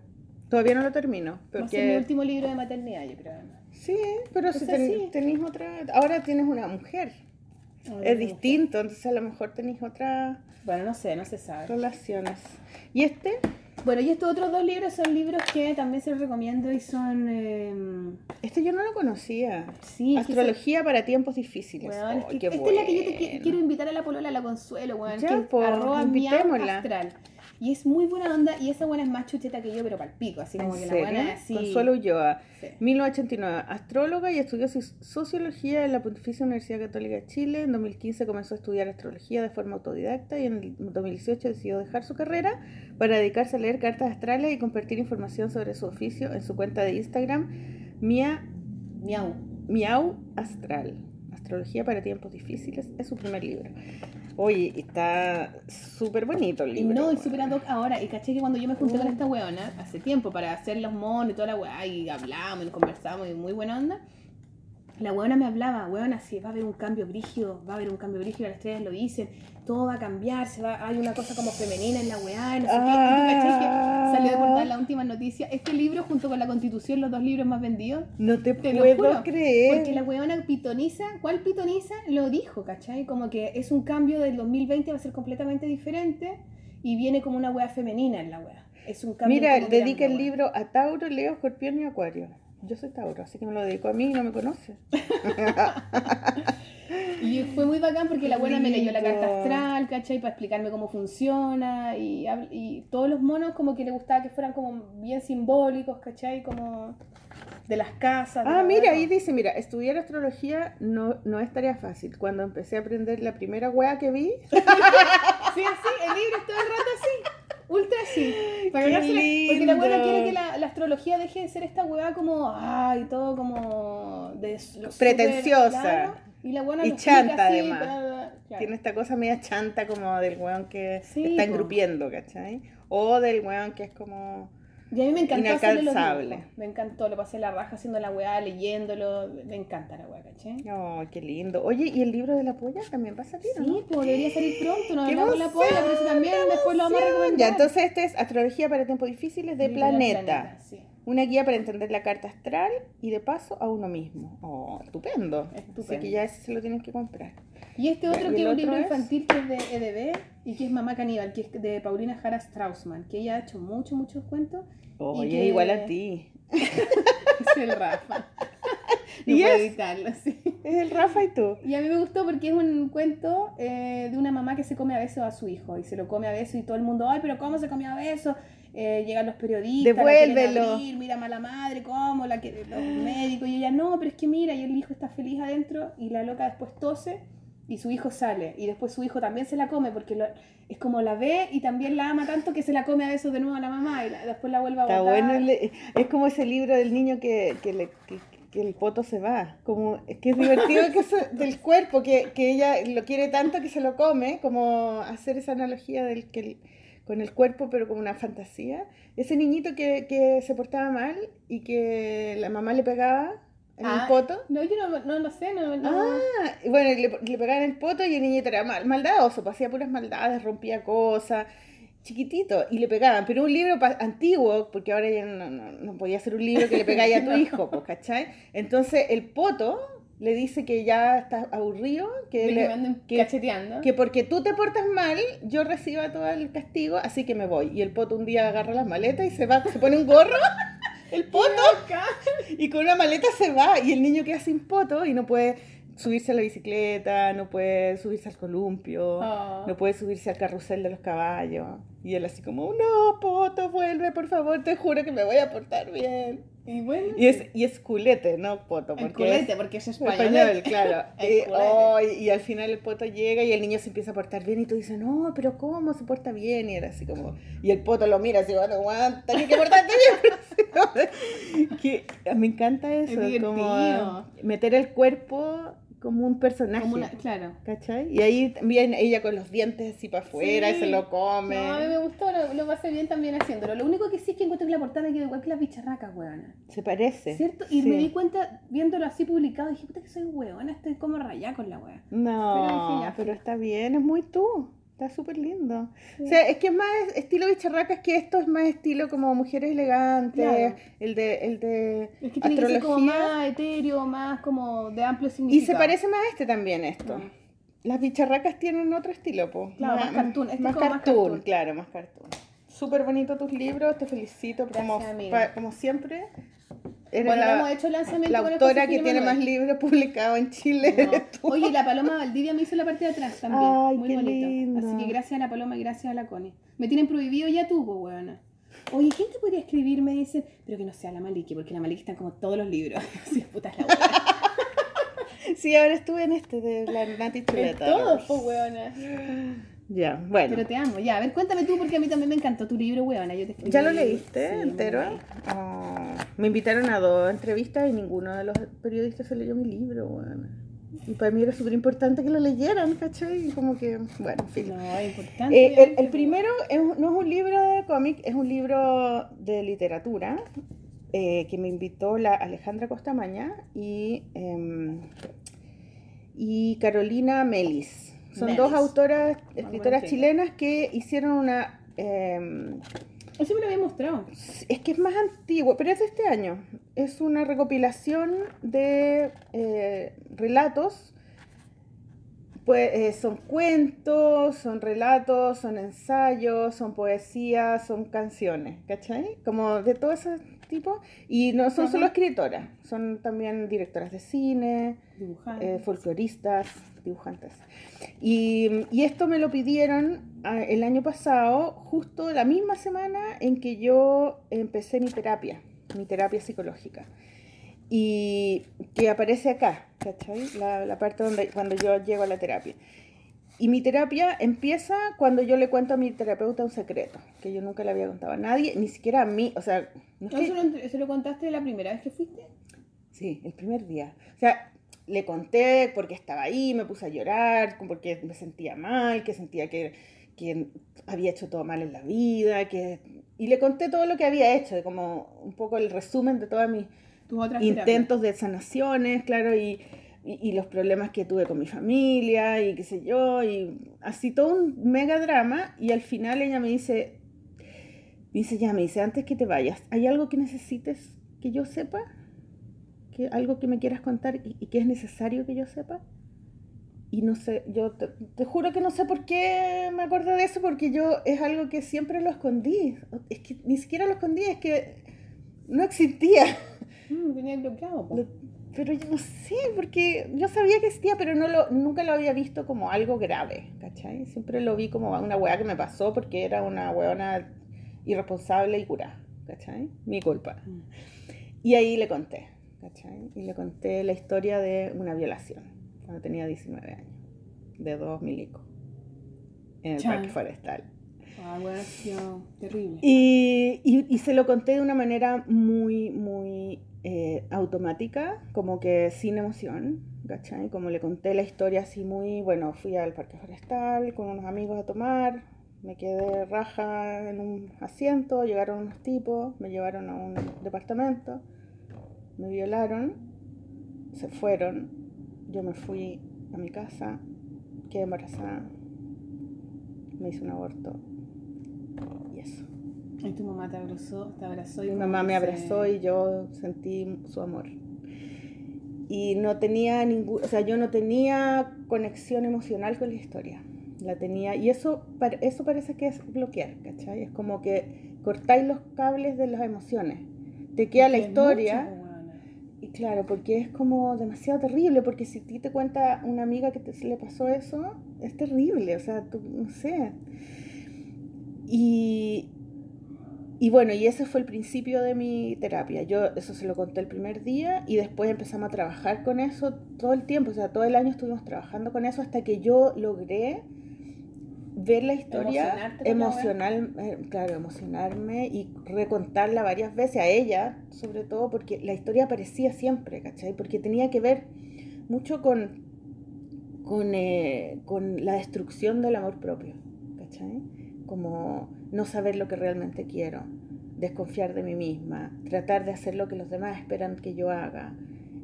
Todavía no lo termino, Va a ser mi porque... último libro de maternidad, yo creo. además. Sí, pero si sea, ten- sí. tenéis otra... Ahora tienes una mujer. Ahora Es distinto, entonces a lo mejor tenéis otras Bueno, no sé, no se sabe. relaciones. ¿Y este? Bueno, y estos otros dos libros son libros que también se los recomiendo y son... eh, Este yo no lo conocía. sí, es que Astrología para tiempos difíciles. es Oh, que qué esta es la que yo te qui- bueno. quiero invitar a la polola, a la Consuelo, weón. Que es po, arroba astral. Y es muy buena onda y esa buena es más chucheta que yo, pero para el pico, así como ¿En que serio? la buena así... Consuelo Ulloa. Sí. 1989, astróloga y estudió sociología en la Pontificia Universidad Católica de Chile. En 2015 comenzó a estudiar astrología de forma autodidacta y en el 2018 decidió dejar su carrera para dedicarse a leer cartas astrales y compartir información sobre su oficio en su cuenta de Instagram, Mia, Miau. Miau Astral. Astrología para tiempos difíciles es su primer libro. Oye, está súper bonito el libro. no, y súper ad hoc ahora. Y caché que cuando yo me junté con Mm. esta weona, hace tiempo, para hacer los monos y toda la weá, y hablamos y conversamos y muy buena onda, la weona me hablaba, weona, si va a haber un cambio brígido, va a haber un cambio brígido, las estrellas lo dicen, todo va a cambiar, se va, hay una cosa como femenina en la weá, no sé qué. Y tú caché que salió de portada la última noticia. Este libro, junto con La Constitución, los dos libros más vendidos, No te, puedo juro, creer. porque la weona pitoniza, ¿cuál pitoniza? Lo dijo, ¿cachai? Como que es un cambio del 2020, va a ser completamente diferente y viene como una wea femenina en la wea. Es un cambio. Mira, dedica el libro a Tauro, Leo, Escorpión y Acuario. Yo soy Tauro, así que me lo dedico a mí y no me conoce. [LAUGHS] Y fue muy bacán porque la buena me leyó la carta astral, ¿cachai? Para explicarme cómo funciona y, y todos los monos como que le gustaba que fueran como bien simbólicos, ¿cachai? Como de las casas. de Ah, la mira, ahí dice, mira, estudiar astrología no, no es tarea fácil. Cuando empecé a aprender la primera wea que vi, [LAUGHS] Sí, así, el libro todo el rato así. Ultra así. Para cagársela, porque la lindo. quiere que la, la astrología deje de ser esta weá como, ay, todo como de lo Pretenciosa. claro, y la buena Y chanta, además. bla, bla, bla, claro. tiene esta cosa media chanta como del weón que Sí, está engrupiendo, ¿cachai? O del weón que es como... Y a mí me encantó inalcanzable. Me encantó, lo pasé la raja haciendo la weá, leyéndolo. Me encanta la weá, ¿cachai? Oh, qué lindo. Oye, ¿y el libro de la polla también va a salir, o no? Sí, pues debería salir pronto, no ¡Qué hablamos con la polla, pero eso también después lo vamos a recomendar. Ya, entonces este es Astrología para tiempos difíciles de del Planeta. sí. Una guía para entender la carta astral y de paso a uno mismo. Oh, estupendo. Estupendo. Así que ya ese se lo tienen que comprar. Y este otro ¿y que es un libro es? infantil que es de EDB y que es Mamá Caníbal, que es de Paulina Jara Straussman, que ella ha hecho muchos, muchos cuentos. Oye, que- igual a ti. [LAUGHS] Es el Rafa. [LAUGHS] No ¿Y puedo es? evitarlo, sí. Es el Rafa y tú. Y a mí me gustó porque es un cuento eh, de una mamá que se come a besos a su hijo y se lo come a besos y todo el mundo, ay, pero ¿cómo se comió a besos? Eh, llegan los periodistas, la Devuélvelo. abrir, mira mala madre, ¿cómo? La que, los médicos y ella, no, pero es que mira, y el hijo está feliz adentro y la loca después tose y su hijo sale y después su hijo también se la come porque lo- es como la ve y también la ama tanto que se la come a besos de nuevo a la mamá y la- después la vuelve a Está botar. bueno. es como ese libro del niño que, que, le- que- que el poto se va. Como, es que es divertido que eso, del cuerpo, que, que ella lo quiere tanto que se lo come, como hacer esa analogía del que el- con el cuerpo, pero como una fantasía. Ese niñito que, que se portaba mal y que la mamá le pegaba en Ah, el poto. No, yo no, no lo sé, no, no. Ah, bueno, le, le pegaban el poto y el niñito era mal, maldadoso, pues, hacía puras maldades, rompía cosas, chiquitito, y le pegaban. Pero un libro antiguo, porque ahora ya no, no, no podía ser un libro que le pegáis a tu [LAUGHS] hijo, pues, ¿cachai? Entonces el poto le dice que ya está aburrido, que, le- que- cacheteando. que porque tú te portas mal, yo reciba todo el castigo, así que me voy. Y el poto un día agarra las maletas y se va, se pone un gorro, [LAUGHS] el poto, y con una maleta se va. Y el niño queda sin poto y no puede subirse a la bicicleta, no puede subirse al columpio, Oh. no puede subirse al carrusel de los caballos. Y él así como, no, poto, vuelve, por favor, te juro que me voy a portar bien. Y bueno, Y es, y es culete, no poto. el porque culete, es- porque es español. Español, [LAUGHS] claro. El y, oh, y- y al final el poto llega y el niño se empieza a portar bien y tú dices, no, pero ¿cómo se porta bien? Y era así como, y el poto lo mira así, bueno, aguanta, tienes que portarte bien. [LAUGHS] que, me encanta eso, como meter el cuerpo como un personaje. Como una- claro. ¿Cachai? Y ahí también ella con los dientes así para afuera y Sí. se lo come. No, a mí me gustó, lo, lo pasé bien también haciéndolo. Lo único que sí es que encuentro que la portada me quedó igual que las bicharracas, weona. Se parece. ¿Cierto? Y Sí. me di cuenta viéndolo así publicado, dije, puta que soy weona, estoy como rayada con la wea. No, Pero dije, ya, pero está bien, es muy tú. Está súper lindo. O sea, es que es más estilo bicharracas que esto es más estilo como mujeres elegantes, Claro. el de el de Es que tiene que ser como más etéreo, más como de amplio y significado. se parece más a este también esto. Mm. Las bicharracas tienen otro estilo, pues. Claro, más cartoon, este es más más cartoon, cartoon. claro, más cartoon. Súper bonito tus libros, te felicito como, Gracias, amiga. pa- como siempre. Bueno, la, no hemos hecho lanzamiento la con el autora que tiene más libros publicados en Chile. No. eres tú. Oye, la Paloma Valdivia me hizo la parte de atrás también. Ay, muy qué bonito. lindo. Así que gracias a la Paloma y gracias a la Connie. Me tienen prohibido ya tú, weona. Oye, ¿quién te podría escribir? Me dicen, pero que no sea la Maliki, porque la Maliki están como todos los libros. [LAUGHS] Así, puta es la. Sí, ahora estuve en este de la Nati En Chuleta. todos, pues, weona. Ya, bueno. Pero te amo. Ya, a ver, cuéntame tú, porque a mí también me encantó tu libro, weona. Yo te ¿Ya lo leíste Sí, entero? Oh, me invitaron a dos entrevistas y ninguno de los periodistas se leyó mi libro, bueno. Y para mí era súper importante que lo leyeran, ¿cachai? Y como que, bueno, en fin. No, es importante. Eh, el, primero es no es un libro de cómic, es un libro de literatura eh, que me invitó la Alejandra Costamaña y, em, y Carolina Melis. Son dos autoras, escritoras chilenas que hicieron una... em, Eso me lo había mostrado. es que es más antiguo, pero es de este año. Es una recopilación de eh, relatos. Pues, eh, son cuentos, son relatos, son ensayos, son poesías, son canciones, ¿cachai? Como de todo ese tipo. Y no son Ajá. solo escritoras, son también directoras de cine, Dibujar. eh, folcloristas, dibujantes. Y, y esto me lo pidieron ah, el año pasado, justo la misma semana en que yo empecé mi terapia, mi terapia psicológica. Y que aparece acá, ¿cachai? La, la parte donde cuando yo llego a la terapia. Y mi terapia empieza cuando yo le cuento a mi terapeuta un secreto, que yo nunca le había contado a nadie, ni siquiera a mí, o sea, no es ¿No que- se, lo, se lo contaste la primera vez que fuiste? Sí, el primer día. O sea, le conté porque estaba ahí, me puse a llorar, porque me sentía mal, que sentía que, que había hecho todo mal en la vida, que... Y le conté todo lo que había hecho, como un poco el resumen de todas mis intentos de sanaciones, claro, y, y, y los problemas que tuve con mi familia, y qué sé yo, y así todo un mega drama, y al final ella me dice, me dice, ya, me dice, antes que te vayas, ¿hay algo que necesites que yo sepa? ¿Que, ¿Algo que me quieras contar y, y que es necesario que yo sepa? Y no sé, yo te, te juro que no sé por qué me acordé de eso, porque yo es algo que siempre lo escondí. Es que ni siquiera lo escondí, es que no existía. Mm, tenía bloqueado. Lo- pero yo no sé, porque yo sabía que existía, pero no lo, nunca lo había visto como algo grave, ¿cachai? Siempre lo vi como una weá que me pasó porque era una weona irresponsable y curada, ¿cachai? Mi culpa. Y ahí le conté, ¿cachai? Y le conté la historia de una violación cuando tenía 19 años, de dos milicos, en el parque forestal. Ah, bueno, terrible. Y, y- y se lo conté de una manera muy, muy eh, automática, como que sin emoción, ¿cachai? Como le conté la historia así muy, bueno, fui al parque forestal con unos amigos a tomar, me quedé raja en un asiento, llegaron unos tipos, me llevaron a un departamento, me violaron, se fueron, yo me fui a mi casa, quedé embarazada, me hice un aborto y tu mamá te abrazó, te abrazó y Mi mamá me que se- abrazó y yo sentí su amor. y no tenía ningún, o sea, yo no tenía conexión emocional con la historia. La tenía, y eso, eso parece que es bloquear, ¿cachai? Es como que cortáis los cables de las emociones. Te queda la Porque es historia. Y claro, porque es como demasiado terrible, porque si a ti te cuenta una amiga que te, le pasó eso, es terrible, o sea, tú, no sé. Y, y bueno, y ese fue el principio de mi terapia. Yo eso se lo conté el primer día y después empezamos a trabajar con eso todo el tiempo, o sea, todo el año estuvimos trabajando con eso hasta que yo logré ver la historia emocional, eh, claro, emocionarme y recontarla varias veces a ella, sobre todo porque la historia aparecía siempre, ¿cachai? Porque tenía que ver mucho con, con, eh, con la destrucción del amor propio, ¿cachai? Como no saber lo que realmente quiero, desconfiar de mí misma, tratar de hacer lo que los demás esperan que yo haga,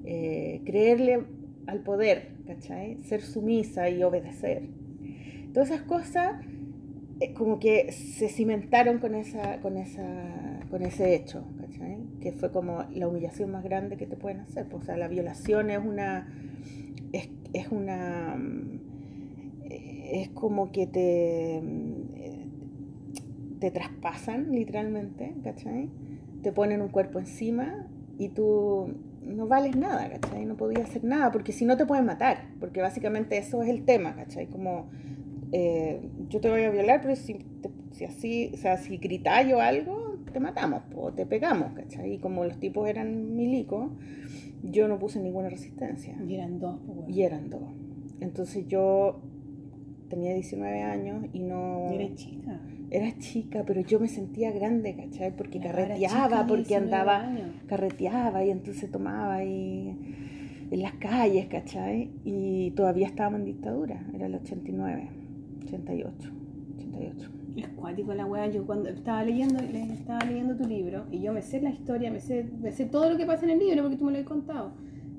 eh, creerle al poder, ¿cachai? Ser sumisa y obedecer. Todas esas cosas eh, como que se cimentaron con, esa, con, esa, con ese hecho, ¿cachai? Que fue como la humillación más grande que te pueden hacer. pues, o sea, la violación es una... Es, es una... mm, eh, Es como que te... Te traspasan literalmente, ¿cachai? Te ponen un cuerpo encima y tú no vales nada, ¿cachai? No podías hacer nada porque si no te pueden matar, porque básicamente eso es el tema, ¿cachai? Como eh, yo te voy a violar, pero si, te- si así, o sea, si gritáis o algo, te matamos, o te pegamos, ¿cachai? Y como los tipos eran milicos, yo no puse ninguna resistencia. Y eran dos, po, weona. Y eran dos. Entonces yo tenía 19 años y no... Y eres chica. Era chica, pero yo me sentía grande, ¿cachai? Porque carreteaba, chica, porque 19 andaba años. carreteaba y entonces tomaba ahí en las calles, ¿cachai? Y todavía estábamos en dictadura, era el 89, 88, 88. Es cuático la weá. Yo cuando estaba leyendo, le- estaba leyendo tu libro y yo me sé la historia, me sé, me sé todo lo que pasa en el libro porque tú me lo has contado.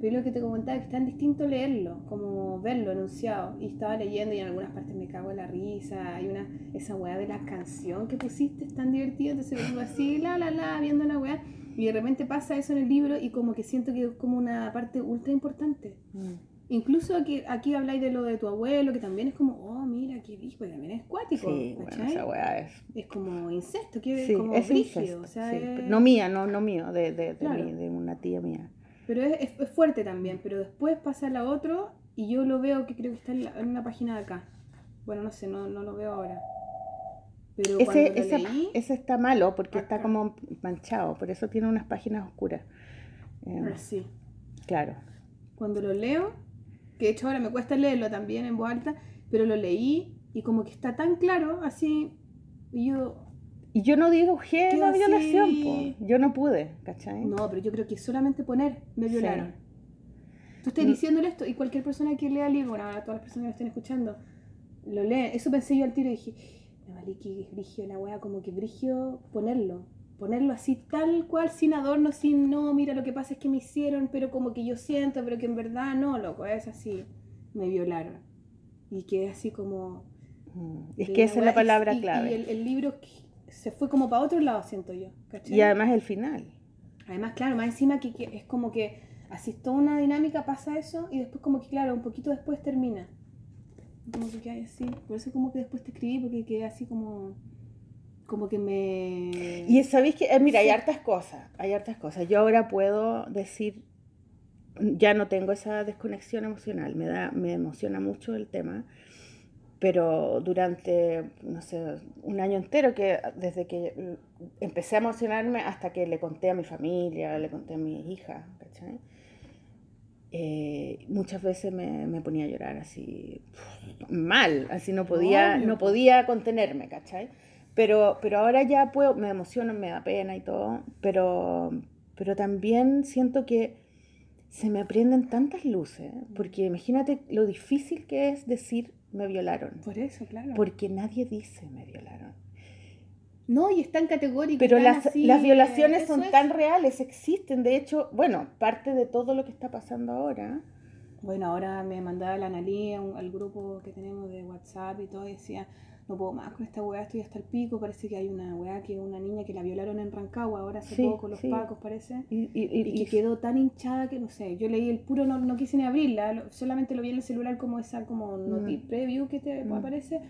Pero lo que te comentaba es que es tan distinto leerlo, como verlo enunciado. Y estaba leyendo y en algunas partes me cago en la risa. Hay una, esa weá de la canción que pusiste es tan divertida. Entonces vengo así, la, la, la, viendo la weá. Y de repente pasa eso en el libro y como que siento que es como una parte ultra importante. Incluso aquí, aquí habláis de lo de tu abuelo, que también es como, oh, mira, qué bicho, porque también es cuático. Sí, bueno, esa weá es... Es como incesto, que Sí, como es brígido, incesto, o sea, sí, es- pero No mía, no, no mío, de, de, de, Claro. mí, de una tía mía. Pero es, es- fuerte también, pero después pasa la otro y yo lo veo que creo que está en, la- en una página de acá. Bueno, no sé, no, no lo veo ahora. Pero Ese, lo ese, leí, ese está malo porque está como manchado, por eso tiene unas páginas oscuras. Eh, ah, sí, claro. cuando lo leo, que de hecho ahora me cuesta leerlo también en voz alta, pero lo leí y como que está tan claro, así, y yo, Y yo no digo que Queda la violación, así. po. yo no pude, ¿cachai? no, pero yo creo que solamente poner, me Sí. violaron. Tú estás Mm. diciéndole esto y cualquier persona que lea el libro, bueno, ahora todas las personas que lo estén escuchando, lo lee. Eso pensé yo al tiro y dije, me vale que es brigio la wea, como que brigio ponerlo. Ponerlo así tal cual, sin adorno, sin no, mira, lo que pasa es que me hicieron, pero como que yo siento, pero que en verdad no, loco, es así. Me violaron. Y quedé así como... Mm, Es que esa es la palabra y- clave. Y el, el libro se fue como para otro lado, siento yo. ¿cachai? Y además el final. Además, claro, más encima que, que es como que así toda una dinámica pasa eso y después como que claro, un poquito después termina. Como que queda así. Por eso como que después te escribí porque quedé así como como que me Y sabéis que, eh, mira, hay Sí. hartas cosas, hay hartas cosas. Yo ahora puedo decir, ya no tengo esa desconexión emocional, me da, me emociona mucho el tema, pero durante, no sé, un año entero, que desde que empecé a emocionarme hasta que le conté a mi familia, le conté a mi hija, ¿cachai? Eh, muchas veces me, me ponía a llorar así mal, así no podía, no po. podía contenerme, ¿cachai? Pero, pero ahora ya puedo, me emociono, me da pena y todo, pero, pero también siento que se me prenden tantas luces, porque imagínate lo difícil que es decir me violaron, por eso, claro. porque nadie dice me violaron. No, y es tan categórico. Pero tan las, así, las violaciones son es. tan reales, existen, de hecho, bueno, parte de todo lo que está pasando ahora Bueno, ahora me mandaba la analía al grupo que tenemos de WhatsApp y todo, y decía, no puedo más con esta weá, estoy hasta el pico, parece que hay una weá que una niña que la violaron en Rancagua, ahora hace Sí, poco, los sí. pacos parece, Y, y- y- y que quedó tan hinchada que no sé, yo leí el puro, no, no quise ni abrirla, lo- solamente lo vi en el celular como esa como noti Mm. preview que te Mm. aparece,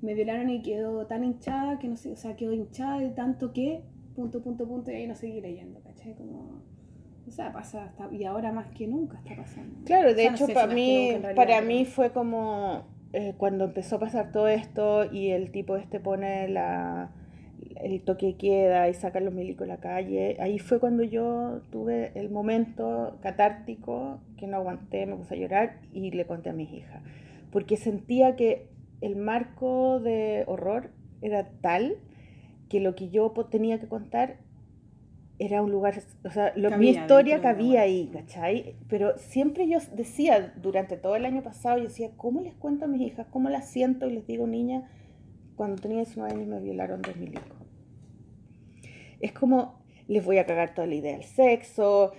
me violaron y quedó tan hinchada que no sé, o sea, quedó hinchada de tanto que, punto, punto, punto, y ahí no seguí leyendo, ¿cachai? Como, o sea, pasa hasta, y ahora más que nunca está pasando. Claro, O de sea, no hecho, para mí, para mí fue como eh, cuando empezó a pasar todo esto y el tipo este pone la, el toque queda y saca los milicos a la calle, ahí fue cuando yo tuve el momento catártico que no aguanté, me puse a llorar y le conté a mis hijas, porque sentía que el marco de horror era tal que lo que yo tenía que contar era un lugar, o sea, lo- mi historia cabía ahí, ¿cachai? Pero siempre yo decía, durante todo el año pasado, yo decía, ¿cómo les cuento a mis hijas? ¿Cómo las siento? Y les digo, niña, cuando tenía 19 años me violaron dos milicos. Es como, les voy a cagar toda la idea del sexo,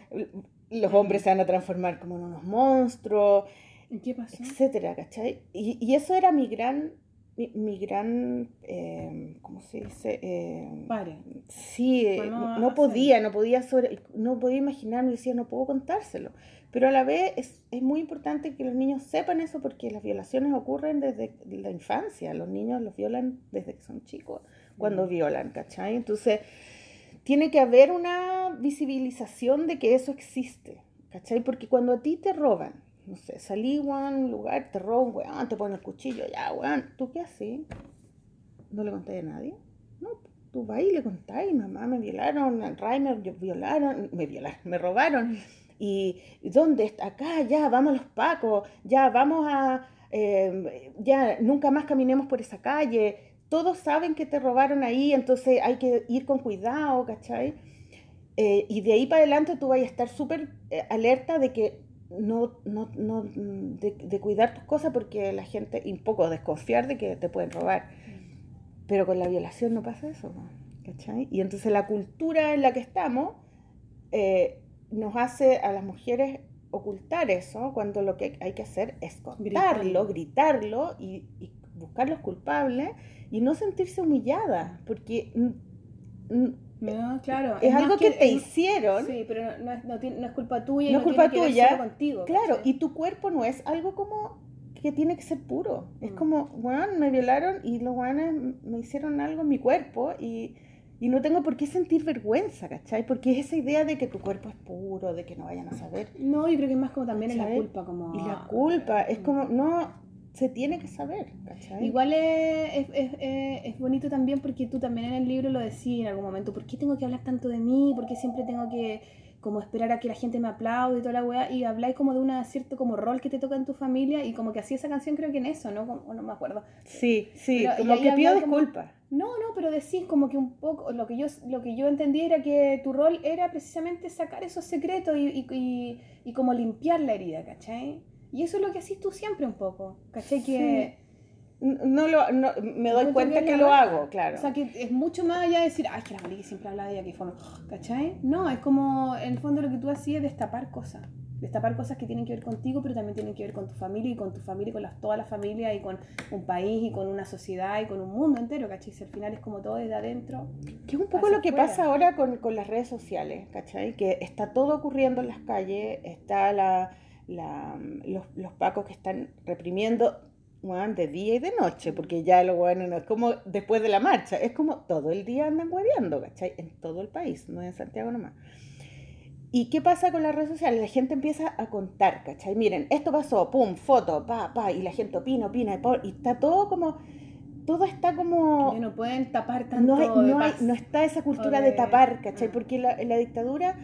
los hombres se van a transformar como en unos monstruos, ¿Y qué pasó? etcétera, ¿cachai? Y, y eso era mi gran, mi, mi gran, eh, ¿cómo se dice? Eh, Pare. Sí, Pues no podía, no podía sobre, no podía imaginarme, decía, no puedo contárselo. Pero a la vez es, es muy importante que los niños sepan eso porque las violaciones ocurren desde la infancia. Los niños los violan desde que son chicos, cuando Mm. violan, ¿cachai? Entonces, tiene que haber una visibilización de que eso existe, ¿cachai? Porque cuando a ti te roban, no sé, salí weón, un lugar, te roban, weón, te ponen el cuchillo, ya, weón, ¿tú qué haces? ¿No le conté a nadie? No, tú vas y le contás, mamá, me violaron, me violaron, me violaron, me robaron. ¿Y dónde está? Acá, ya, vamos a los pacos, ya, vamos a, eh, ya, nunca más caminemos por esa calle. Todos saben que te robaron ahí, entonces hay que ir con cuidado, ¿cachai? Eh, y de ahí para adelante tú vas a estar súper eh, alerta de que no, no, no, mm, de, de cuidar tus cosas porque la gente, y un poco desconfiar de que te pueden robar. Pero con la violación no pasa eso. ¿cachai? Y entonces la cultura en la que estamos eh, nos hace a las mujeres ocultar eso cuando lo que hay que hacer es contarlo, Gritarlo. gritarlo y, y buscar los culpables y no sentirse humillada, porque mm, mm, No, claro. es, algo que, te es- hicieron. Sí, pero no, no es, no es culpa tuya. No es culpa tiene que ver tuya, contigo. Claro, ¿cachai? y tu cuerpo no es algo como que tiene que ser puro. Es Mm. como, bueno, me violaron y los guanes me hicieron algo en mi cuerpo y, y no tengo por qué sentir vergüenza, ¿cachai? Porque es esa idea de que tu cuerpo es puro, de que no vayan a saber. No, yo creo que es más como también es la culpa. Como, Y la culpa es Mm. como, no, se tiene que saber, ¿cachai? Igual es, es, es- es- bonito también porque tú también en el libro lo decís en algún momento. ¿Por qué tengo que hablar tanto de mí? ¿Por qué siempre tengo que como esperar a que la gente me aplaude y toda la weá? Y habláis como de un cierto como rol que te toca en tu familia y como que hacía esa canción creo que en eso, ¿no? Como- no me acuerdo. Sí, sí, Pero- como que pido disculpas. No, no, pero decís como que un poco, lo que yo, lo que yo entendí era que tu rol era precisamente sacar esos secretos y, y, y- y como limpiar la herida, ¿cachai? Y eso es lo que hacís tú siempre un poco, ¿cachai? Que, No lo, no, me doy Encuentro cuenta que que lo hago, claro. o sea, que es mucho más allá de decir, ay, que la Maliki siempre habla de ella, que fue, ¿cachai? No, es como, en el fondo lo que tú hacías es destapar cosas. Destapar cosas que tienen que ver contigo, pero también tienen que ver con tu familia y con tu familia y con las, toda la familia y con un país y con una sociedad y con un mundo entero, ¿cachai? Si al final es como todo desde adentro. Que es un poco lo que afuera. pasa ahora con, con las redes sociales, ¿cachai? Que está todo ocurriendo en las calles, está la, la- los, los pacos que están reprimiendo weón, de día y de noche, porque ya lo bueno no es como después de la marcha, es como todo el día andan hueveando, ¿cachai? En todo el país, no en Santiago nomás. ¿Y qué pasa con las redes sociales? La gente empieza a contar, ¿cachai? Miren, esto pasó, pum, foto, pa, pa, y la gente opina, opina, y está todo como, todo está como... Que no pueden tapar tanto No, hay- no, hay- no está esa cultura de- tapar, ¿cachai? ah. Porque la- en la dictadura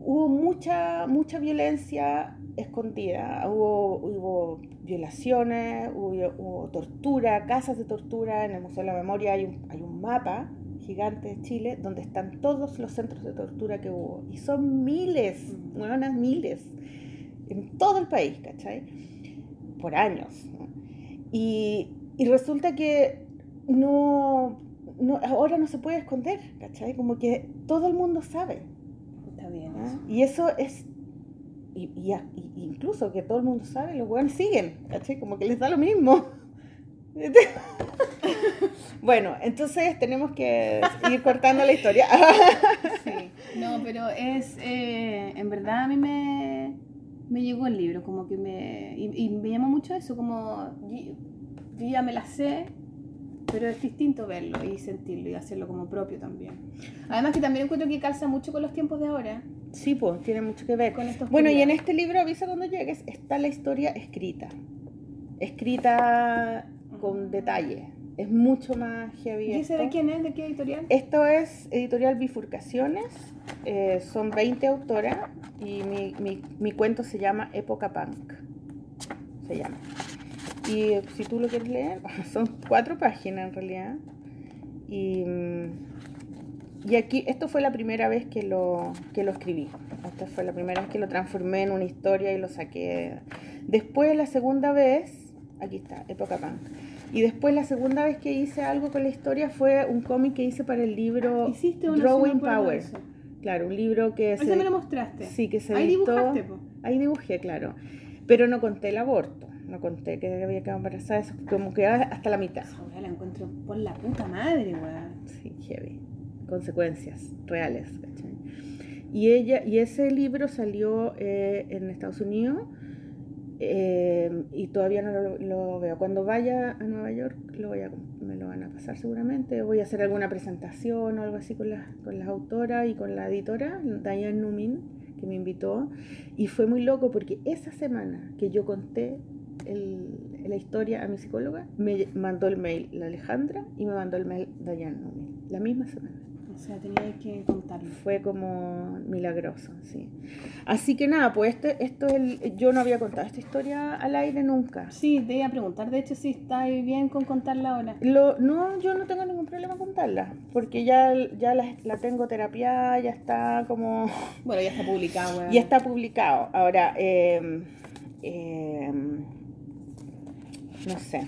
hubo mucha, mucha violencia escondida, hubo, hubo violaciones, hubo, hubo tortura, casas de tortura, en el Museo de la Memoria hay un, hay un mapa gigante de Chile donde están todos los centros de tortura que hubo, y son miles, Mm. buenas miles, en todo el país, ¿cachai? Por años. ¿no? Y, y resulta que no, no, ahora no se puede esconder, ¿cachai? Como que todo el mundo sabe. Está bien. ¿ah? eso. Y eso es y, y y- incluso que todo el mundo sabe, los weones siguen, ¿cachai? Como que les da lo mismo. [LAUGHS] bueno, entonces tenemos que ir cortando la historia. [LAUGHS] No, pero es, eh, en verdad a mí me, me llegó el libro, como que me, y, me llamó mucho eso, como yo ya me la sé, pero es distinto verlo y sentirlo y hacerlo como propio también. Además que también encuentro que calza mucho con los tiempos de ahora, sí, pues, tiene mucho que ver. con Bueno, y en este libro, Avisa cuando llegues, está la historia escrita. Escrita con detalle. Es mucho más heavy. ¿Y ese de quién es? ¿De qué editorial? Esto es editorial Bifurcaciones, eh, son 20 autoras y mi, mi- mi cuento se llama Época Punk. Se llama. Y si tú lo quieres leer, [LAUGHS] son cuatro páginas en realidad. Y, y aquí, esto fue la primera vez que lo, que lo escribí. Esta fue la primera vez que lo transformé en una historia y lo saqué. Después, la segunda vez, aquí está, Época Punk. Y después la segunda vez que hice algo con la historia fue un cómic que hice para el libro Hiciste una Drawing Power. Claro, un libro que Ese se, me lo mostraste. sí, que se Ahí editó- dibujaste, po. Ahí dibujé, claro. Pero no conté el aborto. No conté que había quedado embarazada. Eso como que hasta la mitad. La encuentro por la puta madre, weón. Sí, heavy. Consecuencias reales. ¿cachai? Y, ella, y ese libro salió eh, en Estados Unidos eh, y todavía no lo, lo veo. Cuando vaya a Nueva York lo voy a, me lo van a pasar seguramente. Voy a hacer alguna presentación o algo así con las, con las autoras y con la editora, Diane Numin, que me invitó. Y fue muy loco porque esa semana que yo conté el- la historia a mi psicóloga, me mandó el mail la Alejandra y me mandó el mail Numin. La misma semana. O sea, tenía que contarlo. Fue como milagroso, sí. Así que nada, pues este, esto es el, yo no había contado esta historia al aire nunca. Sí, te iba a preguntar, de hecho, si está bien con contarla ahora. Lo, no, yo no tengo ningún problema con contarla, porque ya, ya la, la tengo terapiada, ya está como... Bueno, ya está publicado, weón. Ya está publicado. Ahora, eh, eh, no sé,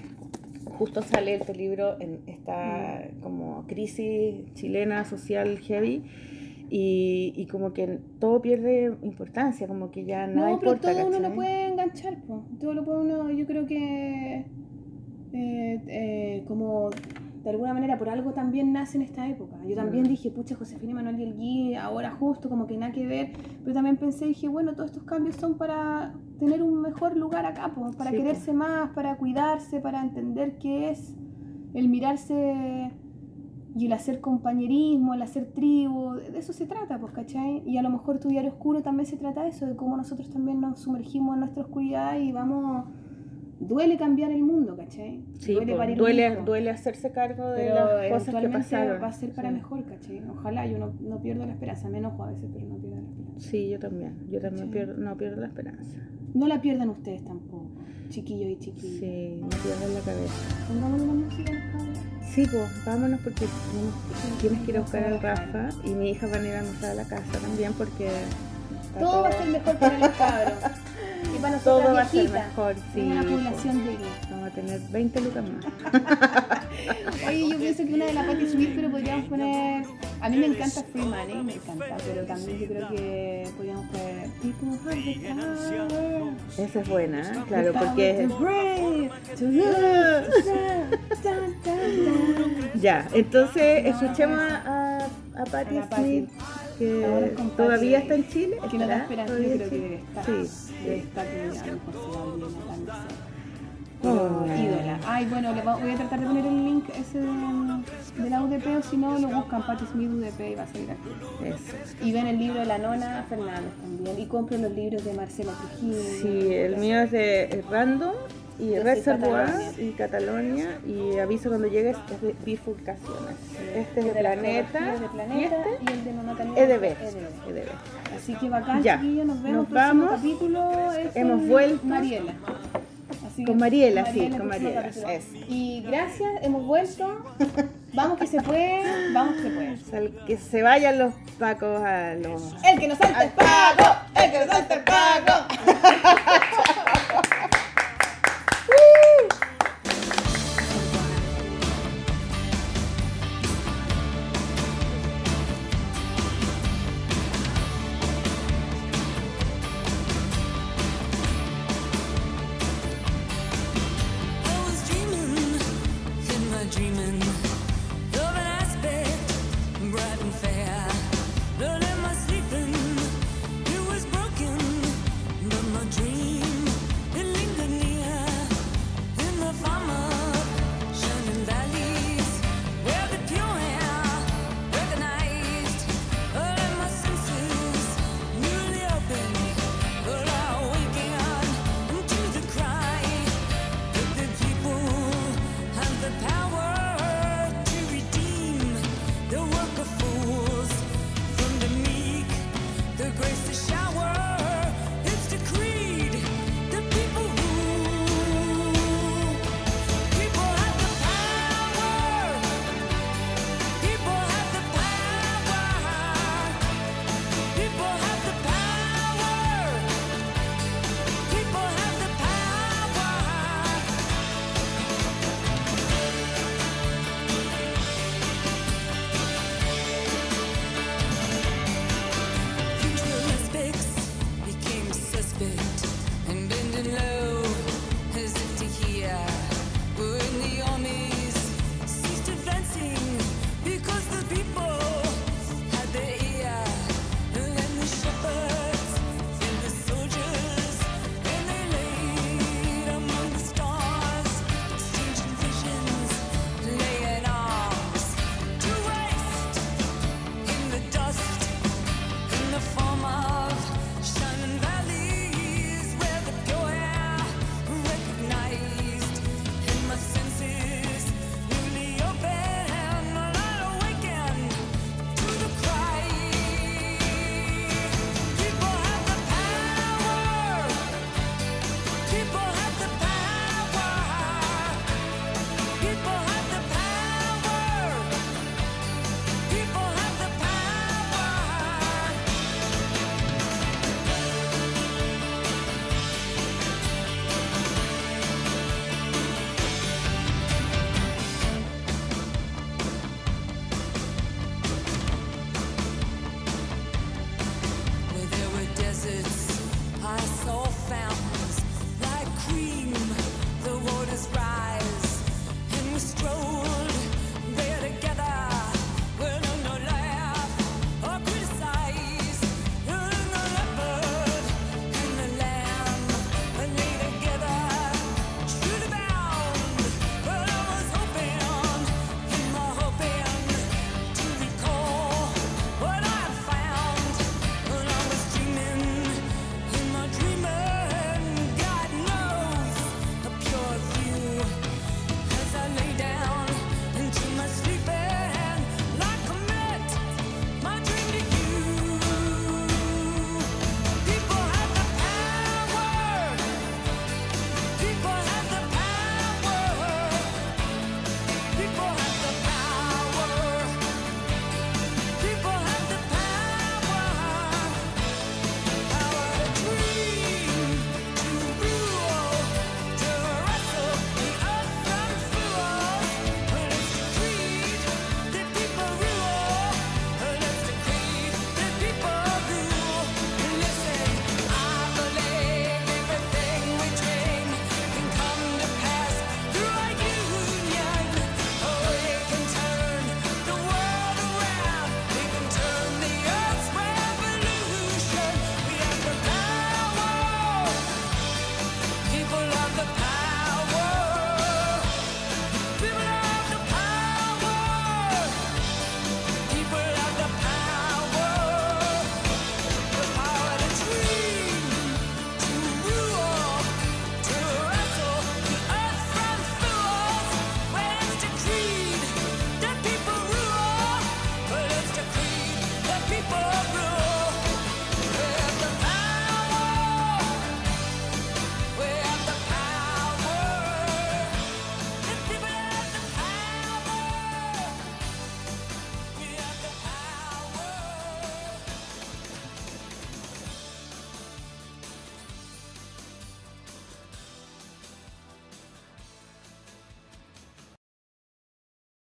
justo sale este libro en esta como crisis chilena social heavy y, y como que todo pierde importancia, como que ya nada No, pero importa. todo uno lo ¿cachai? puede enganchar, po. Todo lo puede uno, yo creo que eh, eh, como de alguna manera por algo también nace en esta época. Yo también Mm. dije, pucha, Josefina Manuel y el Gui, ahora justo, como que nada que ver. Pero también pensé, dije, bueno, todos estos cambios son para tener un mejor lugar acá, po, para Sí, quererse más, para cuidarse, para entender qué es el mirarse y el hacer compañerismo, el hacer tribu, de eso se trata, pues, ¿cachai? Y a lo mejor tu diario oscuro también se trata de eso, de cómo nosotros también nos sumergimos en nuestra oscuridad y vamos... Duele cambiar el mundo, ¿cachai? Sí, duele un duele, duele hacerse cargo de las cosas que pasaron. va a ser para Sí. mejor, ¿cachai? Ojalá, yo no, no pierdo la esperanza, me enojo a veces, pero no pierdo la esperanza. Sí, yo también, yo también pierdo, no pierdo la esperanza. No la pierdan ustedes tampoco, chiquillos y chiquillas. Sí, no pierdo la cabeza. Pongámosle la música. Sí, pues vámonos porque tienes que ir a buscar al Rafa y mi hija van a ir a a la casa también porque está Todo va a ser mejor para los cabros. Para nosotros todo va a ser mejor, sí. Una población digna. Vamos a tener 20 lucas más. [LAUGHS] Oye, yo pienso que una de las Patti Smith, pero podríamos poner. A mí me encanta Free Money, me encanta, pero también yo creo que podríamos poner. Esa es buena, ¿eh? claro, porque dun. [LAUGHS] ya, entonces escuchemos a, a A Patti. Smith que todavía está en Chile. Que no da ¿Estará esperanza, yo creo que debe estar. Sí, Debe estar que a lo mejor se va a matándose. Oh. Ídola. Ay, bueno, le voy a tratar de poner el link ese de, de la UDP o si no lo buscan Patti Smith UDP y va a salir aquí. Eso. Y ven el libro de la nona Fernández también. Y compren los libros de Marcela Trujillo. Sí, el mío es de Random y Yo Reservoir y Catalonia y aviso cuando llegues es de bifurcaciones. Este es de de la Planeta, de y Planeta este y el de Canela. EDB. EDB. EDB. Así que bacán, Ya. chiquillos. Nos vemos. Nos próximo vamos. capítulo es Hemos vuelto. Mariela. Así Con Mariela, sí, con Mariela, es. Y gracias, hemos vuelto. Vamos que se puede, vamos que se puede. Sal- que se vayan los pacos a los El que nos salta el pago, el que nos salta el pago. [LAUGHS]